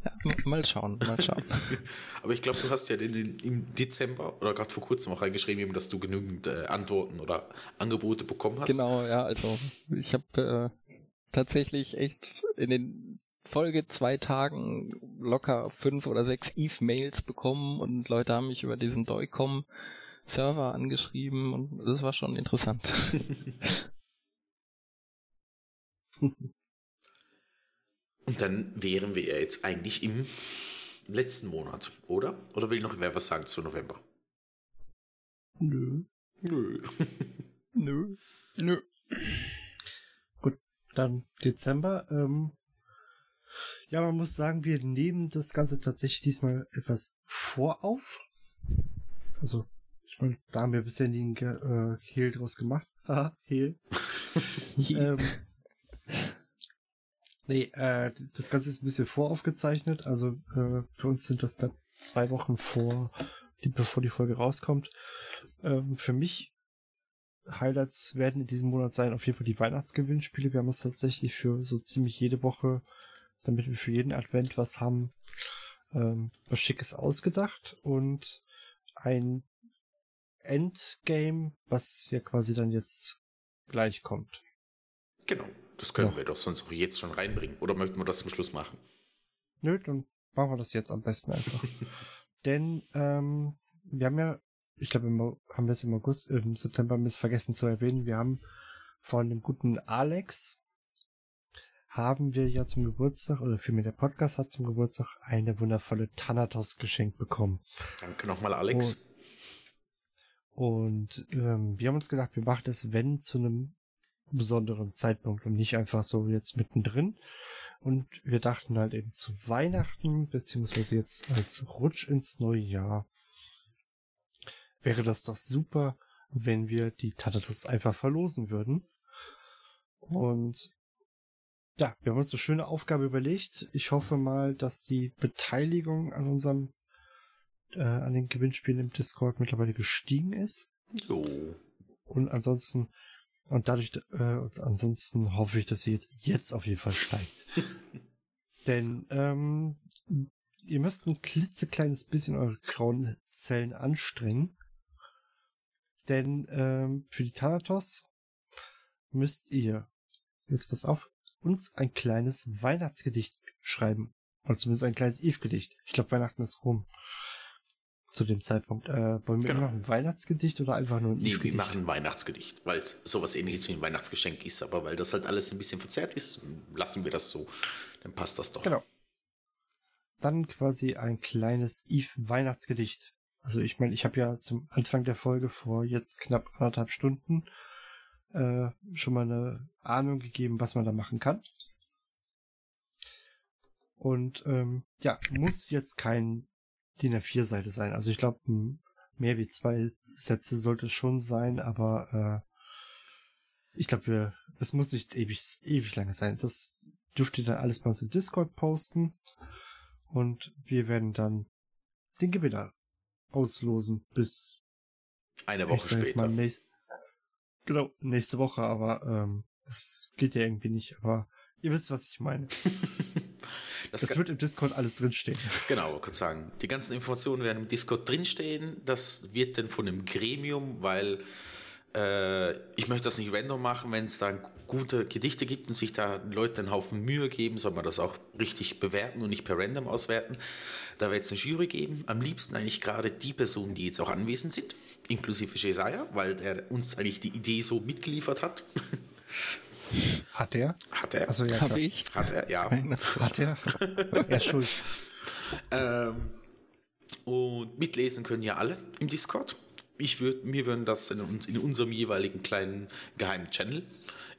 Speaker 5: Ja, mal schauen, mal schauen.
Speaker 2: Aber ich glaube, du hast ja den, den, im Dezember oder gerade vor kurzem auch reingeschrieben, eben, dass du genügend äh, Antworten oder Angebote bekommen hast.
Speaker 5: genau, ja, also ich habe äh, tatsächlich echt in den Folge zwei Tagen locker fünf oder sechs Eve-Mails bekommen und Leute haben mich über diesen Doicom Server angeschrieben und das war schon interessant.
Speaker 2: Und dann wären wir ja jetzt eigentlich im letzten Monat, oder? Oder will noch wer was sagen zu November?
Speaker 1: Nö.
Speaker 2: Nö.
Speaker 5: Nö.
Speaker 4: Nö.
Speaker 1: Dann Dezember. Ähm, ja, man muss sagen, wir nehmen das Ganze tatsächlich diesmal etwas vorauf. Also, ich meine, da haben wir bisher nie ein Ge- äh, Hehl draus gemacht. Haha, Hehl. ähm, nee, äh, das Ganze ist ein bisschen voraufgezeichnet. Also äh, für uns sind das dann zwei Wochen vor, die, bevor die Folge rauskommt. Ähm, für mich Highlights werden in diesem Monat sein auf jeden Fall die Weihnachtsgewinnspiele. Wir haben uns tatsächlich für so ziemlich jede Woche, damit wir für jeden Advent was haben, ähm, was Schickes ausgedacht und ein Endgame, was ja quasi dann jetzt gleich kommt.
Speaker 2: Genau. Das können
Speaker 1: Ja.
Speaker 2: wir doch sonst auch jetzt schon reinbringen. Oder möchten wir das zum Schluss machen?
Speaker 1: Nö, dann machen wir das jetzt am besten einfach. Denn ähm, wir haben ja, ich glaube, haben wir es im August, im September haben wir es vergessen zu erwähnen, wir haben von dem guten Alex haben wir ja zum Geburtstag, oder vielmehr der Podcast hat zum Geburtstag eine wundervolle Thanatos geschenkt bekommen.
Speaker 2: Danke nochmal, Alex.
Speaker 1: Und ähm, wir haben uns gedacht, wir machen das, wenn, zu einem besonderen Zeitpunkt und nicht einfach so jetzt mittendrin. Und wir dachten halt eben zu Weihnachten, beziehungsweise jetzt als Rutsch ins neue Jahr, wäre das doch super, wenn wir die Thanatos einfach verlosen würden. Und ja, wir haben uns eine schöne Aufgabe überlegt. Ich hoffe mal, dass die Beteiligung an unserem, äh, an den Gewinnspielen im Discord mittlerweile gestiegen ist.
Speaker 2: Jo.
Speaker 1: Und ansonsten, und dadurch, äh, und ansonsten hoffe ich, dass sie jetzt, jetzt auf jeden Fall steigt. Denn, ähm, ihr müsst ein klitzekleines bisschen eure grauen Zellen anstrengen. Denn, ähm, für die Thanatos müsst ihr, jetzt pass auf, uns ein kleines Weihnachtsgedicht schreiben. Oder zumindest ein kleines Eve-Gedicht. Ich glaube, Weihnachten ist rum. Zu dem Zeitpunkt. Äh, wollen wir
Speaker 2: Genau.
Speaker 1: immer noch ein Weihnachtsgedicht oder einfach nur ein
Speaker 2: Nee, wir machen ein Weihnachtsgedicht, weil es sowas ähnliches wie ein Weihnachtsgeschenk ist, aber weil das halt alles ein bisschen verzerrt ist, lassen wir das so. Dann passt das doch.
Speaker 1: Genau. Dann quasi ein kleines Eve-Weihnachtsgedicht. Also ich meine, ich habe ja zum Anfang der Folge vor jetzt knapp anderthalb Stunden äh, schon mal eine Ahnung gegeben, was man da machen kann. Und ähm, ja, muss jetzt kein DIN A4-Seite sein. Also ich glaube, mehr wie zwei Sätze sollte es schon sein, aber äh, ich glaube, wir, es muss nicht ewig, ewig lange sein. Das dürft ihr dann alles bei uns im Discord posten. Und wir werden dann den Gewinner auslosen bis
Speaker 2: eine Woche später.
Speaker 1: Nächst, genau, nächste Woche, aber ähm, das geht ja irgendwie nicht. Aber ihr wisst, was ich meine. Das, das wird im Discord alles drinstehen.
Speaker 2: Genau, kurz sagen. Die ganzen Informationen werden im Discord drinstehen. Das wird dann von einem Gremium, weil äh, ich möchte das nicht random machen, wenn es da gute Gedichte gibt und sich da Leute einen Haufen Mühe geben, soll man das auch richtig bewerten und nicht per random auswerten. Da wird es eine Jury geben. Am liebsten eigentlich gerade die Personen, die jetzt auch anwesend sind, inklusive Jesaja, weil der uns eigentlich die Idee so mitgeliefert hat.
Speaker 1: Hat er?
Speaker 2: Hat er.
Speaker 5: Also ja, habe ich.
Speaker 2: Hat er, ja.
Speaker 1: Hat er. er ist schuld.
Speaker 2: Ähm, und mitlesen können ja alle im Discord. Ich würd, wir würden das in, in unserem jeweiligen kleinen geheimen Channel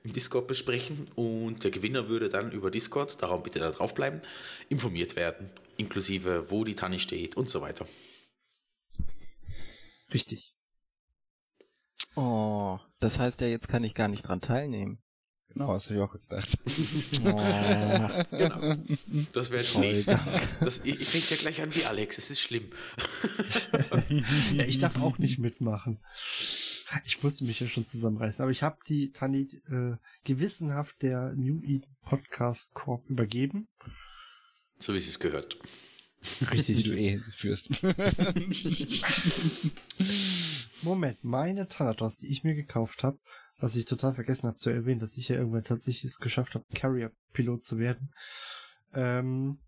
Speaker 2: im Discord besprechen und der Gewinner würde dann über Discord, darum bitte da draufbleiben, informiert werden, inklusive wo die Tanne steht und so weiter.
Speaker 1: Richtig.
Speaker 5: Oh, das heißt ja, jetzt kann ich gar nicht dran teilnehmen.
Speaker 4: Genau, das habe ich auch gedacht.
Speaker 2: oh. genau. Das wäre das Das, ich, ich fängt ja gleich an wie Alex, es ist schlimm.
Speaker 1: ja, ich darf auch nicht mitmachen. Ich musste mich ja schon zusammenreißen, aber ich habe die Tani äh, gewissenhaft der New Eden Podcast Corp übergeben.
Speaker 2: So wie sie es gehört.
Speaker 4: Richtig. Wie du eh führst.
Speaker 1: Moment, meine Thanatos, die ich mir gekauft habe, was ich total vergessen habe zu erwähnen, dass ich ja irgendwann tatsächlich es geschafft habe, Carrier-Pilot zu werden. Ähm,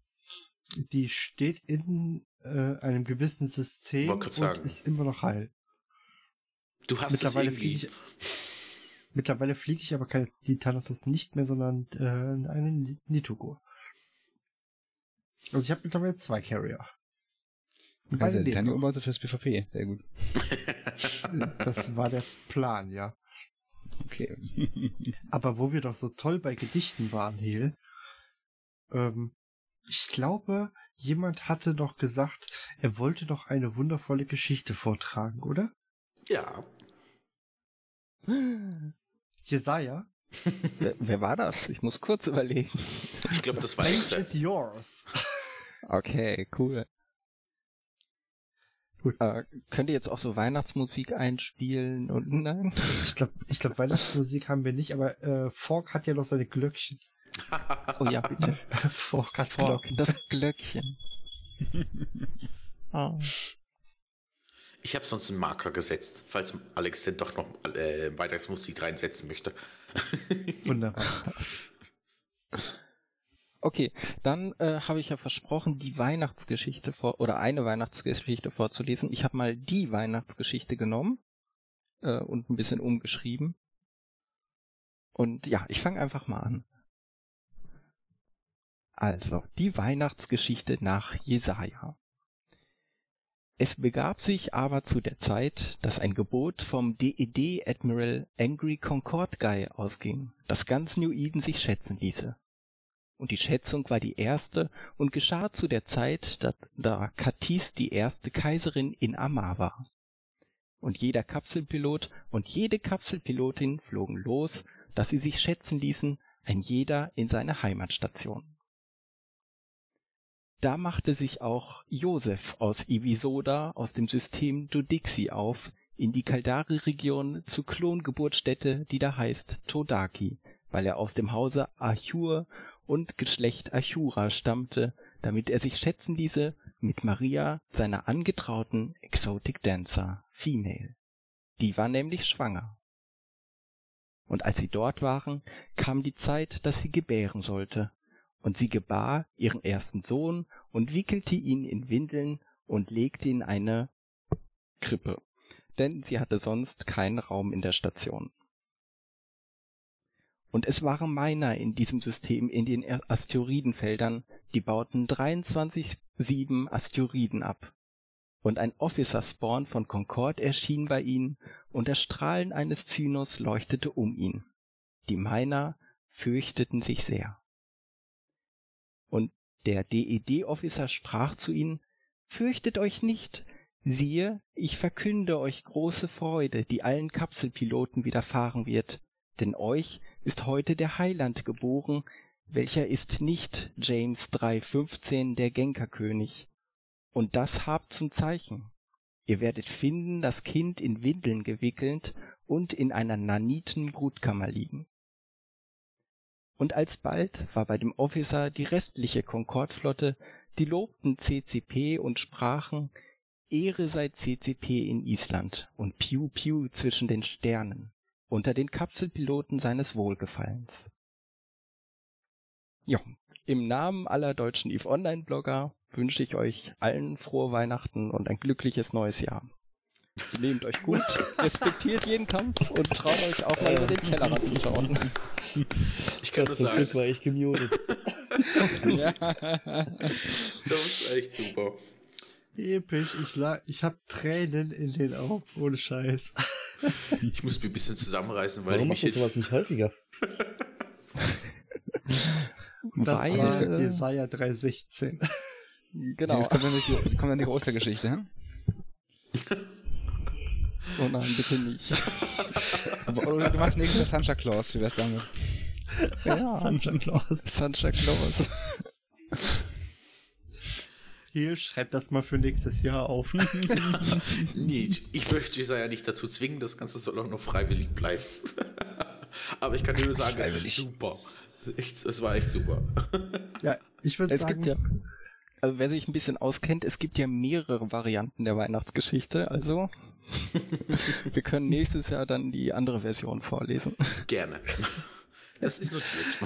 Speaker 1: die steht in äh, einem gewissen System und sagen. ist immer noch heil.
Speaker 2: Du hast
Speaker 1: mittlerweile
Speaker 2: es
Speaker 1: fliege ich, Mittlerweile fliege ich aber keine die Thanatos nicht mehr, sondern äh, einen Nitugo. Also ich habe mittlerweile zwei Carrier.
Speaker 4: Also Tiny umbaute fürs PvP, sehr gut.
Speaker 1: das war der Plan, ja.
Speaker 4: Okay.
Speaker 1: Aber wo wir doch so toll bei Gedichten waren, Hel, ähm, ich glaube, jemand hatte doch gesagt, er wollte doch eine wundervolle Geschichte vortragen, oder?
Speaker 2: Ja.
Speaker 1: Jesaja?
Speaker 5: wer, wer, war das? Ich muss kurz überlegen.
Speaker 2: Ich glaube, das war
Speaker 1: Stage is yours.
Speaker 5: Okay, cool. Gut. Äh, könnt ihr jetzt auch so Weihnachtsmusik einspielen und nein?
Speaker 1: Ich glaube, ich glaub, Weihnachtsmusik haben wir nicht, aber äh, Fork hat ja noch seine Glöckchen.
Speaker 5: oh ja, bitte.
Speaker 1: Fork hat
Speaker 5: Fork, das Glöckchen.
Speaker 2: oh. Ich habe sonst einen Marker gesetzt, falls Alex denn doch noch äh, Weihnachtsmusik reinsetzen möchte.
Speaker 1: Wunderbar.
Speaker 5: Okay, dann äh, habe ich ja versprochen, die Weihnachtsgeschichte vor oder eine Weihnachtsgeschichte vorzulesen. Ich habe mal die Weihnachtsgeschichte genommen äh, und ein bisschen umgeschrieben. Und ja, ich fange einfach mal an. Also, die Weihnachtsgeschichte nach Jesaja. Es begab sich aber zu der Zeit, dass ein Gebot vom DED Admiral Angry Concord Guy ausging, das ganz New Eden sich schätzen ließe und die Schätzung war die erste und geschah zu der Zeit, da, da Katis die erste Kaiserin in Amar war. Und jeder Kapselpilot und jede Kapselpilotin flogen los, dass sie sich schätzen ließen, ein jeder in seine Heimatstation. Da machte sich auch Josef aus Ivisoda aus dem System Dodixi auf, in die Kaldari-Region zur Klongeburtsstätte, die da heißt Todaki, weil er aus dem Hause Achur und Geschlecht Achura stammte, damit er sich schätzen ließe mit Maria, seiner angetrauten Exotic Dancer, Female. Die war nämlich schwanger. Und als sie dort waren, kam die Zeit, dass sie gebären sollte, und sie gebar ihren ersten Sohn und wickelte ihn in Windeln und legte in eine Krippe, denn sie hatte sonst keinen Raum in der Station. Und es waren Miner in diesem System in den Asteroidenfeldern, die bauten 23 7 Asteroiden ab. Und ein Officer-Spawn von Concord erschien bei ihnen, und der Strahlen eines Zynos leuchtete um ihn. Die Miner fürchteten sich sehr. Und der DED-Officer sprach zu ihnen, Fürchtet euch nicht, siehe, ich verkünde euch große Freude, die allen Kapselpiloten widerfahren wird, denn euch ist heute der Heiland geboren, welcher ist nicht James 315 der Genkerkönig. Und das habt zum Zeichen. Ihr werdet finden das Kind in Windeln gewickelt und in einer Naniten-Brutkammer liegen. Und alsbald war bei dem Officer die restliche Concorde-Flotte, die lobten CCP und sprachen, Ehre sei CCP in Island und Piu Piu zwischen den Sternen, unter den Kapselpiloten seines Wohlgefallens. Ja, im Namen aller deutschen EVE Online Blogger wünsche ich euch allen frohe Weihnachten und ein glückliches neues Jahr. Nehmt euch gut, respektiert jeden Kampf und traut euch auch mal über den Tellerrand zu schauen.
Speaker 2: Ich kann das sagen.
Speaker 3: war ich gemutet.
Speaker 4: ja.
Speaker 2: Das ist echt super.
Speaker 1: Episch, ich, la ich hab Tränen in den Augen, ohne Scheiß.
Speaker 2: Ich muss mich ein bisschen zusammenreißen, weil
Speaker 3: Warum
Speaker 2: ich
Speaker 3: machst du
Speaker 2: mich.
Speaker 3: sowas nicht häufiger?
Speaker 1: Das
Speaker 5: Weil,
Speaker 1: war
Speaker 5: äh,
Speaker 1: Jesaja 316.
Speaker 5: Genau.
Speaker 4: Das kommt dann nicht die, kommt dann die Ostergeschichte?
Speaker 5: Oh nein, bitte nicht.
Speaker 4: Aber oder du machst nächstes Jahr Santa Claus, wie wär's damit?
Speaker 5: Ja,
Speaker 1: Santa Claus.
Speaker 5: Santa Claus.
Speaker 1: Hier, schreib das mal für nächstes Jahr auf.
Speaker 2: Nee, ich möchte Jesaja nicht dazu zwingen, das Ganze soll auch noch freiwillig bleiben. Aber ich kann dir nur sagen, es ist super. Echt, es war echt super.
Speaker 1: ja, ich würde
Speaker 5: Es
Speaker 1: sagen,
Speaker 5: gibt ja, also wer sich ein bisschen auskennt, es gibt ja mehrere Varianten der Weihnachtsgeschichte, also wir können nächstes Jahr dann die andere Version vorlesen.
Speaker 2: Gerne. Das ist notiert.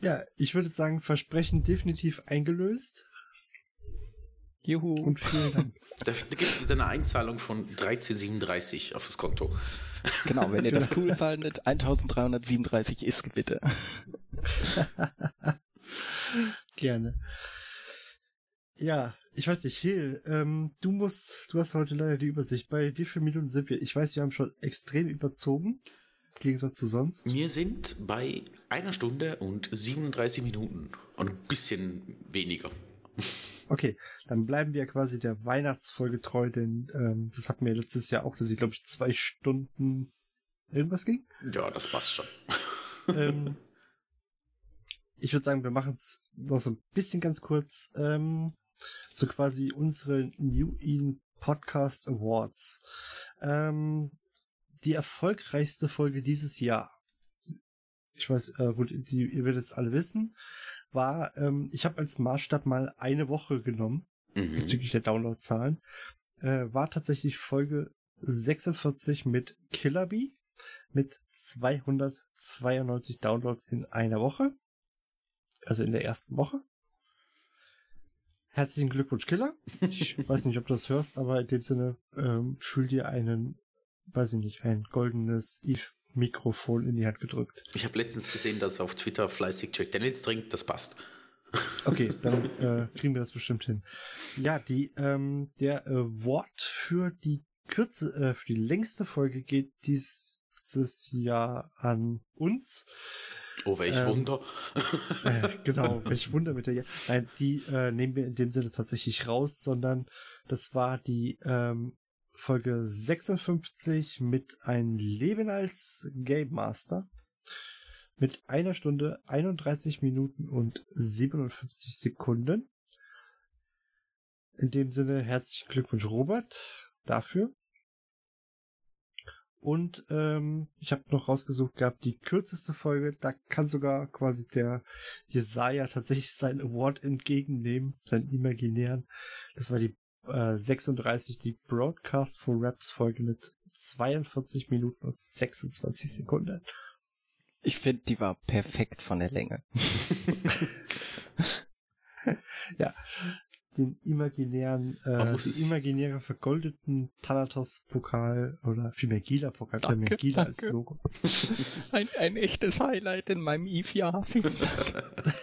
Speaker 1: ja, ich würde sagen, Versprechen definitiv eingelöst.
Speaker 5: Juhu.
Speaker 1: Und vielen Dank.
Speaker 2: Da, gibt es wieder eine Einzahlung von 1337 auf das Konto.
Speaker 5: Genau, wenn ihr das cool fandet, 1337 ist bitte.
Speaker 1: Gerne. Ja, ich weiß nicht, Hill, ähm, du musst, du hast heute leider die Übersicht. Bei wie vielen Minuten sind wir? Ich weiß, wir haben schon extrem überzogen. Im Gegensatz zu sonst.
Speaker 2: Wir sind bei einer Stunde und 37 Minuten. Und ein bisschen weniger.
Speaker 1: Okay, dann bleiben wir quasi der Weihnachtsfolge treu, denn ähm, das hatten wir letztes Jahr auch, dass ich glaube ich zwei Stunden irgendwas ging.
Speaker 2: Ja, das passt schon.
Speaker 1: ähm, ich würde sagen, wir machen es noch so ein bisschen ganz kurz. Ähm, so quasi unsere New In Podcast Awards. Ähm, die erfolgreichste Folge dieses Jahr. Ich weiß, äh, gut, die, ihr werdet es alle wissen, war, ähm, ich habe als Maßstab mal eine Woche genommen,
Speaker 2: Mhm.
Speaker 1: bezüglich der Downloadzahlen, äh, war tatsächlich Folge 46 mit Killer Bee mit 292 Downloads in einer Woche. Also in der ersten Woche. Herzlichen Glückwunsch, Killer. Ich weiß nicht, ob du das hörst, aber in dem Sinne ähm, fühl dir einen, weiß ich nicht, ein goldenes Eve-Mikrofon in die Hand gedrückt.
Speaker 2: Ich habe letztens gesehen, dass auf Twitter fleißig Jack Daniels trinkt. Das passt.
Speaker 1: Okay, dann äh, kriegen wir das bestimmt hin. Ja, die ähm, der Award für die Kürze, äh, für die längste Folge geht dieses Jahr an uns.
Speaker 2: Oh, welch
Speaker 1: Ähm,
Speaker 2: Wunder.
Speaker 1: Äh, genau, welch Wunder mit der. Nein, die äh, nehmen wir in dem Sinne tatsächlich raus, sondern das war die ähm, Folge 56 mit ein Leben als Game Master mit einer Stunde 31 Minuten und 57 Sekunden. In dem Sinne herzlichen Glückwunsch Robert dafür. Und ähm, ich habe noch rausgesucht gehabt, die kürzeste Folge, da kann sogar quasi der Jesaja tatsächlich seinen Award entgegennehmen, seinen imaginären. Das war die äh, 36, die Broadcast for Raps Folge mit 42 Minuten und 26 Sekunden.
Speaker 5: Ich finde, die war perfekt von der Länge.
Speaker 1: Den imaginären, äh,
Speaker 2: muss
Speaker 1: die
Speaker 2: es-
Speaker 1: imaginäre vergoldeten Thanatos-Pokal oder vielmehr Gila-Pokal, haben ja
Speaker 5: Danke,
Speaker 1: Gila als. Logo.
Speaker 5: Ein, ein echtes Highlight in meinem Eve-Jahr. Vielen Dank.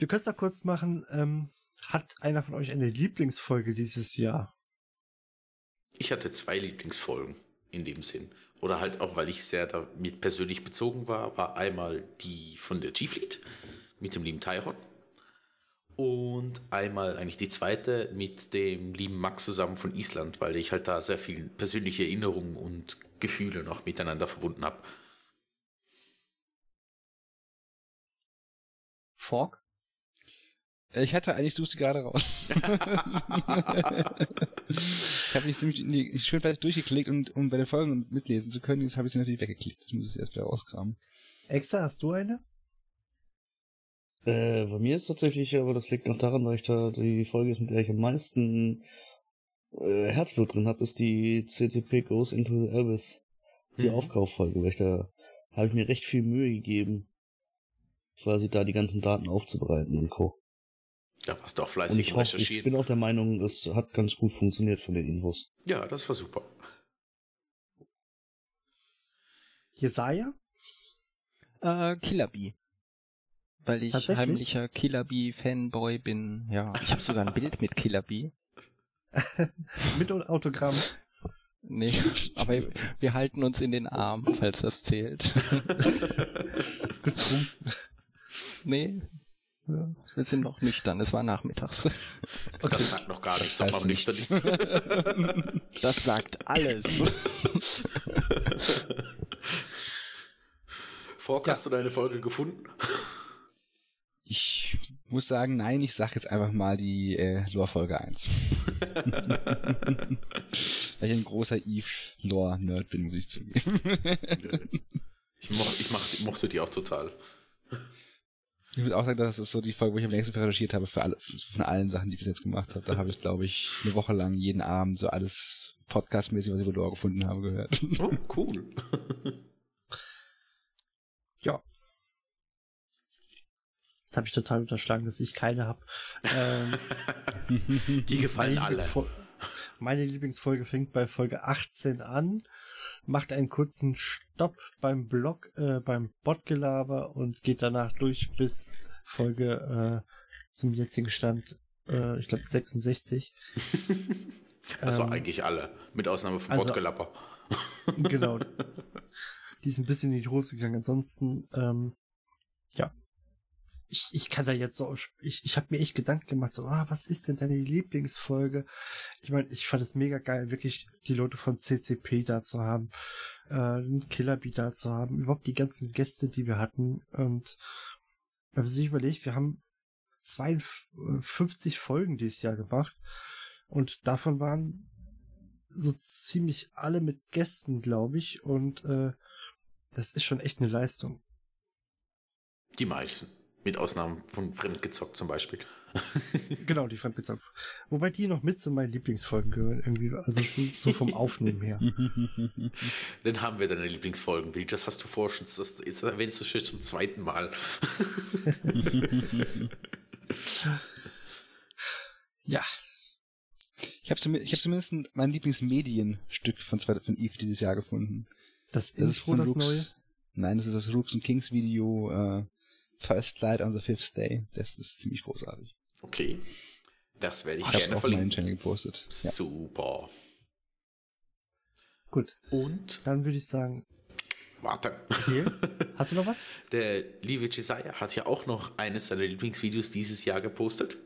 Speaker 1: Du könntest doch kurz machen, ähm, hat einer von euch eine Lieblingsfolge dieses Jahr?
Speaker 2: Ich hatte zwei Lieblingsfolgen in dem Sinn. Oder halt auch, weil ich sehr damit persönlich bezogen war, war einmal die von der G-Fleet mit dem lieben Tyron. Und einmal eigentlich die zweite mit dem lieben Max zusammen von Island, weil ich halt da sehr viel persönliche Erinnerungen und Gefühle noch miteinander verbunden habe.
Speaker 1: Fork?
Speaker 4: Äh, Ich hatte eigentlich, suche sie gerade raus. ich habe mich ziemlich in die, schön fertig durchgeklickt und um bei den Folgen mitlesen zu können, jetzt habe ich sie natürlich weggeklickt. Das muss ich erst wieder rauskramen.
Speaker 1: Exa, hast du eine?
Speaker 3: Äh, bei mir ist tatsächlich, aber das liegt noch daran, weil ich da die Folge ist, mit der ich am meisten äh, Herzblut drin habe, ist die CCP Goes into the Abyss. Die
Speaker 2: Mhm.
Speaker 3: Aufkauffolge, weil ich da habe ich mir recht viel Mühe gegeben, quasi da die ganzen Daten aufzubereiten und Co.
Speaker 2: Da warst du auch
Speaker 3: Und
Speaker 2: fleißig
Speaker 3: ich
Speaker 2: im
Speaker 3: hoffe, ich bin auch der Meinung, es hat ganz gut funktioniert von den Infos.
Speaker 2: Ja, das war super.
Speaker 1: Jesaja?
Speaker 5: Äh, Killer Bee. Weil ich heimlicher Killer Bee Fanboy bin. Ja, ich habe sogar ein Bild mit Killer Bee.
Speaker 1: Mit Autogramm.
Speaker 5: Nee, aber wir halten uns in den Arm, falls das zählt.
Speaker 1: Betrunken.
Speaker 5: nee, wir sind noch nüchtern, es war nachmittags.
Speaker 2: Das sagt noch gar nichts,
Speaker 4: Das
Speaker 2: ob man nüchtern ist.
Speaker 5: Das sagt alles.
Speaker 2: Fork, hast du deine Folge gefunden?
Speaker 4: Ich muss sagen, nein, ich sag jetzt einfach mal die äh, Lore-Folge 1. Weil ich ein großer Eve-Lore-Nerd bin, muss ich zugeben.
Speaker 2: Ich, moch, ich mach, mochte die auch total.
Speaker 4: Ich würde auch sagen, das ist so die Folge, wo ich am längsten recherchiert habe für alle, von allen Sachen, die ich bis jetzt gemacht habe. Da habe ich, glaube ich, eine Woche lang jeden Abend so alles podcastmäßig, was ich über Lore gefunden habe, gehört.
Speaker 2: Oh, cool.
Speaker 1: Ja. Jetzt habe ich total unterschlagen, dass ich keine habe. Ähm,
Speaker 2: Die gefallen
Speaker 1: meine,
Speaker 2: alle.
Speaker 1: Lieblingsfol- meine Lieblingsfolge fängt bei Folge 18 an, macht einen kurzen Stopp beim Blog, äh, beim Botgelaber und geht danach durch bis Folge äh, zum jetzigen Stand, äh, ich glaube 66.
Speaker 2: Also
Speaker 1: Ähm,
Speaker 2: eigentlich alle, mit Ausnahme von
Speaker 1: also-
Speaker 2: Botgelapper.
Speaker 1: genau. Die ist ein bisschen in die Hose gegangen. Ansonsten, ähm, ja. Ich, ich kann da jetzt so, ich, ich habe mir echt Gedanken gemacht, so, ah, was ist denn deine Lieblingsfolge? Ich meine, ich fand es mega geil, wirklich die Leute von CCP da zu haben, äh, einen Killerbee da zu haben, überhaupt die ganzen Gäste, die wir hatten. Und wenn man sich überlegt, wir haben 52 Folgen dieses Jahr gemacht und davon waren so ziemlich alle mit Gästen, glaube ich. Und äh, das ist schon echt eine Leistung.
Speaker 2: Die meisten. Mit Ausnahme von Fremdgezockt zum Beispiel.
Speaker 1: Genau, die Fremdgezockt. Wobei die noch mit zu meinen Lieblingsfolgen gehören, irgendwie. Also so, so vom Aufnehmen her.
Speaker 2: Dann haben wir deine Lieblingsfolgen, Will. Das hast du vorher schon, das jetzt erwähnst du schon zum zweiten Mal.
Speaker 1: Ja,
Speaker 4: Ich habe zumindest, ich hab zumindest ein- mein Lieblingsmedienstück von, zwei- von Eve dieses Jahr gefunden.
Speaker 1: das,
Speaker 4: Das ist von
Speaker 1: das
Speaker 4: Lux.
Speaker 1: neue.
Speaker 4: Nein, das ist das Rooks and Kings Video äh, First Light on the Fifth Day. Das ist ziemlich großartig.
Speaker 2: Okay. Das werde ich
Speaker 4: Ich
Speaker 2: gerne
Speaker 4: auf meinen
Speaker 2: verlinken.
Speaker 4: Channel gepostet. Ja.
Speaker 2: Super.
Speaker 1: Gut,
Speaker 2: Und,
Speaker 1: dann würde ich sagen,
Speaker 2: warte.
Speaker 1: okay. Hast du noch was?
Speaker 2: Der liebe Jesiah hat ja auch noch eines seiner Lieblingsvideos dieses Jahr gepostet.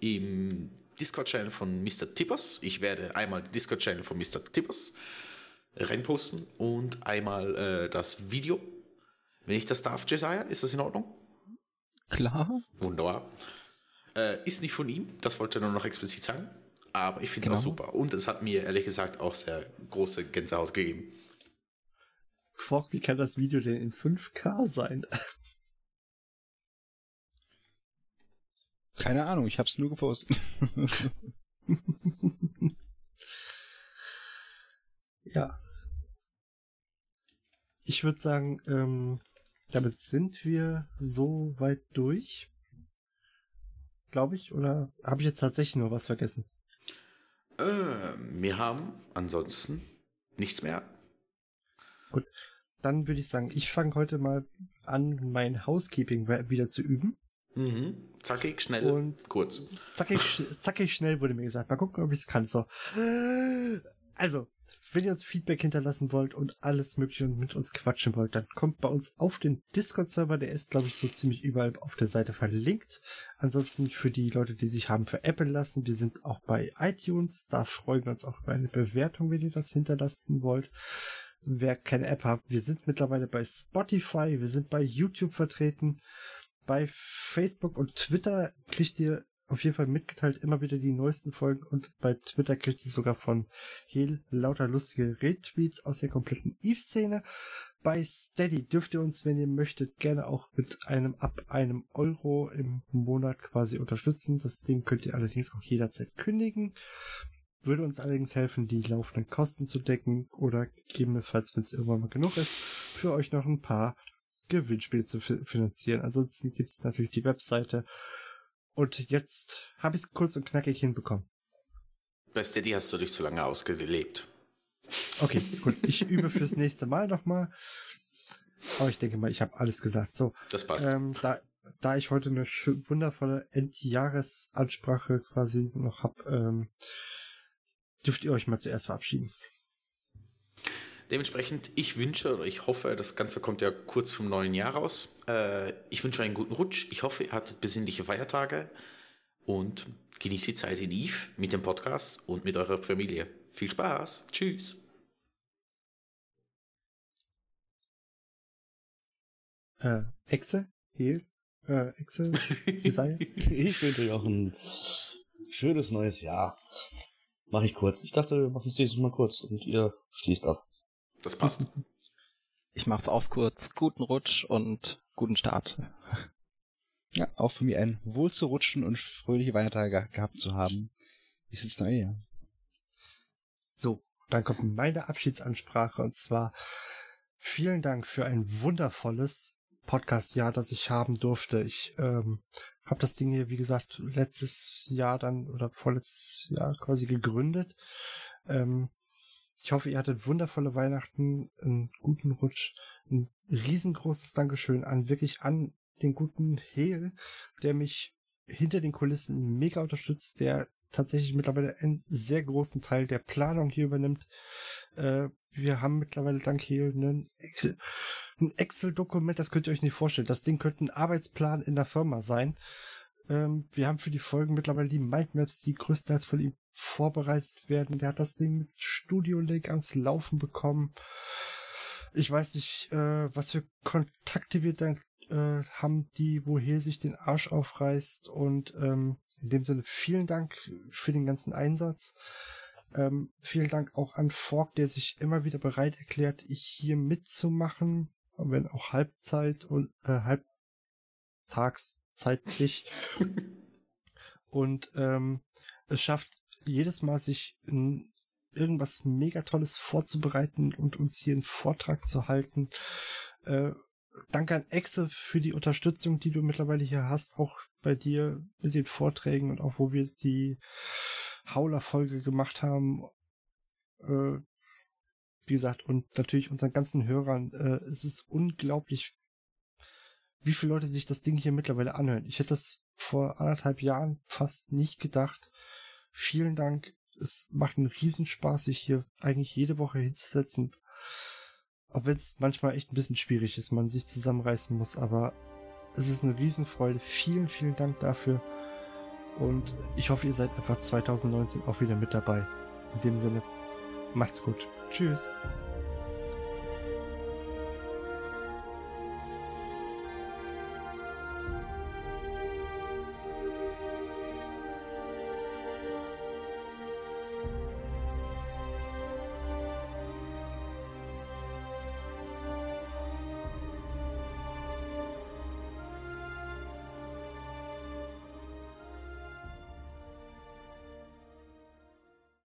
Speaker 2: Im Discord-Channel von Mr. Tippers. Ich werde einmal den Discord-Channel von Mr. Tippers reinposten und einmal äh, das Video. Wenn ich das darf, Jesiah, ist das in Ordnung?
Speaker 5: Klar.
Speaker 2: Wunderbar. Äh, ist nicht von ihm, das wollte er nur noch explizit sagen. Aber ich finde es auch
Speaker 4: Genau.
Speaker 2: super. Und es hat mir ehrlich gesagt auch sehr große Gänsehaut gegeben.
Speaker 1: Fork, wie kann das Video denn in 5K sein?
Speaker 4: Keine Ahnung, ich habe es nur gepostet.
Speaker 1: Ja. Ich würde sagen, ähm, damit sind wir so weit durch. Glaube ich. Oder habe ich jetzt tatsächlich nur was vergessen?
Speaker 2: Äh, wir haben ansonsten nichts mehr.
Speaker 1: Dann würde ich sagen, ich fange heute mal an, mein Housekeeping wieder zu üben.
Speaker 2: Mhm. Zackig, schnell,
Speaker 1: Und-
Speaker 2: kurz.
Speaker 1: Zackig, zackig schnell wurde mir gesagt. Mal gucken, ob ich es kann. So. Also, wenn ihr uns Feedback hinterlassen wollt und alles mögliche und mit uns quatschen wollt, dann kommt bei uns auf den Discord-Server. Der ist, glaube ich, so ziemlich überall auf der Seite verlinkt. Ansonsten für die Leute, die sich haben für Apple lassen, wir sind auch bei iTunes. Da freuen wir uns auch über eine Bewertung, wenn ihr das hinterlassen wollt. Wer keine App hat, wir sind mittlerweile bei Spotify, wir sind bei YouTube vertreten. Bei Facebook und Twitter kriegt ihr auf jeden Fall mitgeteilt immer wieder die neuesten Folgen und bei Twitter kriegt ihr sogar von Hel lauter lustige Retweets aus der kompletten Eve-Szene. Bei Steady dürft ihr uns, wenn ihr möchtet, gerne auch mit einem ab einem Euro im Monat quasi unterstützen. Das Ding könnt ihr allerdings auch jederzeit kündigen. Würde uns allerdings helfen, die laufenden Kosten zu decken oder gegebenenfalls, wenn es irgendwann mal genug ist, für euch noch ein paar Gewinnspiele zu fi- finanzieren. Ansonsten gibt es natürlich die Webseite. Und jetzt habe ich es kurz und knackig hinbekommen.
Speaker 2: Bei Steady hast du dich zu lange ausgelebt.
Speaker 1: Okay, gut. Ich übe fürs nächste Mal nochmal. Aber ich denke mal, ich habe alles gesagt. So,
Speaker 2: Das passt.
Speaker 1: ähm, da, da ich heute eine wundervolle Endjahresansprache quasi noch hab, ähm, dürft ihr euch mal zuerst verabschieden.
Speaker 2: Dementsprechend, ich wünsche oder ich hoffe, das Ganze kommt ja kurz vom neuen Jahr raus. Äh, ich wünsche einen guten Rutsch. Ich hoffe, ihr hattet besinnliche Feiertage und genießt die Zeit in Eve mit dem Podcast und mit eurer Familie. Viel Spaß. Tschüss.
Speaker 1: Äh, Exe? Hehl? Äh, Exe? Jesaja?
Speaker 3: Ich wünsche euch auch ein schönes neues Jahr. Mach ich kurz. Ich dachte, wir machen es dieses Mal kurz und ihr schließt ab.
Speaker 2: Das passt.
Speaker 5: Ich mach's aus kurz. Guten Rutsch und guten Start.
Speaker 4: Ja, auch für mich ein wohl zu rutschen und fröhliche Feiertage gehabt zu haben. Bis ins neue Jahr.
Speaker 1: So, dann kommt meine Abschiedsansprache und zwar vielen Dank für ein wundervolles Podcast-Jahr, das ich haben durfte. Ich ähm, habe das Ding hier, wie gesagt, letztes Jahr dann oder vorletztes Jahr quasi gegründet. Ähm, ich hoffe, ihr hattet wundervolle Weihnachten, einen guten Rutsch, ein riesengroßes Dankeschön an wirklich an den guten Hehl, der mich hinter den Kulissen mega unterstützt, der tatsächlich mittlerweile einen sehr großen Teil der Planung hier übernimmt. Äh, wir haben mittlerweile dank Hehl einen Excel, ein Excel-Dokument, das könnt ihr euch nicht vorstellen. Das Ding könnte ein Arbeitsplan in der Firma sein. Ähm, wir haben für die Folgen mittlerweile die Mindmaps, die größtenteils von ihm vorbereitet werden. Der hat das Ding mit Studio Link ans Laufen bekommen. Ich weiß nicht, äh, was für Kontakte wir dann äh, haben, die, woher sich den Arsch aufreißt. Und ähm, in dem Sinne vielen Dank für den ganzen Einsatz. Ähm, vielen Dank auch an Fork, der sich immer wieder bereit erklärt, hier mitzumachen, wenn auch Halbzeit und äh, halbtagszeitlich. und ähm, es schafft jedes Mal, sich in irgendwas mega Tolles vorzubereiten und uns hier einen Vortrag zu halten. Äh, danke an Exe für die Unterstützung, die du mittlerweile hier hast, auch bei dir mit den Vorträgen und auch wo wir die Hauler-Folge gemacht haben. Äh, wie gesagt, und natürlich unseren ganzen Hörern. Äh, es ist unglaublich, wie viele Leute sich das Ding hier mittlerweile anhören. Ich hätte das vor anderthalb Jahren fast nicht gedacht. Vielen Dank. Es macht einen Riesenspaß, sich hier eigentlich jede Woche hinzusetzen. Auch wenn es manchmal echt ein bisschen schwierig ist, man sich zusammenreißen muss, aber es ist eine Riesenfreude. Vielen, vielen Dank dafür. Und ich hoffe, ihr seid einfach 2019 auch wieder mit dabei. In dem Sinne, macht's gut. Tschüss.